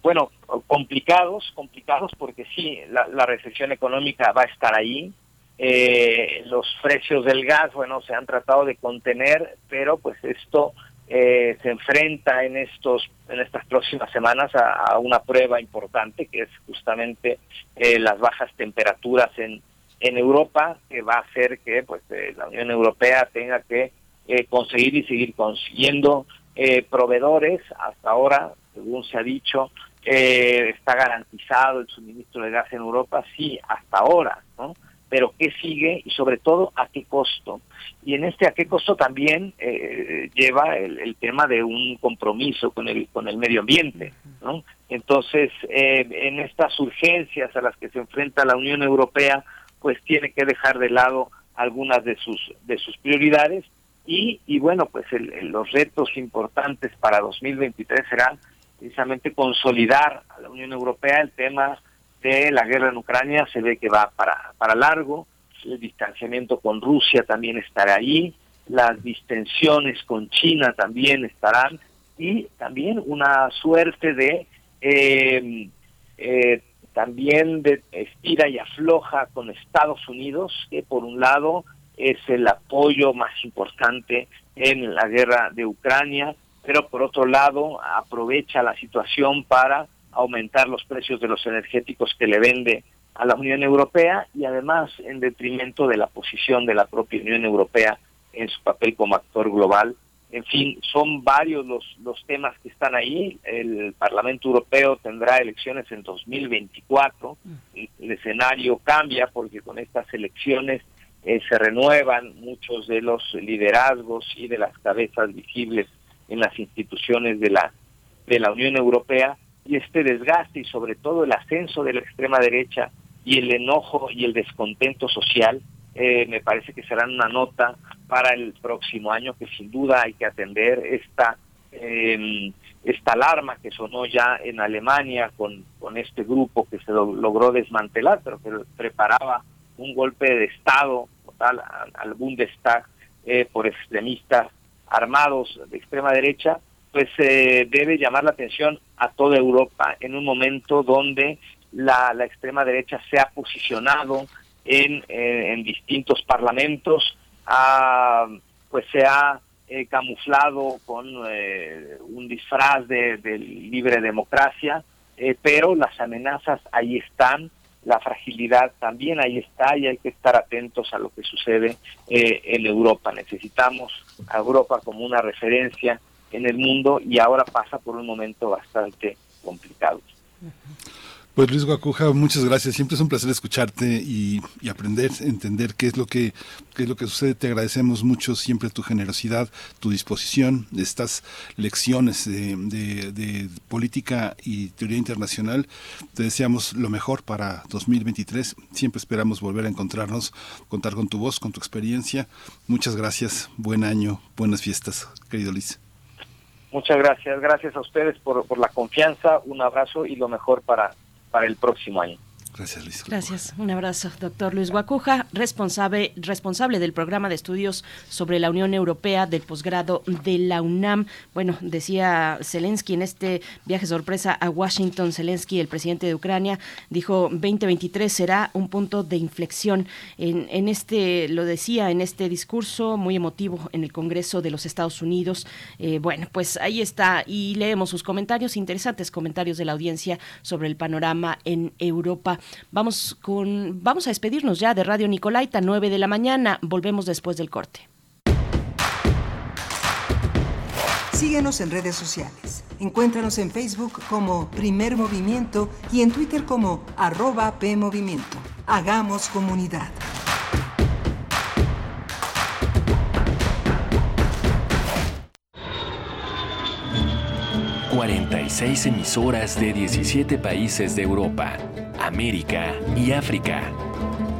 Bueno, complicados, complicados porque sí, la, la recesión económica va a estar ahí. Eh, los precios del gas, bueno, se han tratado de contener, pero pues esto eh, se enfrenta en estos en estas próximas semanas a, una prueba importante que es justamente eh, las bajas temperaturas en en Europa que va a hacer que pues eh, la Unión Europea tenga que eh, conseguir y seguir consiguiendo eh, proveedores. Hasta ahora según se ha dicho está garantizado el suministro de gas en Europa. Sí hasta ahora no pero qué sigue y sobre todo a qué costo. Y en este a qué costo también eh, lleva el, el, tema de un compromiso con el con el medio ambiente, ¿no? Entonces, eh, en estas urgencias a las que se enfrenta la Unión Europea, pues tiene que dejar de lado algunas de sus de sus prioridades y, y bueno, pues el, los retos importantes para 2023 serán precisamente consolidar a la Unión Europea el tema de la guerra en Ucrania se ve que va para, para largo, el distanciamiento con Rusia también estará ahí, las distensiones con China también estarán. Y también una suerte de eh, eh, también de estira y afloja con Estados Unidos, que por un lado es el apoyo más importante en la guerra de Ucrania, pero por otro lado aprovecha la situación para aumentar los precios de los energéticos que le vende a la Unión Europea y además en detrimento de la posición de la propia Unión Europea en su papel como actor global. En fin, son varios los, los temas que están ahí. El Parlamento Europeo tendrá elecciones en 2024. El, escenario cambia porque con estas elecciones eh, se renuevan muchos de los liderazgos y de las cabezas visibles en las instituciones de la, de la Unión Europea y este desgaste y sobre todo el ascenso de la extrema derecha y el enojo y el descontento social eh, me parece que serán una nota para el próximo año que sin duda hay que atender esta eh, esta alarma que sonó ya en Alemania con, con este grupo que se logró desmantelar pero que preparaba un golpe de estado total al Bundestag eh, por extremistas armados de extrema derecha pues eh, debe llamar la atención a toda Europa en un momento donde la, la extrema derecha se ha posicionado en, en distintos parlamentos, pues se ha eh, camuflado con eh, un disfraz de, de libre democracia, eh, pero las amenazas ahí están, la fragilidad también ahí está y hay que estar atentos a lo que sucede en Europa. Necesitamos a Europa como una referencia en el mundo y ahora pasa por un momento bastante complicado. Pues Luis Guacuja, muchas gracias. Siempre es un placer escucharte y, aprender, entender qué es lo que qué es lo que sucede. Te agradecemos mucho siempre tu generosidad, tu disposición, estas lecciones de, de, política y teoría internacional. Te deseamos lo mejor para 2023. Siempre esperamos volver a encontrarnos, contar con tu voz, con tu experiencia. Muchas gracias. Buen año, buenas fiestas, querido Luis. Muchas gracias, gracias a ustedes por, por la confianza, un abrazo y lo mejor para para el próximo año. Gracias, Luis. Gracias. Un abrazo, doctor Luis Guacuja, responsable, responsable del programa de estudios sobre la Unión Europea del posgrado de la UNAM. Bueno, decía Zelensky en este viaje sorpresa a Washington, Zelensky, el presidente de Ucrania, dijo 2023 será un punto de inflexión. En, en este, lo decía en este discurso muy emotivo en el Congreso de los Estados Unidos. Eh, bueno, pues ahí está y leemos sus comentarios, interesantes comentarios de la audiencia sobre el panorama en Europa. Vamos con vamos a despedirnos ya de Radio Nicolaita, 9 de la mañana. Volvemos después del corte. Síguenos en redes sociales. Encuéntranos en Facebook como Primer Movimiento y en Twitter como arroba PMovimiento. Hagamos comunidad. 46 emisoras de 17 países de Europa, América y África.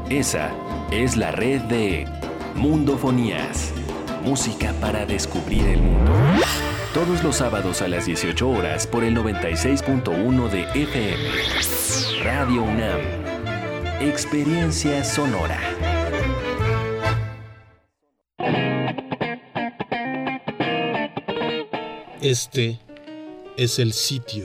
Esa es la red de Mundofonías, música para descubrir el mundo. Todos los sábados a las 18 horas por el 96.1 de FM. Radio UNAM. Experiencia sonora. Este es el sitio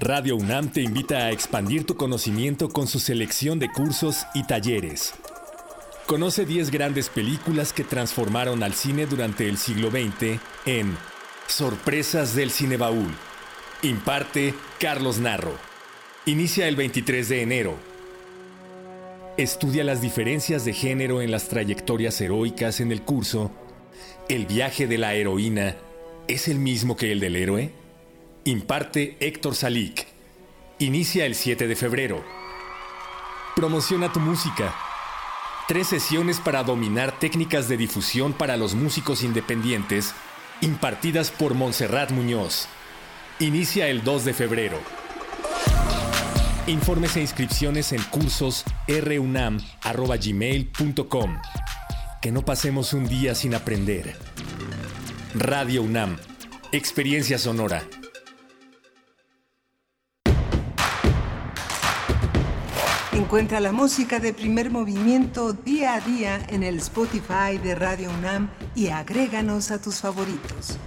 Radio UNAM te invita a expandir tu conocimiento con su selección de cursos y talleres. Conoce 10 grandes películas que transformaron al cine durante el siglo XX en Sorpresas del Cinebaúl. Imparte Carlos Narro. Inicia el 23 de enero. Estudia las diferencias de género en las trayectorias heroicas en el curso ¿El viaje de la heroína es el mismo que el del héroe? Imparte Héctor Salik. Inicia el 7 de febrero. Promociona tu música. Tres sesiones para dominar técnicas de difusión para los músicos independientes, impartidas por Montserrat Muñoz. Inicia el 2 de febrero. Informes e inscripciones en cursos runam.gmail.com. Que no pasemos un día sin aprender. Radio UNAM. Experiencia sonora. Encuentra la música de primer movimiento día a día en el Spotify de Radio UNAM y agréganos a tus favoritos.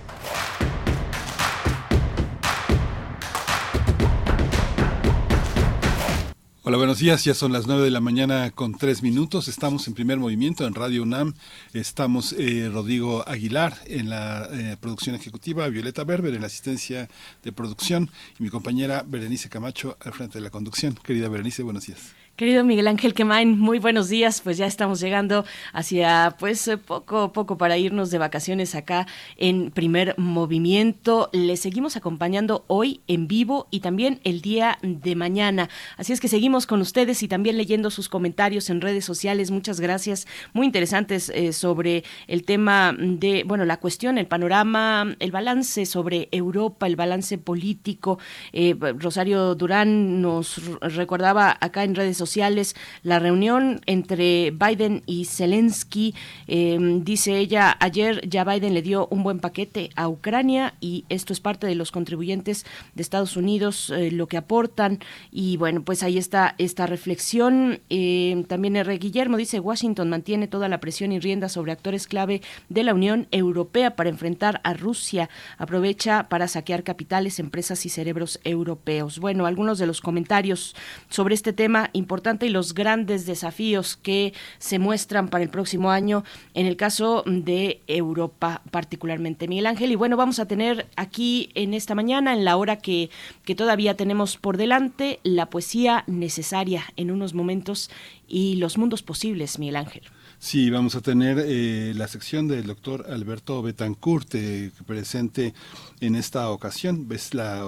Hola, buenos días. Ya son las 9 de la mañana con tres minutos. Estamos en primer movimiento en Radio UNAM. Estamos eh, Rodrigo Aguilar en la eh, producción ejecutiva, Violeta Berber en la asistencia de producción y mi compañera Berenice Camacho al frente de la conducción. Querida Berenice, buenos días. Querido Miguel Ángel Quemain, muy buenos días. Pues ya estamos llegando hacia pues eh, poco poco para irnos de vacaciones acá en Primer Movimiento. Les seguimos acompañando hoy en vivo y también el día de mañana. Así es que seguimos con ustedes y también leyendo sus comentarios en redes sociales. Muchas gracias, muy interesantes eh, sobre el tema de, bueno, la cuestión, el panorama, el balance sobre Europa, el balance político. Eh, Rosario Durán nos recordaba acá en redes sociales la reunión entre Biden y Zelensky. Em, dice ella, ayer ya Biden le dio un buen paquete a Ucrania y esto es parte de los contribuyentes de Estados Unidos, eh, lo que aportan. Y bueno, pues ahí está esta reflexión. Em, también R. Guillermo dice, Washington mantiene toda la presión y rienda sobre actores clave de la Unión Europea para enfrentar a Rusia. Aprovecha para saquear capitales, empresas y cerebros europeos. Bueno, algunos de los comentarios sobre este tema importante y los grandes desafíos que se muestran para el próximo año en el caso de Europa particularmente. Miguel Ángel, y bueno, vamos a tener aquí en esta mañana, en la hora que, que todavía tenemos por delante, la poesía necesaria en unos momentos y los mundos posibles, Miguel Ángel. Sí, vamos a tener eh, la sección del doctor Alberto Betancourt eh, presente en esta ocasión. Ves la,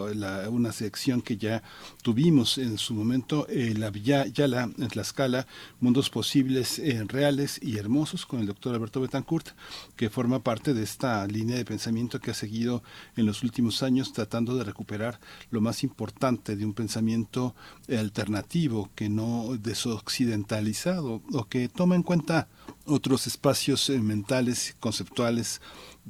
una sección que ya tuvimos en su momento, eh, la ya, ya la, en Tlaxcala, Mundos Posibles eh, Reales y Hermosos, con el doctor Alberto Betancourt, que forma parte de esta línea de pensamiento que ha seguido en los últimos años tratando de recuperar lo más importante de un pensamiento alternativo, que no desoccidentalizado o que toma en cuenta otros espacios eh, mentales, conceptuales,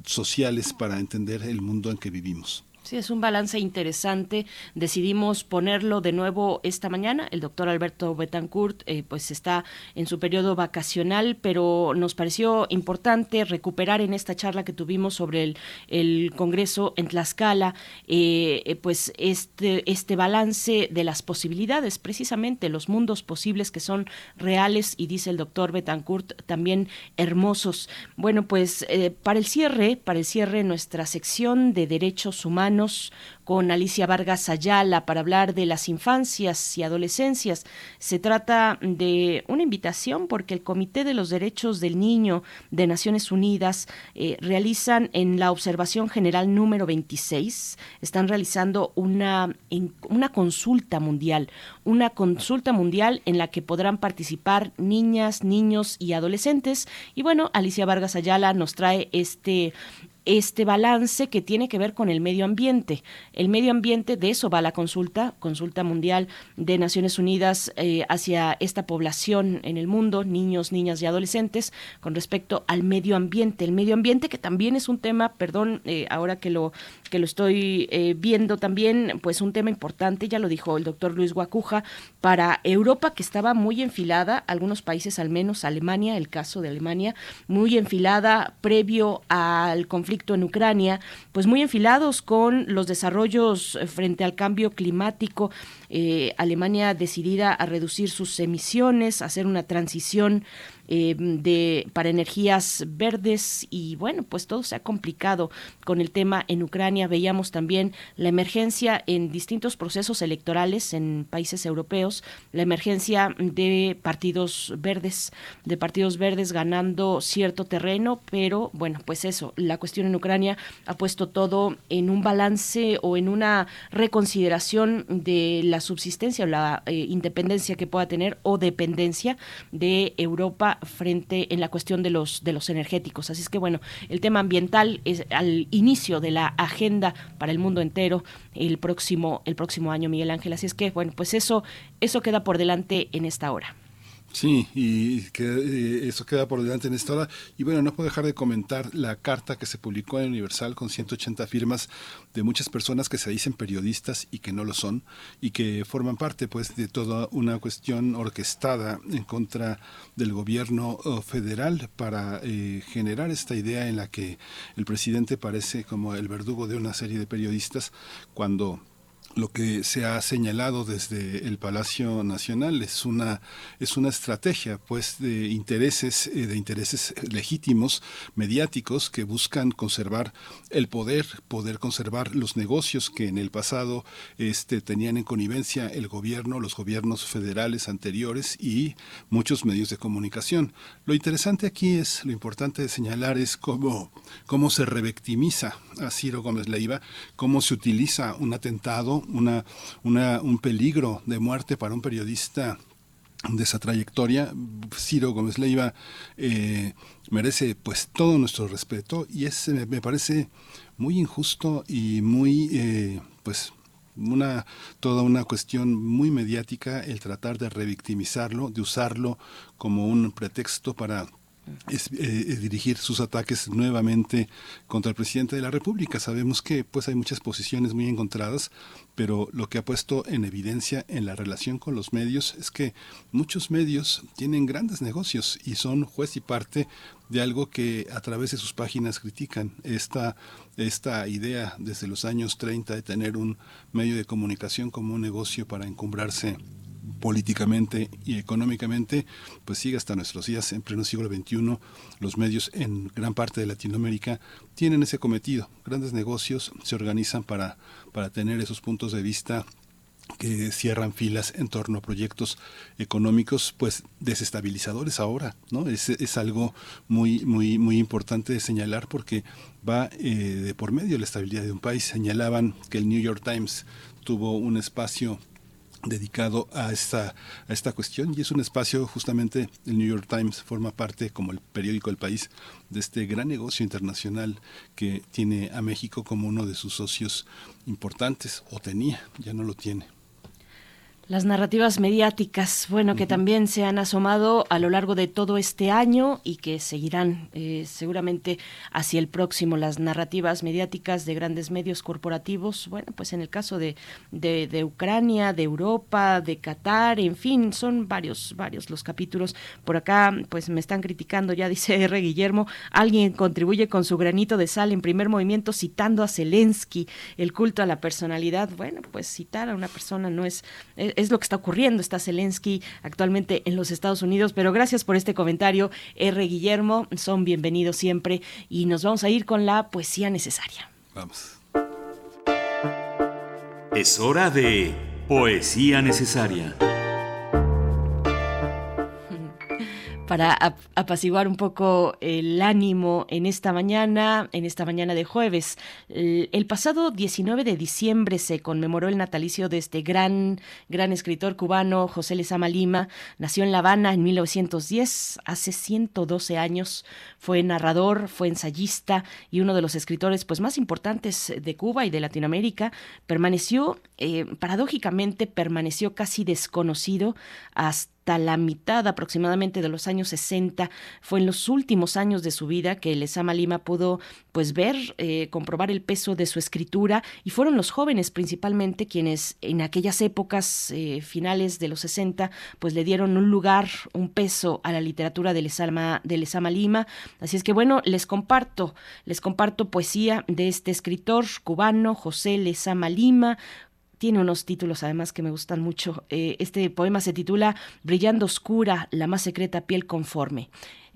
sociales para entender el mundo en que vivimos. Sí, es un balance interesante. Decidimos ponerlo de nuevo esta mañana. El doctor Alberto Betancourt eh, pues está en su periodo vacacional, pero nos pareció importante recuperar en esta charla que tuvimos sobre el, el Congreso en Tlaxcala, eh, eh, pues este, este balance de las posibilidades, precisamente los mundos posibles que son reales y dice el doctor Betancourt también hermosos. Bueno, pues para el cierre, para el cierre nuestra sección de derechos humanos con Alicia Vargas Ayala para hablar de las infancias y adolescencias. Se trata de una invitación porque el Comité de los Derechos del Niño de Naciones Unidas eh, realizan en la observación general número 26, están realizando una, una consulta mundial, una consulta mundial en la que podrán participar niñas, niños y adolescentes. Y bueno, Alicia Vargas Ayala nos trae este este balance que tiene que ver con el medio ambiente. El medio ambiente, de eso va la consulta, consulta mundial de Naciones Unidas eh, hacia esta población en el mundo, niños, niñas y adolescentes, con respecto al medio ambiente. El medio ambiente que también es un tema, perdón, eh, ahora que lo, que lo estoy eh, viendo también, pues un tema importante, ya lo dijo el doctor Luis Guacuja, para Europa que estaba muy enfilada, algunos países al menos, Alemania, el caso de Alemania, muy enfilada previo al conflicto en Ucrania, pues muy enfilados con los desarrollos frente al cambio climático. Eh, Alemania decidida a reducir sus emisiones, hacer una transición eh, de, para energías verdes y bueno, pues todo se ha complicado con el tema en Ucrania. Veíamos también la emergencia en distintos procesos electorales en países europeos, la emergencia de partidos verdes, de partidos verdes ganando cierto terreno, pero bueno, pues eso, la cuestión en Ucrania ha puesto todo en un balance o en una reconsideración de la subsistencia o la eh, independencia que pueda tener o dependencia de Europa frente en la cuestión de los de los energéticos. Así es que bueno, el tema ambiental es al inicio de la agenda para el mundo entero el próximo el próximo año, Miguel Ángel. Así es que bueno, pues eso eso queda por delante en esta hora. Sí, y que eh, eso queda por delante en esta hora. Y bueno, no puedo dejar de comentar la carta que se publicó en Universal con 180 firmas de muchas personas que se dicen periodistas y que no lo son y que forman parte pues de toda una cuestión orquestada en contra del gobierno oh, federal para eh, generar esta idea en la que el presidente parece como el verdugo de una serie de periodistas cuando lo que se ha señalado desde el Palacio Nacional. Es una es una estrategia pues de intereses eh, de intereses legítimos mediáticos que buscan conservar el poder poder conservar los negocios que en el pasado este tenían en connivencia el gobierno los gobiernos federales anteriores y muchos medios de comunicación. Lo interesante aquí es lo importante de señalar es cómo cómo se revictimiza a Ciro Gómez Leiva cómo se utiliza un atentado una, una, un peligro de muerte para un periodista de esa trayectoria. Ciro Gómez Leiva eh, merece pues todo nuestro respeto y es, me parece muy injusto y muy eh, pues una toda una cuestión muy mediática el tratar de revictimizarlo, de usarlo como un pretexto para es, eh, dirigir sus ataques nuevamente contra el presidente de la República. Sabemos que pues hay muchas posiciones muy encontradas, pero lo que ha puesto en evidencia en la relación con los medios es que muchos medios tienen grandes negocios y son juez y parte de algo que a través de sus páginas critican esta esta idea desde los años 30 de tener un medio de comunicación como un negocio para encumbrarse políticamente y económicamente, pues sigue hasta nuestros días, en pleno siglo XXI, los medios en gran parte de Latinoamérica tienen ese cometido. Grandes negocios se organizan para, para tener esos puntos de vista que cierran filas en torno a proyectos económicos pues desestabilizadores ahora no es, es algo muy muy muy importante de señalar porque va eh, de por medio la estabilidad de un país señalaban que el New York Times tuvo un espacio dedicado a esta, a esta cuestión y es un espacio justamente el New York Times forma parte como el periódico del país de este gran negocio internacional que tiene a México como uno de sus socios importantes o tenía, ya no lo tiene. Las narrativas mediáticas, bueno, que también se han asomado a lo largo de todo este año y que seguirán eh, seguramente hacia el próximo. Las narrativas mediáticas de grandes medios corporativos, bueno, pues en el caso de, de, Ucrania, de Europa, de Qatar, en fin, son varios, varios los capítulos. Por acá, pues me están criticando, ya dice (laughs) R. Guillermo, alguien contribuye con su granito de sal en primer movimiento citando a Zelensky, el culto a la personalidad. Bueno, pues citar a una persona no es es lo que está ocurriendo. Está Zelensky actualmente en los Estados Unidos, pero gracias por este comentario, R. Guillermo. Son bienvenidos siempre y nos vamos a ir con la poesía necesaria. Vamos. Es hora de poesía necesaria. Para apaciguar un poco el ánimo en esta mañana, en esta mañana de jueves. El, pasado 19 de diciembre se conmemoró el natalicio de este gran, gran escritor cubano, José Lezama Lima. Nació en La Habana en 1910, hace 112 años. Fue narrador, fue ensayista y uno de los escritores pues, más importantes de Cuba y de Latinoamérica. Permaneció, eh, paradójicamente, permaneció casi desconocido hasta la mitad aproximadamente de los años 60. Fue en los últimos años de su vida que Lezama Lima pudo pues ver, eh, comprobar el peso de su escritura y fueron los jóvenes principalmente quienes en aquellas épocas eh, finales de los 60 pues le dieron un lugar, un peso a la literatura de Lezama, de Lezama Lima. Así es que bueno, les comparto, les comparto poesía de este escritor cubano José Lezama Lima, tiene unos títulos además que me gustan mucho. Eh, este poema se titula Brillando oscura, la más secreta piel conforme.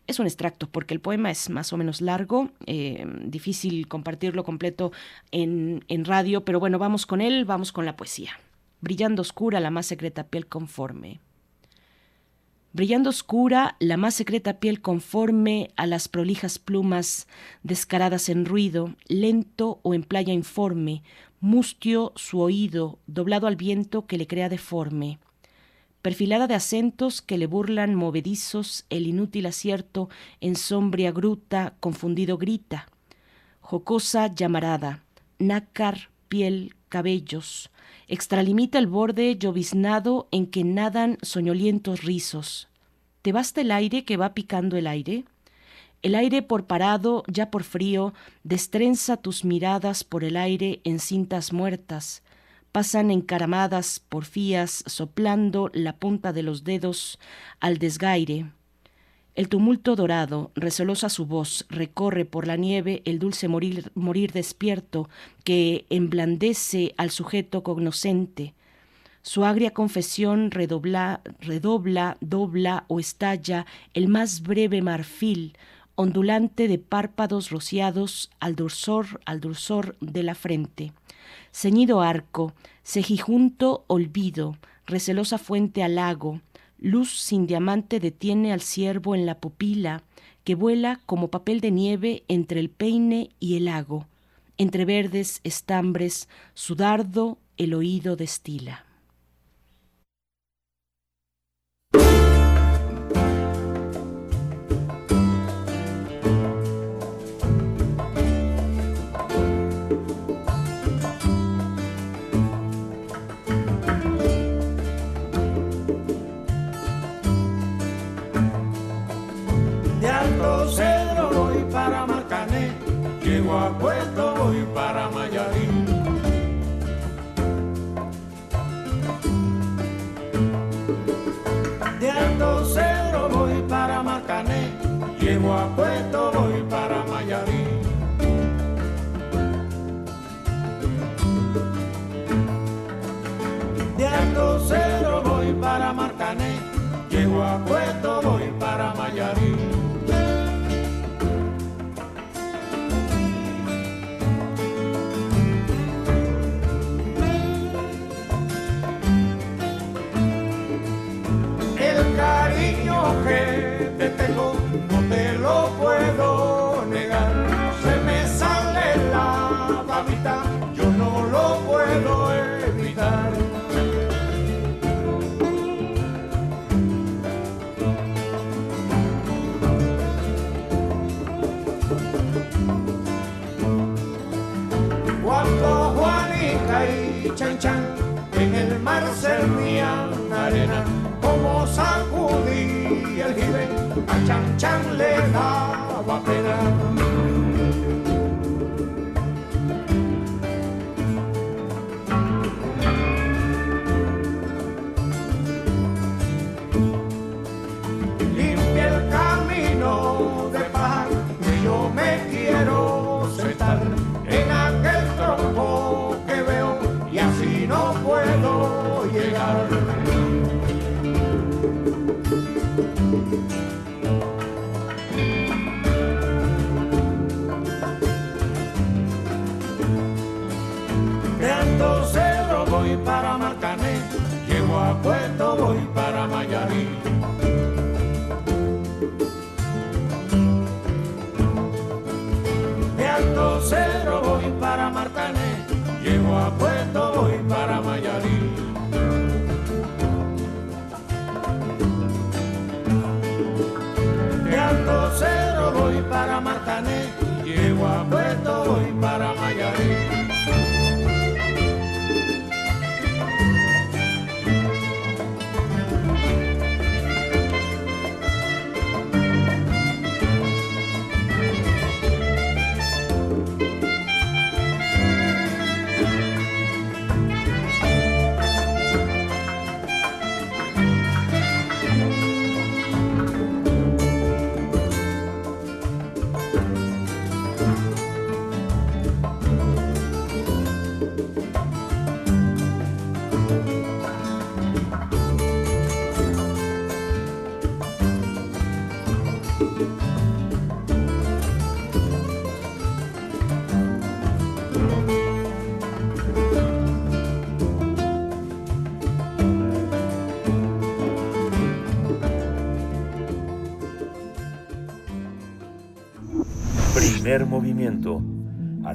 Es un extracto porque el poema es más o menos largo, eh, difícil compartirlo completo en, en radio, pero bueno, vamos con él, vamos con la poesía. Brillando oscura, la más secreta piel conforme. Brillando oscura, la más secreta piel conforme a las prolijas plumas, descaradas en ruido, lento o en playa informe, mustio su oído, doblado al viento que le crea deforme, perfilada de acentos que le burlan movedizos el inútil acierto en sombria gruta confundido grita, jocosa llamarada, nácar, piel, cabellos, extralimita el borde lloviznado en que nadan soñolientos rizos. ¿Te basta el aire que va picando el aire? El aire por parado, ya por frío, destrenza tus miradas por el aire en cintas muertas. Pasan encaramadas, porfías, soplando la punta de los dedos al desgaire. El tumulto dorado, resolosa su voz, recorre por la nieve el dulce morir, morir despierto que emblandece al sujeto cognoscente. Su agria confesión redobla, redobla, dobla o estalla el más breve marfil, ondulante de párpados rociados al dulzor, al dulzor de la frente. Ceñido arco, cejijunto olvido, recelosa fuente al lago, luz sin diamante detiene al ciervo en la pupila, que vuela como papel de nieve entre el peine y el lago. Entre verdes estambres, su dardo el oído destila. Llego mar se rían arena, como sacudí el jibe a Chan Chan le daba pena. Para Marcané,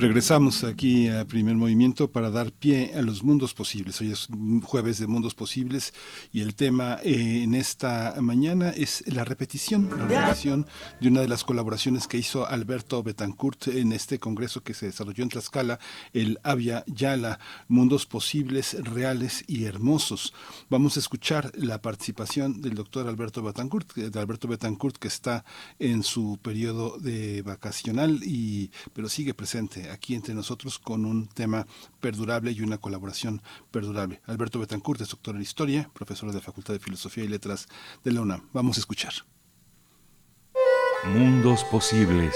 Regresamos aquí a Primer Movimiento para dar pie a los mundos posibles. Hoy es jueves de mundos posibles y el tema eh, en esta mañana es la repetición, la repetición de una de las colaboraciones que hizo Alberto Betancourt en este congreso que se desarrolló en Tlaxcala, el Avia Yala, Mundos Posibles, Reales y Hermosos. Vamos a escuchar la participación del doctor Alberto Betancourt, de Alberto Betancourt que está en su periodo de vacacional y pero sigue presente aquí entre nosotros con un tema perdurable y una colaboración perdurable. Alberto Betancourt es doctor en Historia, profesor de la Facultad de Filosofía y Letras de la UNAM. Vamos a escuchar. Mundos posibles.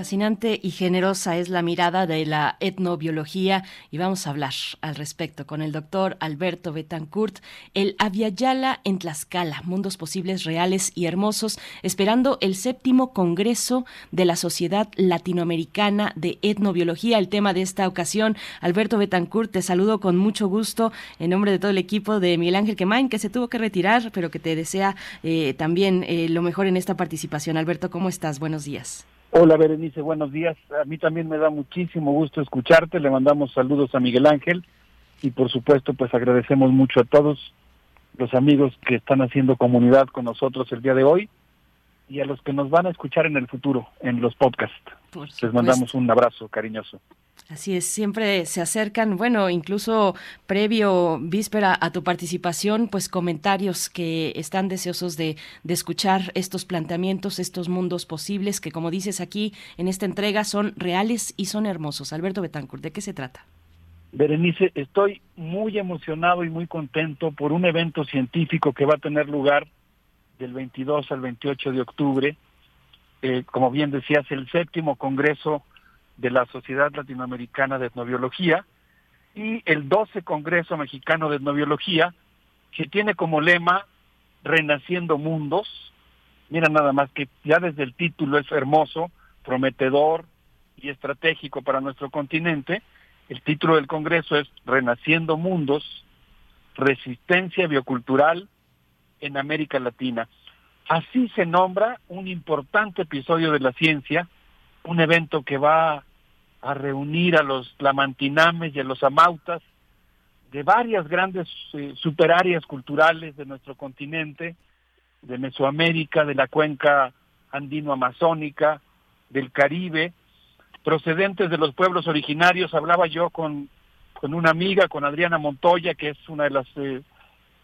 Fascinante y generosa es la mirada de la etnobiología y vamos a hablar al respecto con el doctor Alberto Betancourt, el Aviala en Tlaxcala, Mundos Posibles Reales y Hermosos, esperando el séptimo Congreso de la Sociedad Latinoamericana de Etnobiología. El tema de esta ocasión, Alberto Betancourt, te saludo con mucho gusto en nombre de todo el equipo de Miguel Ángel Quemain, que se tuvo que retirar, pero que te desea eh, también eh, lo mejor en esta participación. Alberto, ¿cómo estás? Buenos días. Hola Berenice, buenos días. A mí también me da muchísimo gusto escucharte. Le mandamos saludos a Miguel Ángel y por supuesto pues agradecemos mucho a todos los amigos que están haciendo comunidad con nosotros el día de hoy y a los que nos van a escuchar en el futuro en los podcasts. Les mandamos un abrazo cariñoso. Así es, siempre se acercan, bueno, incluso previo, víspera a tu participación, pues comentarios que están deseosos de, de, escuchar estos planteamientos, estos mundos posibles que, como dices aquí en esta entrega, son reales y son hermosos. Alberto Betancourt, ¿de qué se trata? Berenice, estoy muy emocionado y muy contento por un evento científico que va a tener lugar del 22 al 28 de octubre. Eh, como bien decías, el séptimo Congreso de la Sociedad Latinoamericana de Etnobiología y el 12 Congreso Mexicano de Etnobiología, que tiene como lema Renaciendo Mundos. Mira nada más que ya desde el título es hermoso, prometedor y estratégico para nuestro continente. El título del Congreso es Renaciendo Mundos, Resistencia Biocultural en América Latina. Así se nombra un importante episodio de la ciencia, un evento que va a reunir a los lamantinames y a los amautas de varias grandes eh, superáreas culturales de nuestro continente, de Mesoamérica, de la cuenca andino-amazónica, del Caribe, procedentes de los pueblos originarios. Hablaba yo con, con una amiga, con Adriana Montoya, que es una de las eh,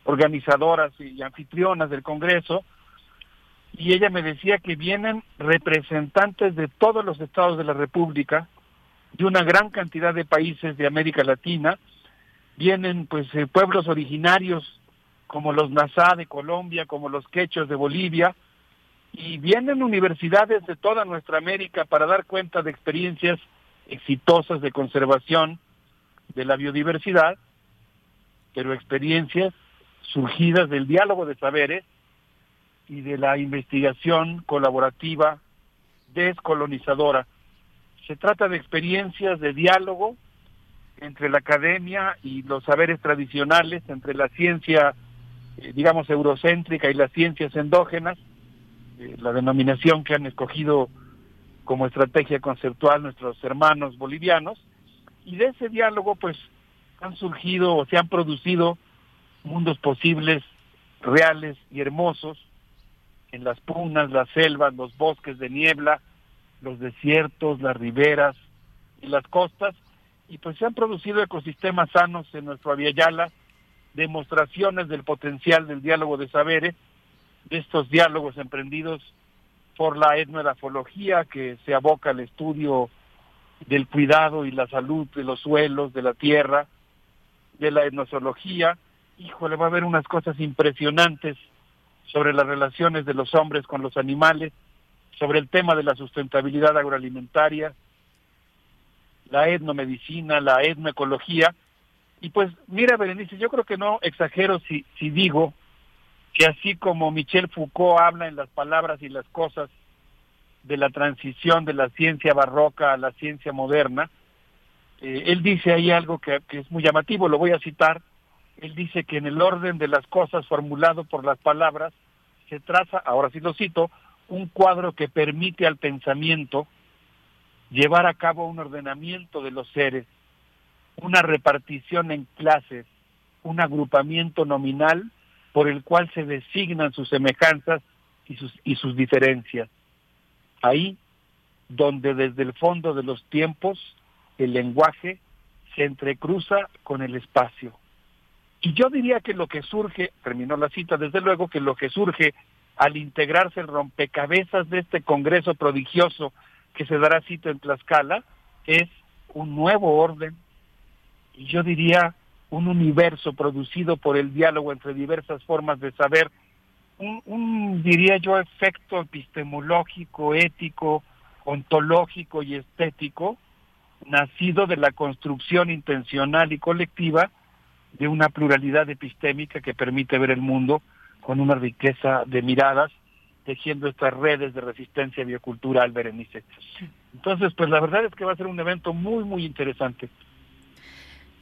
organizadoras y anfitrionas del Congreso, y ella me decía que vienen representantes de todos los estados de la República, de una gran cantidad de países de América Latina, vienen pues eh, pueblos originarios como los Nazá de Colombia, como los Quechos de Bolivia, y vienen universidades de toda nuestra América para dar cuenta de experiencias exitosas de conservación de la biodiversidad, pero experiencias surgidas del diálogo de saberes y de la investigación colaborativa descolonizadora. Se trata de experiencias de diálogo entre la academia y los saberes tradicionales, entre la ciencia, eh, digamos, eurocéntrica y las ciencias endógenas, eh, la denominación que han escogido como estrategia conceptual nuestros hermanos bolivianos, y de ese diálogo pues han surgido o se han producido mundos posibles, reales y hermosos, en las punas, las selvas, los bosques de niebla, los desiertos, las riberas y las costas, y pues se han producido ecosistemas sanos en nuestro Aviala, demostraciones del potencial del diálogo de saberes, de estos diálogos emprendidos por la etnografología que se aboca al estudio del cuidado y la salud de los suelos, de la tierra, de la etnozoología. Híjole, va a haber unas cosas impresionantes sobre las relaciones de los hombres con los animales, sobre el tema de la sustentabilidad agroalimentaria, la etnomedicina, la etnoecología. Y pues mira, Berenice, yo creo que no exagero si, si digo que así como Michel Foucault habla en las palabras y las cosas de la transición de la ciencia barroca a la ciencia moderna, eh, él dice ahí algo que, que es muy llamativo, lo voy a citar, él dice que en el orden de las cosas formulado por las palabras se traza, ahora sí lo cito, un cuadro que permite al pensamiento llevar a cabo un ordenamiento de los seres, una repartición en clases, un agrupamiento nominal por el cual se designan sus semejanzas y sus, y sus diferencias. Ahí donde desde el fondo de los tiempos el lenguaje se entrecruza con el espacio. Y yo diría que lo que surge, terminó la cita, desde luego que lo que surge al integrarse el rompecabezas de este Congreso prodigioso que se dará cita en Tlaxcala es un nuevo orden y yo diría un universo producido por el diálogo entre diversas formas de saber, un, un diría yo efecto epistemológico, ético, ontológico y estético, nacido de la construcción intencional y colectiva de una pluralidad epistémica que permite ver el mundo con una riqueza de miradas tejiendo estas redes de resistencia biocultural, Berenice. Entonces, pues la verdad es que va a ser un evento muy, muy interesante.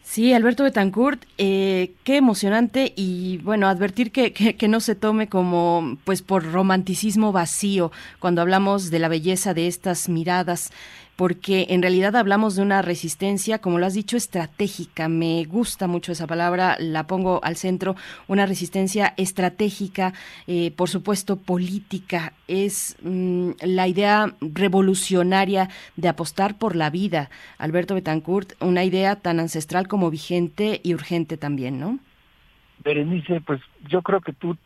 Sí, Alberto Betancourt, eh, qué emocionante y bueno, advertir que, que, que, no se tome como pues por romanticismo vacío cuando hablamos de la belleza de estas miradas porque en realidad hablamos de una resistencia, como lo has dicho, estratégica. Me gusta mucho esa palabra, la pongo al centro, una resistencia estratégica, eh, por supuesto política. Es mmm, la idea revolucionaria de apostar por la vida. Alberto Betancourt, una idea tan ancestral como vigente y urgente también, ¿no? Berenice, pues yo creo que tú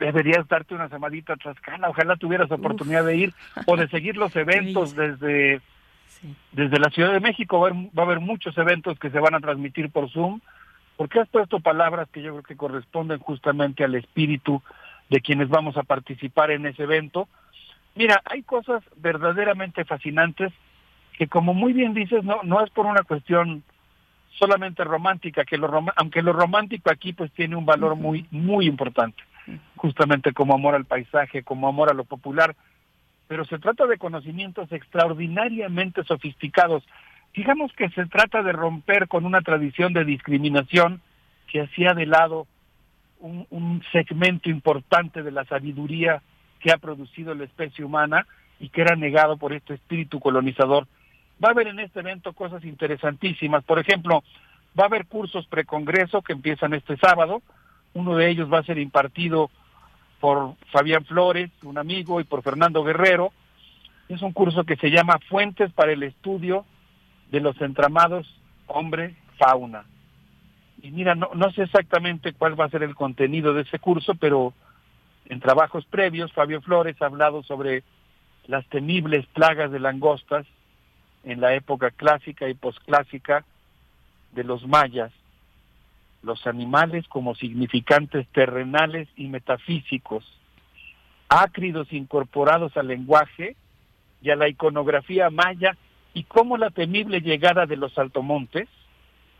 deberías darte una semanita a Tlaxcala, ojalá tuvieras oportunidad Uf. de ir o de seguir los (laughs) eventos desde Sí. Desde la Ciudad de México va a, haber, va a, haber, muchos eventos que se van a transmitir por Zoom, porque has puesto palabras que yo creo que corresponden justamente al espíritu de quienes vamos a participar en ese evento. Mira, hay cosas verdaderamente fascinantes que como muy bien dices, no, no es por una cuestión solamente romántica, que lo rom aunque lo romántico aquí pues tiene un valor muy, muy importante, justamente como amor al paisaje, como amor a lo popular, pero se trata de conocimientos extraordinariamente sofisticados. Digamos que se trata de romper con una tradición de discriminación que hacía de lado un, un, segmento importante de la sabiduría que ha producido la especie humana y que era negado por este espíritu colonizador. Va a haber en este evento cosas interesantísimas. Por ejemplo, va a haber cursos precongreso que empiezan este sábado. Uno de ellos va a ser impartido por Fabián Flores, un amigo, y por Fernando Guerrero. Es un curso que se llama Fuentes para el Estudio de los Entramados Hombre-Fauna. Y mira, no, sé exactamente cuál va a ser el contenido de ese curso, pero en trabajos previos, Fabio Flores ha hablado sobre las temibles plagas de langostas en la época clásica y posclásica de los mayas los animales como significantes terrenales y metafísicos, ácridos incorporados al lenguaje y a la iconografía maya, y cómo la temible llegada de los altomontes,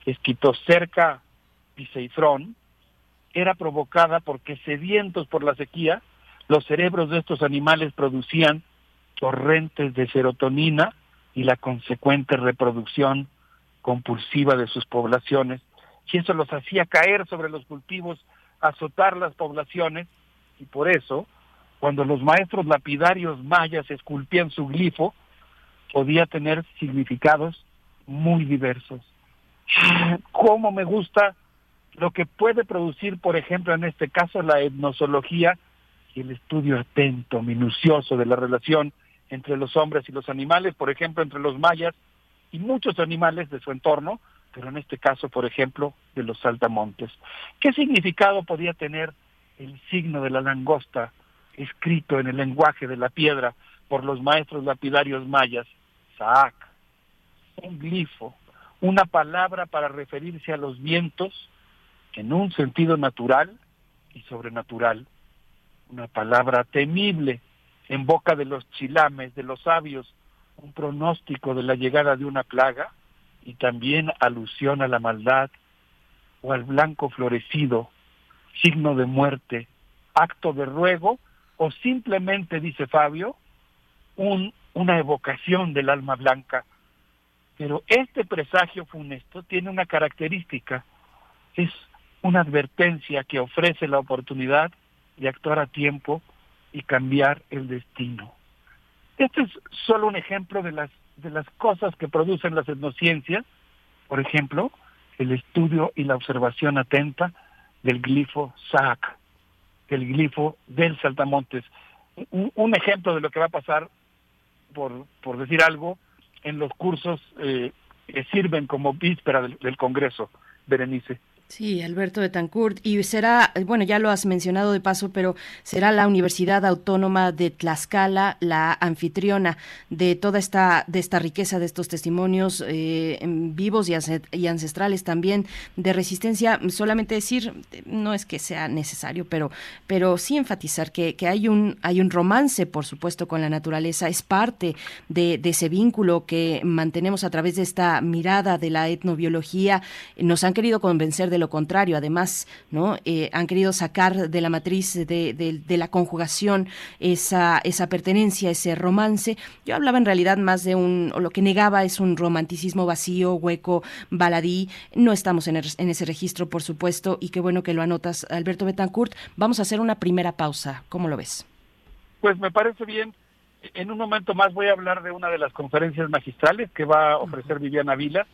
escrito cerca Piseifrón, era provocada porque sedientos por la sequía, los cerebros de estos animales producían torrentes de serotonina y la consecuente reproducción compulsiva de sus poblaciones, y eso los hacía caer sobre los cultivos, azotar las poblaciones, y por eso, cuando los maestros lapidarios mayas esculpían su glifo, podía tener significados muy diversos. ¿Cómo me gusta lo que puede producir, por ejemplo, en este caso, la etnosología y el estudio atento, minucioso de la relación entre los hombres y los animales, por ejemplo, entre los mayas y muchos animales de su entorno, pero en este caso, por ejemplo, de los saltamontes. ¿Qué significado podía tener el signo de la langosta escrito en el lenguaje de la piedra por los maestros lapidarios mayas? Saak, un glifo, una palabra para referirse a los vientos en un sentido natural y sobrenatural, una palabra temible en boca de los chilames, de los sabios, un pronóstico de la llegada de una plaga y también alusión a la maldad o al blanco florecido, signo de muerte, acto de ruego o simplemente, dice Fabio, un, una evocación del alma blanca. Pero este presagio funesto tiene una característica, es una advertencia que ofrece la oportunidad de actuar a tiempo y cambiar el destino. Este es solo un ejemplo de las, de las cosas que producen las etnociencias, por ejemplo, el estudio y la observación atenta del glifo SAC, el glifo del Saltamontes. Un, un, ejemplo de lo que va a pasar, por, por decir algo, en los cursos eh, que sirven como víspera del, del Congreso, Berenice. Sí, Alberto Betancourt. Y será, bueno, ya lo has mencionado de paso, pero será la Universidad Autónoma de Tlaxcala la anfitriona de toda esta, de esta riqueza de estos testimonios eh, vivos y, ancestrales también de resistencia. Solamente decir, no es que sea necesario, pero, pero sí enfatizar que, que hay un, hay un romance, por supuesto, con la naturaleza. Es parte de, de ese vínculo que mantenemos a través de esta mirada de la etnobiología. Nos han querido convencer de lo contrario. Además, ¿no? Eh, han querido sacar de la matriz de, de, de, la conjugación esa, esa pertenencia, ese romance. Yo hablaba en realidad más de un, o lo que negaba es un romanticismo vacío, hueco, baladí. No estamos en, el, en ese registro, por supuesto, y qué bueno que lo anotas, Alberto Betancourt. Vamos a hacer una primera pausa. ¿Cómo lo ves? Pues me parece bien. En un momento más voy a hablar de una de las conferencias magistrales que va a ofrecer Viviana Vila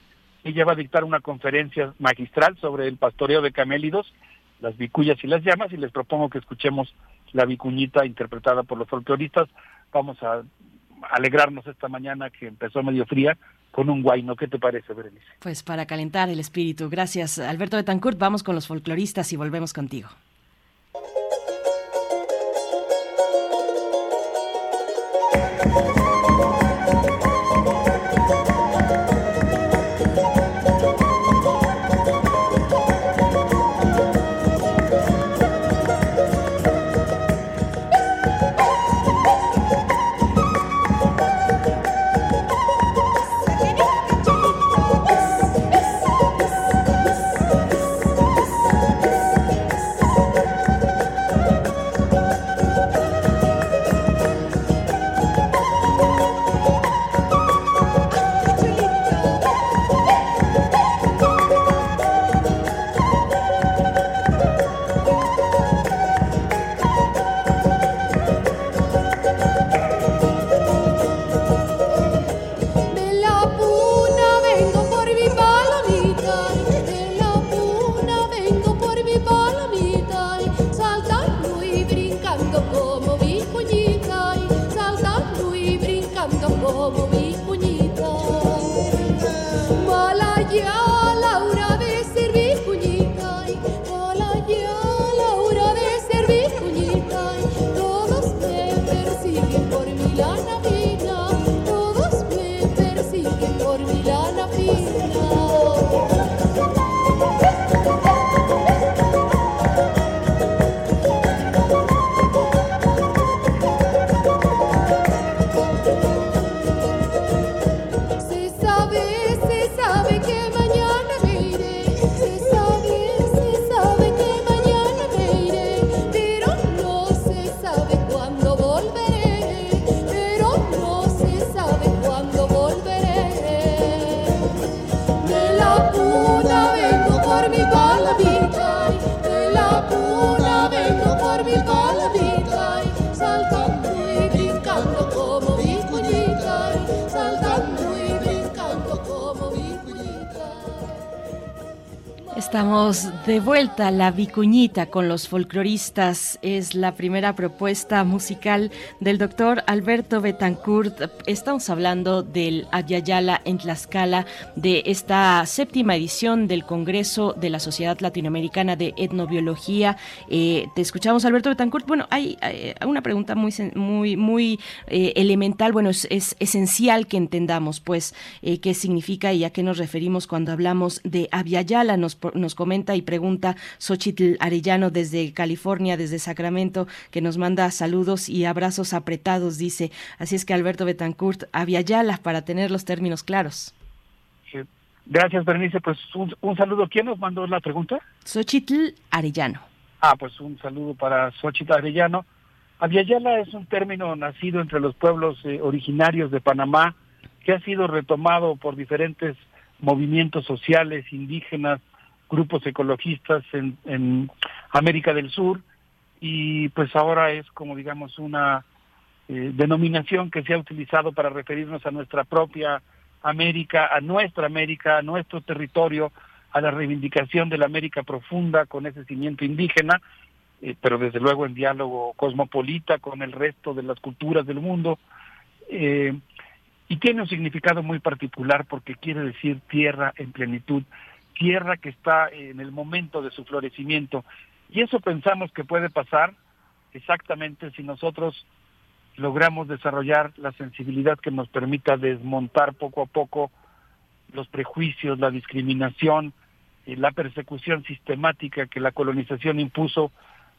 ella va a dictar una conferencia magistral sobre el pastoreo de camélidos, las vicuyas y las llamas, y les propongo que escuchemos la vicuñita interpretada por los folcloristas. Vamos a alegrarnos esta mañana que empezó medio fría con un guayno. ¿Qué te parece, Berenice? Pues para calentar el espíritu. Gracias, Alberto Betancourt. Vamos con los folcloristas y volvemos contigo. De vuelta la vicuñita con los folcloristas. Es la primera propuesta musical del doctor Alberto Betancourt. Estamos hablando del Ayayala en Tlaxcala, de esta séptima edición del Congreso de la Sociedad Latinoamericana de Etnobiología. Eh, te escuchamos, Alberto Betancourt. Bueno, hay, una pregunta muy, muy, muy eh, elemental. Bueno, es, es esencial que entendamos, pues, eh, qué significa y a qué nos referimos cuando hablamos de Aviala. Nos, nos comenta y pregunta Xochitl Arellano desde California, desde Sacramento, que nos manda saludos y abrazos apretados, dice. Así es que Alberto Betancourt, Aviala, para tener los términos claros. Gracias, Berenice. Pues un, un saludo. ¿Quién nos mandó la pregunta? Xochitl Arellano. Ah, pues un saludo para Xochitl Arellano. Aviala es un término nacido entre los pueblos eh, originarios de Panamá que ha sido retomado por diferentes movimientos sociales, indígenas, grupos ecologistas en, en América del Sur y pues ahora es como digamos una eh, denominación que se ha utilizado para referirnos a nuestra propia América, a nuestra América, a nuestro territorio, a la reivindicación de la América profunda con ese cimiento indígena, eh, pero desde luego en diálogo cosmopolita con el resto de las culturas del mundo. Eh, y tiene un significado muy particular porque quiere decir tierra en plenitud, tierra que está en el momento de su florecimiento. Y eso pensamos que puede pasar exactamente si nosotros logramos desarrollar la sensibilidad que nos permita desmontar poco a poco los prejuicios, la discriminación, eh, la persecución sistemática que la colonización impuso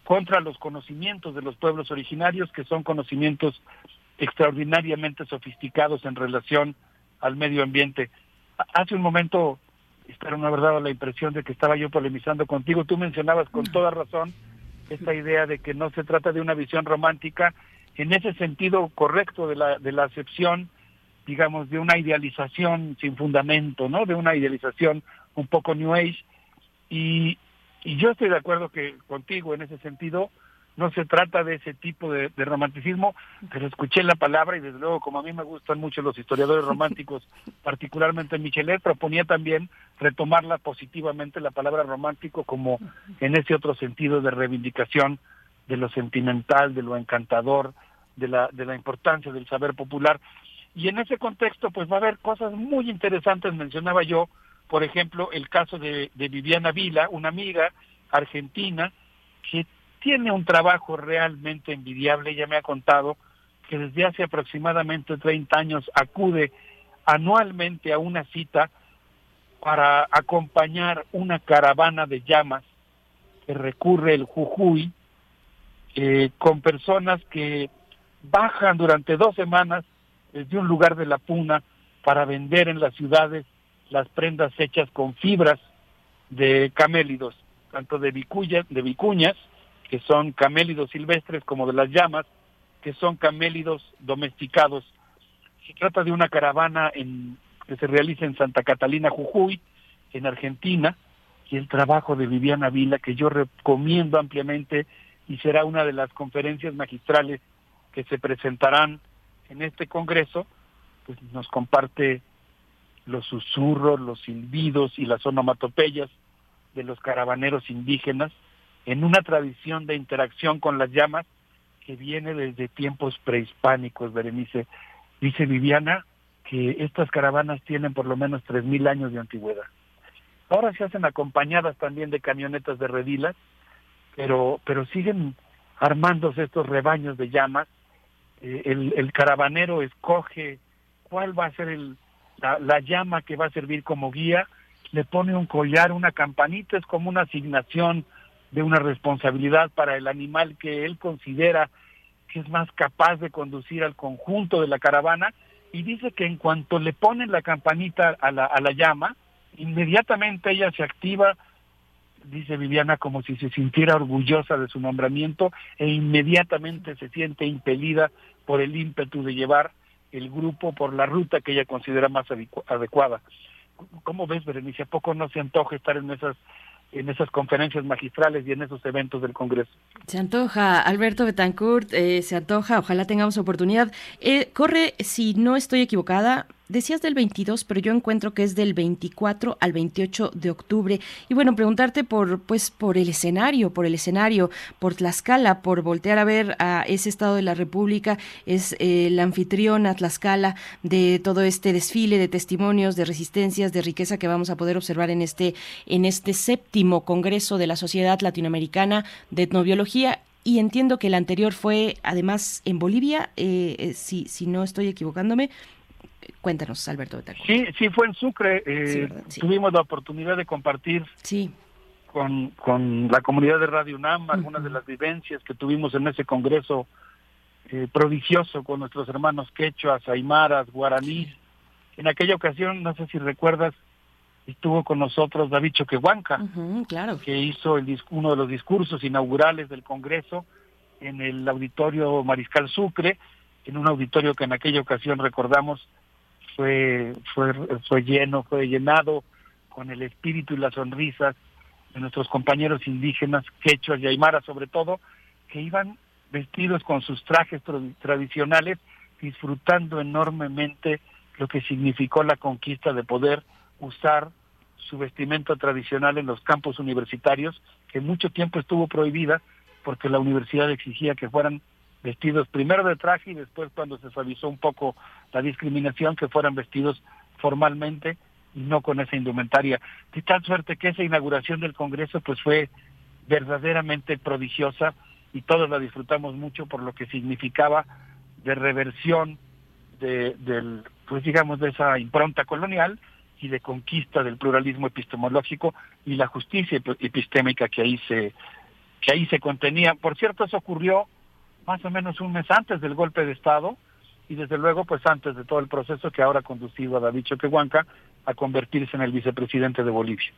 contra los conocimientos de los pueblos originarios, que son conocimientos extraordinariamente sofisticados en relación al medio ambiente. Ha- Hace un momento, espero no haber dado la impresión de que estaba yo polemizando contigo, tú mencionabas con toda razón esta idea de que no se trata de una visión romántica en ese sentido correcto de la, de la acepción, digamos, de una idealización sin fundamento, ¿no? De una idealización un poco New Age. Y, y yo estoy de acuerdo que contigo en ese sentido no se trata de ese tipo de, de romanticismo, pero escuché la palabra y desde luego como a mí me gustan mucho los historiadores (laughs) románticos, particularmente Michelet, proponía también retomarla positivamente la palabra romántico como en ese otro sentido de reivindicación de lo sentimental, de lo encantador, de la, de la importancia del saber popular. Y en ese contexto, pues va a haber cosas muy interesantes, mencionaba yo, por ejemplo, el caso de, de Viviana Vila, una amiga argentina que tiene un trabajo realmente envidiable, ella me ha contado que desde hace aproximadamente 30 años acude anualmente a una cita para acompañar una caravana de llamas que recurre el Jujuy eh, con personas que bajan durante dos semanas desde un lugar de la puna para vender en las ciudades las prendas hechas con fibras de camélidos, tanto de vicuñas, de vicuñas, que son camélidos silvestres, como de las llamas, que son camélidos domesticados. Se trata de una caravana en, que se realiza en Santa Catalina, Jujuy, en Argentina, y el trabajo de Viviana Vila, que yo recomiendo ampliamente y será una de las conferencias magistrales que se presentarán en este Congreso, pues nos comparte los susurros, los silbidos y las onomatopeyas de los caravaneros indígenas en una tradición de interacción con las llamas que viene desde tiempos prehispánicos, Berenice. Dice Viviana que estas caravanas tienen por lo menos 3.000 años de antigüedad. Ahora se hacen acompañadas también de camionetas de redilas, pero, pero siguen armándose estos rebaños de llamas. Eh, el, el caravanero escoge cuál va a ser el, la, la llama que va a servir como guía, le pone un collar, una campanita, es como una asignación de una responsabilidad para el animal que él considera que es más capaz de conducir al conjunto de la caravana y dice que en cuanto le ponen la campanita a la, a la llama, inmediatamente ella se activa, dice Viviana, como si se sintiera orgullosa de su nombramiento e inmediatamente se siente impelida por el ímpetu de llevar el grupo por la ruta que ella considera más adecuada. ¿Cómo ves, Berenice? ¿A poco no se antoja estar en esas en esas conferencias magistrales y en esos eventos del Congreso. Se antoja, Alberto Betancourt, eh, se antoja, ojalá tengamos oportunidad. Eh, corre, si no estoy equivocada, decías del 22, pero yo encuentro que es del 24 al 28 de octubre. Y bueno, preguntarte por, pues, por el escenario, por el escenario, por Tlaxcala, por voltear a ver a ese estado de la República, es eh, el anfitrión a Tlaxcala de todo este desfile de testimonios, de resistencias, de riqueza que vamos a poder observar en este, en este séptimo Congreso de la Sociedad Latinoamericana de Etnobiología y entiendo que el anterior fue además en Bolivia, eh, eh, si, si no estoy equivocándome. Cuéntanos, Alberto. Sí, sí, fue en Sucre. Eh, Tuvimos la oportunidad de compartir sí. con, con la comunidad de Radio UNAM algunas de las vivencias que tuvimos en ese congreso eh, prodigioso con nuestros hermanos quechuas, aymaras, guaraníes. En aquella ocasión, no sé si recuerdas, estuvo con nosotros David Choquehuanca, claro. que hizo el, uno de los discursos inaugurales del Congreso en el auditorio Mariscal Sucre, en un auditorio que en aquella ocasión recordamos fue, fue, fue lleno, fue llenado con el espíritu y las sonrisas de nuestros compañeros indígenas, quechuas y aymaras sobre todo, que iban vestidos con sus trajes tradicionales, disfrutando enormemente lo que significó la conquista de poder usar su vestimenta tradicional en los campos universitarios, que mucho tiempo estuvo prohibida porque la universidad exigía que fueran vestidos primero de traje y después cuando se suavizó un poco la discriminación que fueran vestidos formalmente y no con esa indumentaria. De tal suerte que esa inauguración del Congreso pues fue verdaderamente prodigiosa y todos la disfrutamos mucho por lo que significaba de reversión de, del pues digamos de esa impronta colonial y de conquista del pluralismo epistemológico y la justicia epistémica que ahí se que ahí se contenía. Por cierto, eso ocurrió más o menos un mes antes del golpe de Estado y desde luego pues antes de todo el proceso que ahora ha conducido a David Choquehuanca a convertirse en el vicepresidente de Bolivia.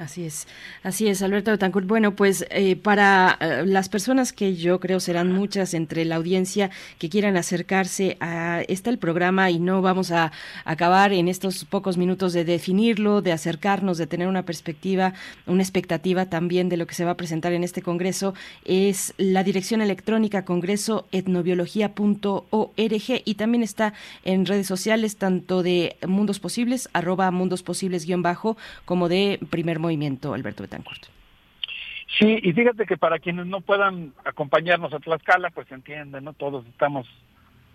Así es, así es, Alberto Betancourt. Bueno, pues eh, para eh, las personas que yo creo serán muchas entre la audiencia que quieran acercarse a este el programa y no vamos a acabar en estos pocos minutos de definirlo, de acercarnos, de tener una perspectiva, una expectativa también de lo que se va a presentar en este congreso, es la dirección electrónica congreso etnobiología.org y también está en redes sociales tanto de Mundos Posibles, arroba Mundos Posibles guion bajo, como de primer movimiento, Alberto Betancourt. Sí, y fíjate que para quienes no puedan acompañarnos a Tlaxcala, pues entienden, ¿no? Todos estamos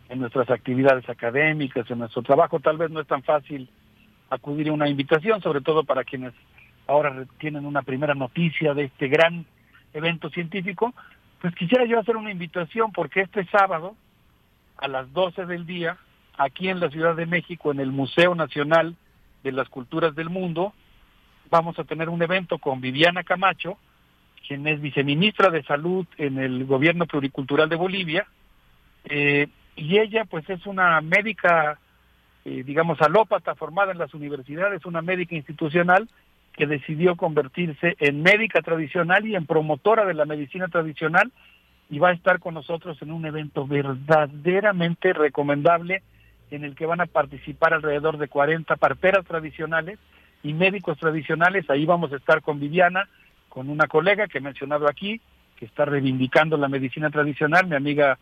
en nuestras actividades académicas, en nuestro trabajo, tal vez no es tan fácil acudir a una invitación, sobre todo para quienes ahora tienen una primera noticia de este gran evento científico, pues quisiera yo hacer una invitación porque este sábado a las 12 del día, aquí en la Ciudad de México, en el Museo Nacional de las Culturas del Mundo, vamos a tener un evento con Viviana Camacho, quien es viceministra de Salud en el Gobierno Pluricultural de Bolivia, eh, y ella pues es una médica, eh, digamos, alópata formada en las universidades, una médica institucional que decidió convertirse en médica tradicional y en promotora de la medicina tradicional y va a estar con nosotros en un evento verdaderamente recomendable en el que van a participar alrededor de 40 parteras tradicionales y médicos tradicionales. Ahí vamos a estar con Viviana, con una colega que he mencionado aquí, que está reivindicando la medicina tradicional, mi amiga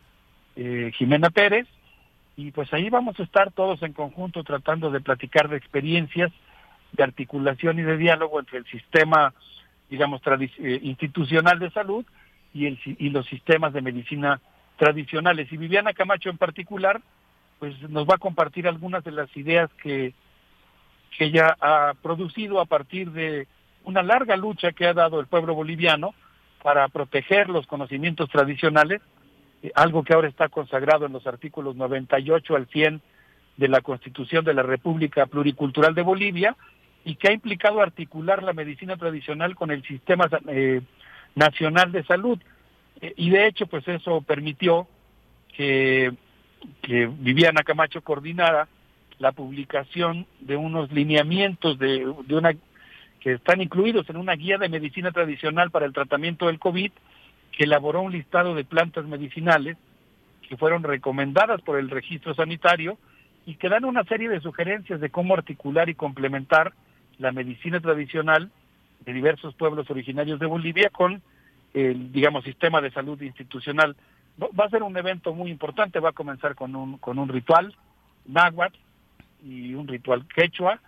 eh, Jimena Pérez, y pues ahí vamos a estar todos en conjunto tratando de platicar de experiencias de articulación y de diálogo entre el sistema, digamos, eh, institucional de salud y, el, y los sistemas de medicina tradicionales. Y Viviana Camacho en particular, pues nos va a compartir algunas de las ideas que que ella ha producido a partir de una larga lucha que ha dado el pueblo boliviano para proteger los conocimientos tradicionales, eh, algo que ahora está consagrado en los artículos 98 al 100 de la Constitución de la República Pluricultural de Bolivia y que ha implicado articular la medicina tradicional con el sistema eh, nacional de salud. Eh, y de hecho, pues eso permitió que, que Viviana Camacho coordinara la publicación de unos lineamientos de, de una que están incluidos en una guía de medicina tradicional para el tratamiento del COVID, que elaboró un listado de plantas medicinales que fueron recomendadas por el registro sanitario y que dan una serie de sugerencias de cómo articular y complementar la medicina tradicional de diversos pueblos originarios de Bolivia con el, digamos, sistema de salud institucional. Va a ser un evento muy importante, va a comenzar con un, con un ritual náhuatl y un ritual quechua,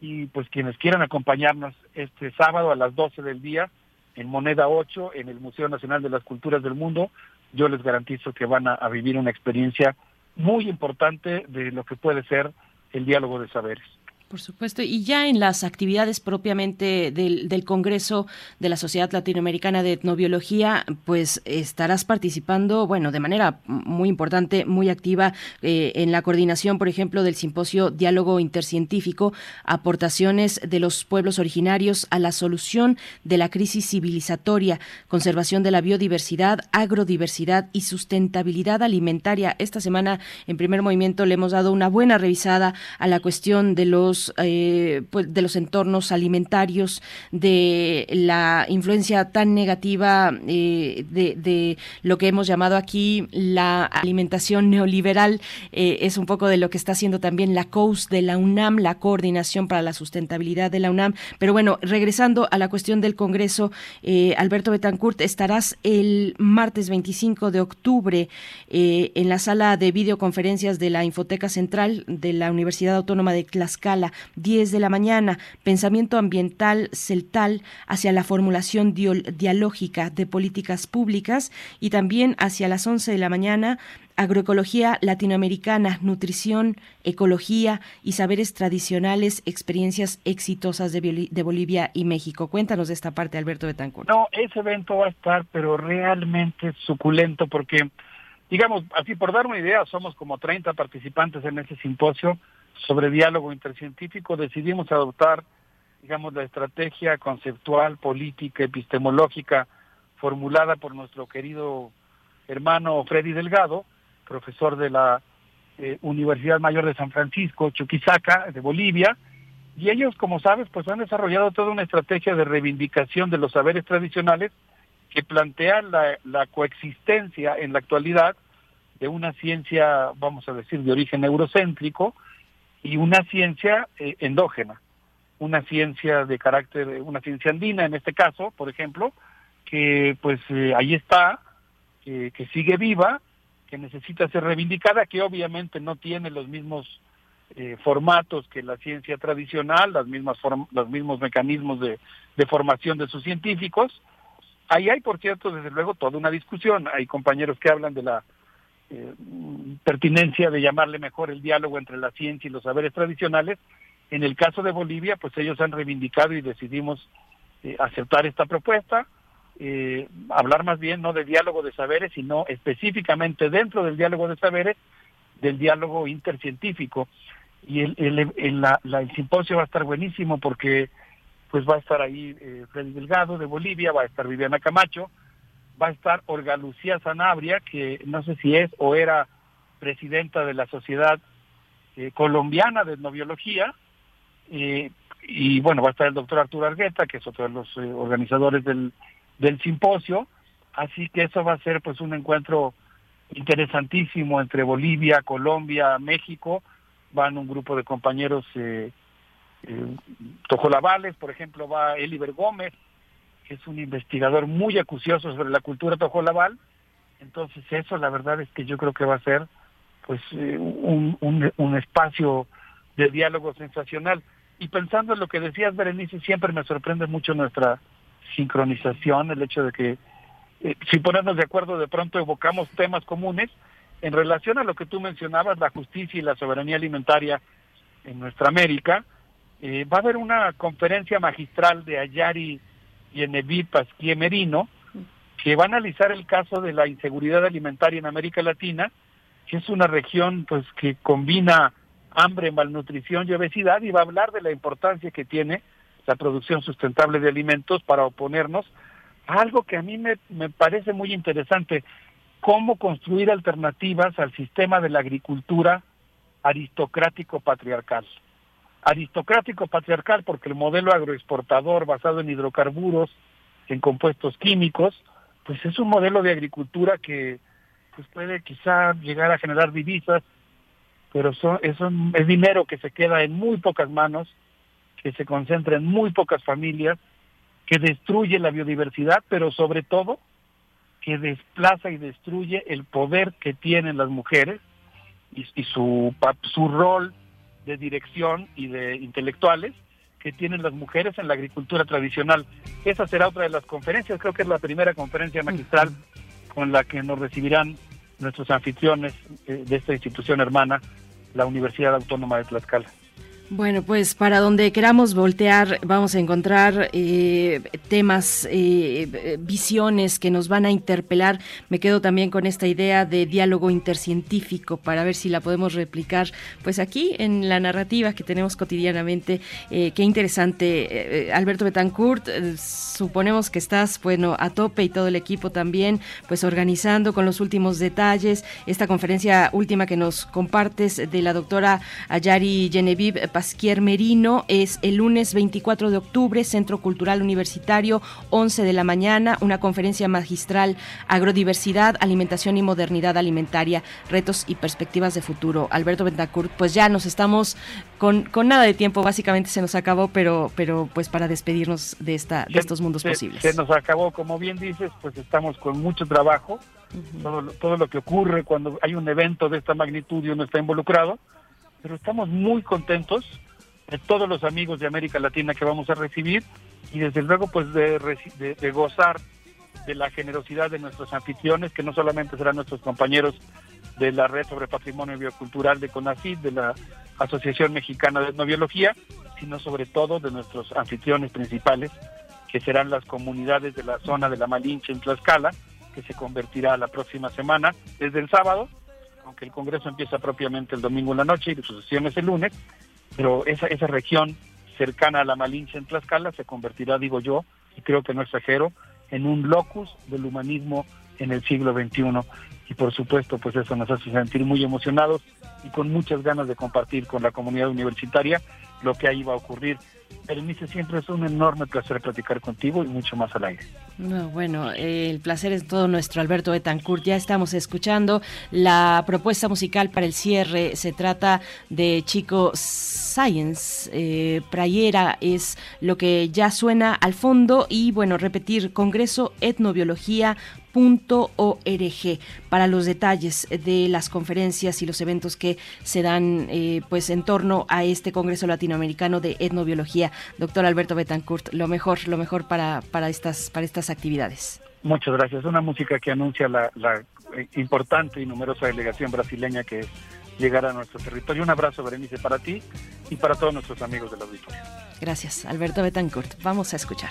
y pues quienes quieran acompañarnos este sábado a las 12 del día en Moneda 8, en el Museo Nacional de las Culturas del Mundo, yo les garantizo que van a, a vivir una experiencia muy importante de lo que puede ser el diálogo de saberes. Por supuesto, y ya en las actividades propiamente del, Congreso de la Sociedad Latinoamericana de Etnobiología, pues estarás participando, bueno, de manera muy importante, muy activa eh, en la coordinación, por ejemplo, del simposio Diálogo Intercientífico, aportaciones de los pueblos originarios a la solución de la crisis civilizatoria, conservación de la biodiversidad, agrodiversidad y sustentabilidad alimentaria. Esta semana, en primer movimiento, le hemos dado una buena revisada a la cuestión de los eh, pues, de los entornos alimentarios, de la influencia tan negativa eh, de, lo que hemos llamado aquí la alimentación neoliberal, eh, es un poco de lo que está haciendo también la COUS de la UNAM, la Coordinación para la Sustentabilidad de la UNAM. Pero bueno, regresando a la cuestión del Congreso, Alberto Betancourt, estarás el martes 25 de octubre en la sala de videoconferencias de la Infoteca Central de la Universidad Autónoma de Tlaxcala 10 de la mañana, pensamiento ambiental celtal hacia la formulación dialógica de políticas públicas y también hacia las 11 de la mañana, agroecología latinoamericana, nutrición, ecología y saberes tradicionales, experiencias exitosas de, de, Bolivia y México. Cuéntanos de esta parte, Alberto Betancourt. No, ese evento va a estar, pero realmente suculento, porque, digamos, así por dar una idea, somos como 30 participantes en ese simposio sobre diálogo intercientífico, decidimos adoptar, digamos, la estrategia conceptual, política, epistemológica formulada por nuestro querido hermano Freddy Delgado, profesor de la eh, Universidad Mayor de San Francisco, Chuquisaca, de Bolivia, y ellos, como sabes, pues han desarrollado toda una estrategia de reivindicación de los saberes tradicionales que plantea la, la coexistencia en la actualidad de una ciencia, vamos a decir, de origen eurocéntrico, y una ciencia eh, endógena, una ciencia de carácter, una ciencia andina en este caso, por ejemplo, que pues eh, ahí está, que sigue viva, que necesita ser reivindicada, que obviamente no tiene los mismos eh, formatos que la ciencia tradicional, las mismas los mismos mecanismos de, de formación de sus científicos. Ahí hay, por cierto, desde luego toda una discusión. Hay compañeros que hablan de la pertinencia de llamarle mejor el diálogo entre la ciencia y los saberes tradicionales. En el caso de Bolivia, pues ellos han reivindicado y decidimos eh, aceptar esta propuesta, eh, hablar más bien no de diálogo de saberes, sino específicamente dentro del diálogo de saberes, del diálogo intercientífico. Y el, la, el simposio va a estar buenísimo porque pues va a estar ahí eh, Freddy Delgado de Bolivia, va a estar Viviana Camacho, va a estar Olga Lucía Sanabria, que no sé si es o era presidenta de la Sociedad eh, Colombiana de Etnobiología, eh, y bueno, va a estar el doctor Arturo Argueta, que es otro de los eh, organizadores del, del simposio, así que eso va a ser pues un encuentro interesantísimo entre Bolivia, Colombia, México, van un grupo de compañeros eh, Tojolabales, por ejemplo, va Eliber Gómez, es un investigador muy acucioso sobre la cultura tojolabal. Entonces eso la verdad es que yo creo que va a ser pues eh, un, un, espacio de diálogo sensacional. Y pensando en lo que decías, Berenice, siempre me sorprende mucho nuestra sincronización, el hecho de que eh, sin ponernos de acuerdo de pronto evocamos temas comunes en relación a lo que tú mencionabas, la justicia y la soberanía alimentaria en nuestra América. Eh, va a haber una conferencia magistral de Ayari y Eneví Pasquier Merino, que va a analizar el caso de la inseguridad alimentaria en América Latina, que es una región pues que combina hambre, malnutrición y obesidad, y va a hablar de la importancia que tiene la producción sustentable de alimentos para oponernos a algo que a mí me, me parece muy interesante, cómo construir alternativas al sistema de la agricultura aristocrático patriarcal aristocrático patriarcal porque el modelo agroexportador basado en hidrocarburos, en compuestos químicos, pues es un modelo de agricultura que pues puede quizá llegar a generar divisas, pero son, es, un, es dinero que se queda en muy pocas manos, que se concentra en muy pocas familias, que destruye la biodiversidad, pero sobre todo que desplaza y destruye el poder que tienen las mujeres y, y su, su rol de dirección y de intelectuales que tienen las mujeres en la agricultura tradicional. Esa será otra de las conferencias, creo que es la primera conferencia magistral con la que nos recibirán nuestros anfitriones eh, de esta institución hermana, la Universidad Autónoma de Tlaxcala. Bueno, pues para donde queramos voltear vamos a encontrar eh, temas, eh, visiones que nos van a interpelar. Me quedo también con esta idea de diálogo intercientífico para ver si la podemos replicar pues aquí en la narrativa que tenemos cotidianamente. Eh, qué interesante. Alberto Betancourt, suponemos que estás bueno a tope y todo el equipo también pues organizando con los últimos detalles esta conferencia última que nos compartes de la doctora Ayari Genevieve Pasquier Merino es el lunes 24 de octubre, Centro Cultural Universitario, 11 de la mañana, una conferencia magistral Agrodiversidad, Alimentación y Modernidad Alimentaria, Retos y Perspectivas de Futuro. Alberto Bentacourt, pues ya nos estamos con, con nada de tiempo, básicamente se nos acabó, pero, pero pues para despedirnos de, esta, de estos mundos se, posibles. Se nos acabó, como bien dices, pues estamos con mucho trabajo. todo, todo lo que ocurre cuando hay un evento de esta magnitud y uno está involucrado, pero estamos muy contentos de todos los amigos de América Latina que vamos a recibir y desde luego pues de, de- de gozar de la generosidad de nuestros anfitriones, que no solamente serán nuestros compañeros de la Red sobre Patrimonio Biocultural de CONACYT, de la Asociación Mexicana de Etnobiología, sino sobre todo de nuestros anfitriones principales, que serán las comunidades de la zona de la Malinche en Tlaxcala, que se convertirá la próxima semana, desde el sábado, aunque el Congreso empieza propiamente el domingo en la noche y su sesión es el lunes, pero esa, esa región cercana a la Malinche en Tlaxcala se convertirá, digo yo, y creo que no exagero, en un locus del humanismo en el siglo XXI. Y por supuesto, pues eso nos hace sentir muy emocionados y con muchas ganas de compartir con la comunidad universitaria lo que ahí va a ocurrir. Berenice, siempre es un enorme placer platicar contigo y mucho más al aire. No, bueno, eh, el placer es todo nuestro, Alberto Betancourt. Ya estamos escuchando la propuesta musical para el cierre. Se trata de Chico Science. Eh, Prayera es lo que ya suena al fondo. Y bueno, repetir, Congreso Etnobiología .org para los detalles de las conferencias y los eventos que se dan eh, pues en torno a este Congreso Latinoamericano de Etnobiología. Doctor Alberto Betancourt, lo mejor, lo mejor para, para estas, para estas actividades. Muchas gracias. Una música que anuncia la, la, eh, importante y numerosa delegación brasileña que llegará a nuestro territorio. Un abrazo, Berenice, para ti y para todos nuestros amigos del auditorio. Gracias, Alberto Betancourt. Vamos a escuchar.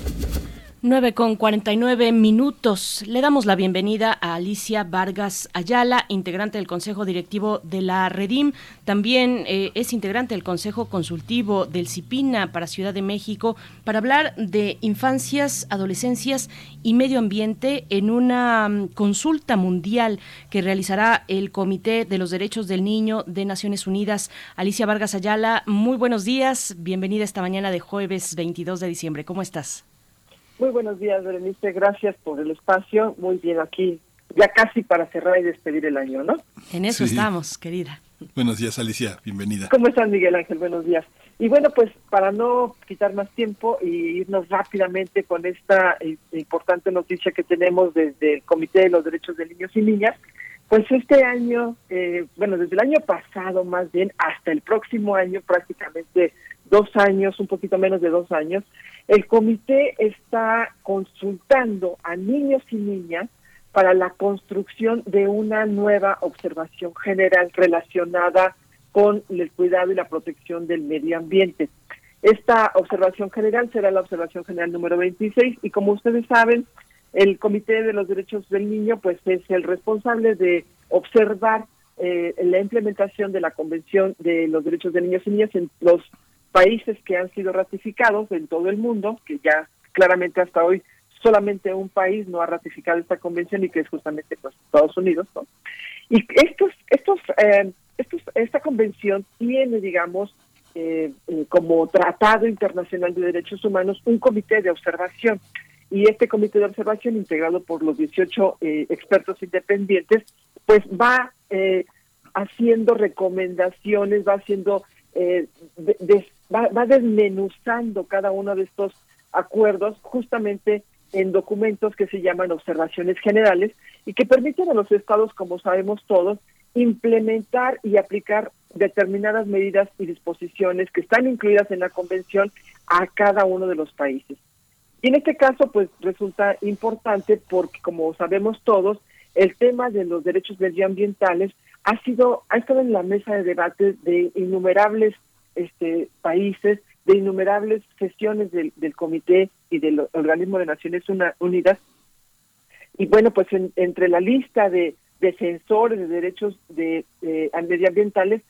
9 con 49 minutos. Le damos la bienvenida a Alicia Vargas Ayala, integrante del Consejo Directivo de la Redim. También eh, es integrante del Consejo Consultivo del CIPINA para Ciudad de México para hablar de infancias, adolescencias y medio ambiente en una mm, consulta mundial que realizará el Comité de los Derechos del Niño de Naciones Unidas. Alicia Vargas Ayala, muy buenos días. Bienvenida esta mañana de jueves 22 de diciembre. ¿Cómo estás? Muy buenos días, Berenice. Gracias por el espacio. Muy bien aquí, ya casi para cerrar y despedir el año, ¿no? En eso Sí. estamos, querida. Buenos días, Alicia. Bienvenida. ¿Cómo estás, Miguel Ángel? Buenos días. Y bueno, pues para no quitar más tiempo y irnos rápidamente con esta eh, importante noticia que tenemos desde el Comité de los Derechos de Niños y Niñas, pues este año, eh, bueno, desde el año pasado más bien hasta el próximo año, prácticamente dos años, un poquito menos de dos años, el comité está consultando a niños y niñas para la construcción de una nueva observación general relacionada con el cuidado y la protección del medio ambiente. Esta observación general será la observación general número 26 y como ustedes saben, el Comité de los Derechos del Niño pues es el responsable de observar eh, la implementación de la Convención de los Derechos de Niños y Niñas en los países que han sido ratificados en todo el mundo, que ya claramente hasta hoy solamente un país no ha ratificado esta convención y que es justamente pues, Estados Unidos, ¿no? Y estos, estos, eh, estos, esta convención tiene, digamos, eh, eh, como Tratado Internacional de Derechos Humanos un comité de observación. Y este comité de observación, integrado por los 18 eh, expertos independientes, pues va haciendo recomendaciones, va haciendo, de- va, desmenuzando cada uno de estos acuerdos justamente en documentos que se llaman observaciones generales y que permiten a los estados, como sabemos todos, implementar y aplicar determinadas medidas y disposiciones que están incluidas en la convención a cada uno de los países. Y en este caso, pues resulta importante porque, como sabemos todos, el tema de los derechos medioambientales ha sido, ha estado en la mesa de debate de innumerables este, países, de innumerables sesiones del, Comité y del Organismo de Naciones Unidas. Y bueno, pues en- entre la lista de defensores de derechos de, de- medioambientales,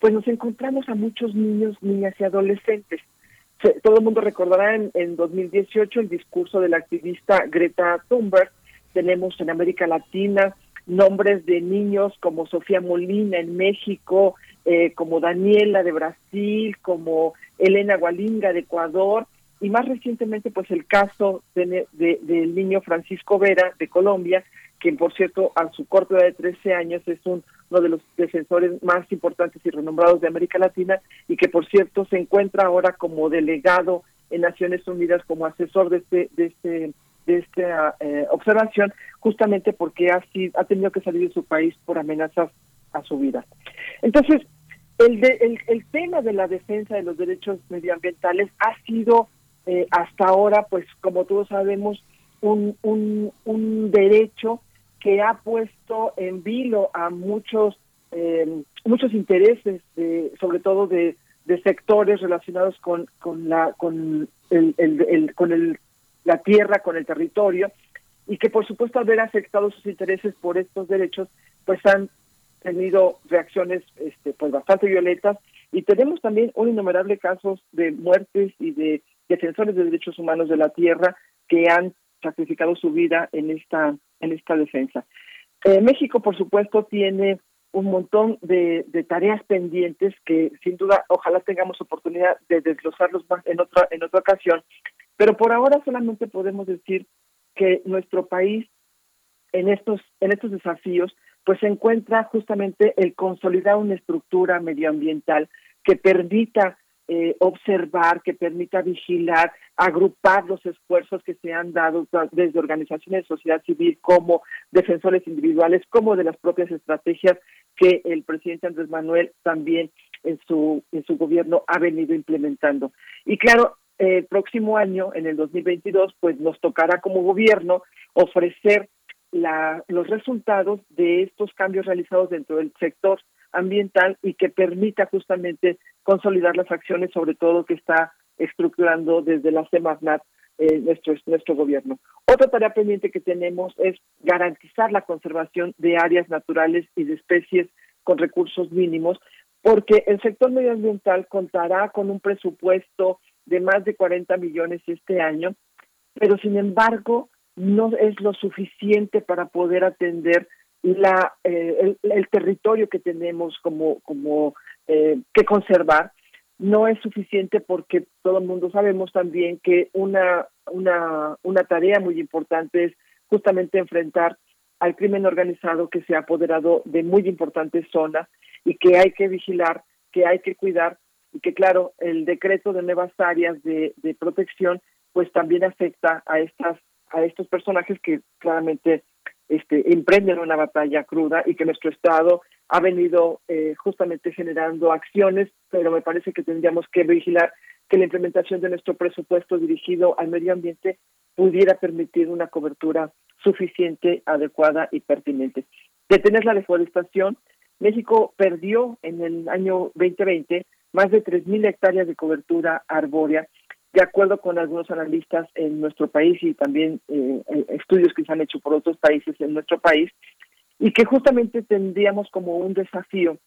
pues nos encontramos a muchos niños, niñas y adolescentes. Todo el mundo recordará en, en 2018 el discurso de la activista Greta Thunberg. Tenemos en América Latina nombres de niños como Sofía Molina en México, eh, como Daniela de Brasil, como Elena Gualinga de Ecuador, y más recientemente pues el caso de- de- del niño Francisco Vera de Colombia, quien por cierto a su corta edad de 13 años es un- uno de los defensores más importantes y renombrados de América Latina y que por cierto se encuentra ahora como delegado en Naciones Unidas como asesor de este de este de esta eh, observación justamente porque ha sido, ha tenido que salir de su país por amenazas a su vida. Entonces, el, de- el, el tema de la defensa de los derechos medioambientales ha sido eh, hasta ahora, pues como todos sabemos, un, un, un derecho que ha puesto en vilo a muchos eh, muchos intereses, de- sobre todo de, de sectores relacionados con, con la con el, con el, la tierra, con el territorio, y que por supuesto al ver afectados sus intereses por estos derechos, pues han tenido reacciones este, pues bastante violentas y tenemos también un innumerable casos de muertes y de defensores de derechos humanos de la tierra que han sacrificado su vida en esta en esta defensa. Eh, México, por supuesto, tiene un montón de, de tareas pendientes que sin duda ojalá tengamos oportunidad de desglosarlos más en otra en otra ocasión, pero por ahora solamente podemos decir que nuestro país en estos en estos desafíos pues se encuentra justamente el consolidar una estructura medioambiental que permita eh, observar, que permita vigilar, agrupar los esfuerzos que se han dado desde organizaciones de sociedad civil como defensores individuales, como de las propias estrategias que el presidente Andrés Manuel también en su en su gobierno ha venido implementando. Y claro, el próximo año, en el 2022, pues nos tocará como gobierno ofrecer la, los resultados de estos cambios realizados dentro del sector ambiental y que permita justamente consolidar las acciones, sobre todo que está estructurando desde la Semarnat eh, nuestro, nuestro gobierno. Otra tarea pendiente que tenemos es garantizar la conservación de áreas naturales y de especies con recursos mínimos, porque el sector medioambiental contará con un presupuesto de más de 40 millones este año, pero sin embargo no es lo suficiente para poder atender la eh, el, el territorio que tenemos como como eh, que conservar. No es suficiente porque todo el mundo sabemos también que una una una tarea muy importante es justamente enfrentar al crimen organizado que se ha apoderado de muy importantes zonas y que hay que vigilar, que hay que cuidar y que claro, el decreto de nuevas áreas de, de protección pues también afecta a estas a estos personajes que claramente este, emprenden una batalla cruda y que nuestro Estado ha venido eh, justamente generando acciones, pero me parece que tendríamos que vigilar que la implementación de nuestro presupuesto dirigido al medio ambiente pudiera permitir una cobertura suficiente, adecuada y pertinente. Detener la deforestación. México perdió en el año 2020 más de 3.000 hectáreas de cobertura arbórea de acuerdo con algunos analistas en nuestro país y también eh, estudios que se han hecho por otros países en nuestro país, y que justamente tendríamos como un desafío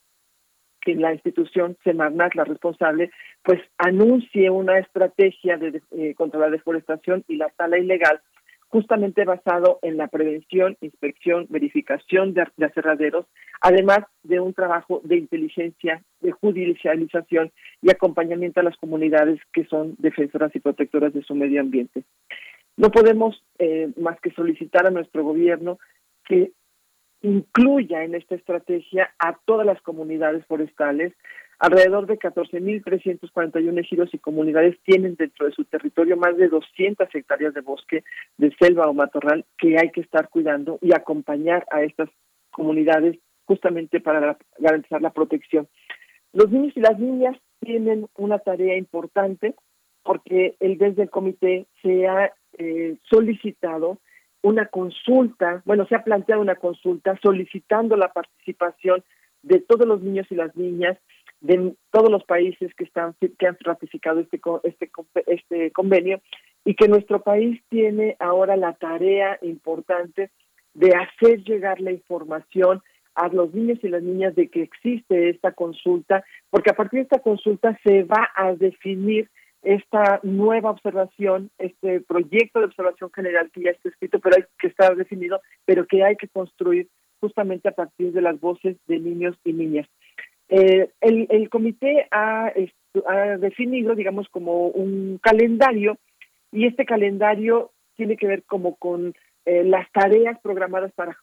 que la institución Semarnat, la responsable, pues anuncie una estrategia de, eh, contra la deforestación y la tala ilegal justamente basado en la prevención, inspección, verificación de, de aserraderos, además de un trabajo de inteligencia, de judicialización y acompañamiento a las comunidades que son defensoras y protectoras de su medio ambiente. No podemos eh, más que solicitar a nuestro gobierno que incluya en esta estrategia a todas las comunidades forestales. Alrededor de 14.341 ejidos y comunidades tienen dentro de su territorio más de 200 hectáreas de bosque, de selva o matorral que hay que estar cuidando y acompañar a estas comunidades justamente para garantizar la protección. Los niños y las niñas tienen una tarea importante porque el desde el comité se ha eh, solicitado una consulta, bueno, se ha planteado una consulta solicitando la participación de todos los niños y las niñas de todos los países que están que han ratificado este este este convenio y que nuestro país tiene ahora la tarea importante de hacer llegar la información a los niños y las niñas de que existe esta consulta, porque a partir de esta consulta se va a definir esta nueva observación, este proyecto de observación general que ya está escrito, pero hay que estar definido, pero que hay que construir justamente a partir de las voces de niños y niñas. Eh, el, el, comité ha, ha, definido, digamos, como un calendario y este calendario tiene que ver como con eh, las tareas programadas para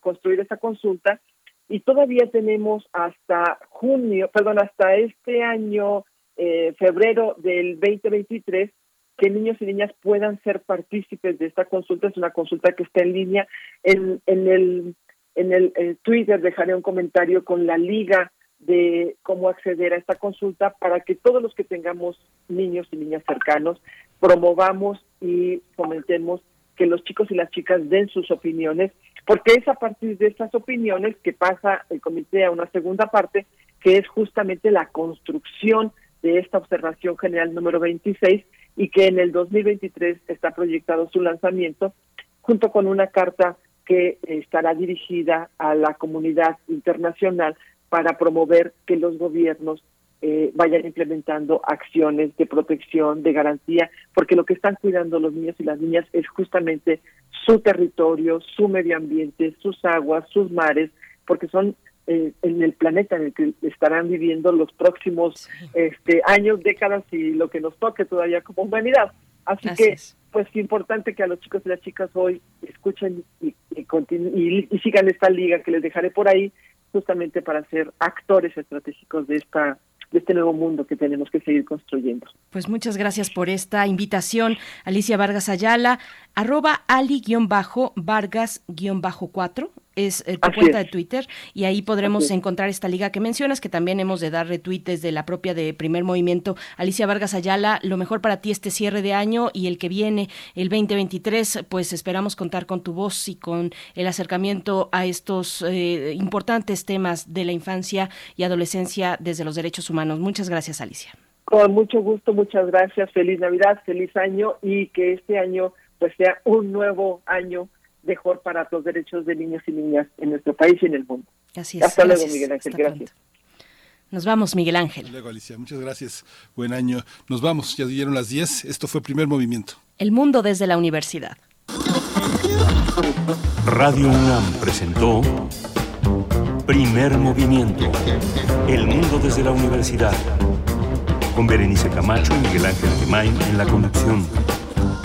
construir esta consulta y todavía tenemos hasta junio, perdón, hasta este año eh, febrero del 2023 que niños y niñas puedan ser partícipes de esta consulta. Es una consulta que está en línea. En, en el, en el eh, Twitter dejaré un comentario con la liga de cómo acceder a esta consulta para que todos los que tengamos niños y niñas cercanos promovamos y fomentemos que los chicos y las chicas den sus opiniones, porque es a partir de estas opiniones que pasa el comité a una segunda parte, que es justamente la construcción de esta observación general número 26 y que en el 2023 está proyectado su lanzamiento junto con una carta que estará dirigida a la comunidad internacional para promover que los gobiernos eh, vayan implementando acciones de protección, de garantía, porque lo que están cuidando los niños y las niñas es justamente su territorio, su medio ambiente, sus aguas, sus mares, porque son eh, en el planeta en el que estarán viviendo los próximos este, años, décadas y lo que nos toque todavía como humanidad. Así, que, es. pues importante que a los chicos y las chicas hoy escuchen y, y, y sigan esta liga que les dejaré por ahí, justamente para ser actores estratégicos de esta de este nuevo mundo que tenemos que seguir construyendo. Pues muchas gracias por esta invitación, Alicia Vargas Ayala, arroba ali-vargas-4 es eh, tu cuenta de Twitter y ahí podremos encontrar esta liga que mencionas, que también hemos de dar retweets de la propia de Primer Movimiento. Alicia Vargas Ayala, lo mejor para ti este cierre de año y el que viene, el 2023, pues esperamos contar con tu voz y con el acercamiento a estos eh, importantes temas de la infancia y adolescencia desde los derechos humanos. Muchas gracias, Alicia. Con mucho gusto, muchas gracias. Feliz Navidad, feliz año y que este año pues sea un nuevo año mejor para los derechos de niños y niñas en nuestro país y en el mundo. Así es. Hasta luego, Miguel Ángel. gracias. Nos vamos, Miguel Ángel. Hasta luego, Alicia. Muchas gracias. Buen año. Nos vamos. Ya dieron las 10. Esto fue Primer Movimiento. El mundo desde la universidad. Radio UNAM presentó Primer Movimiento. El mundo desde la universidad. Con Berenice Camacho y Miguel Ángel Gemain en la conducción.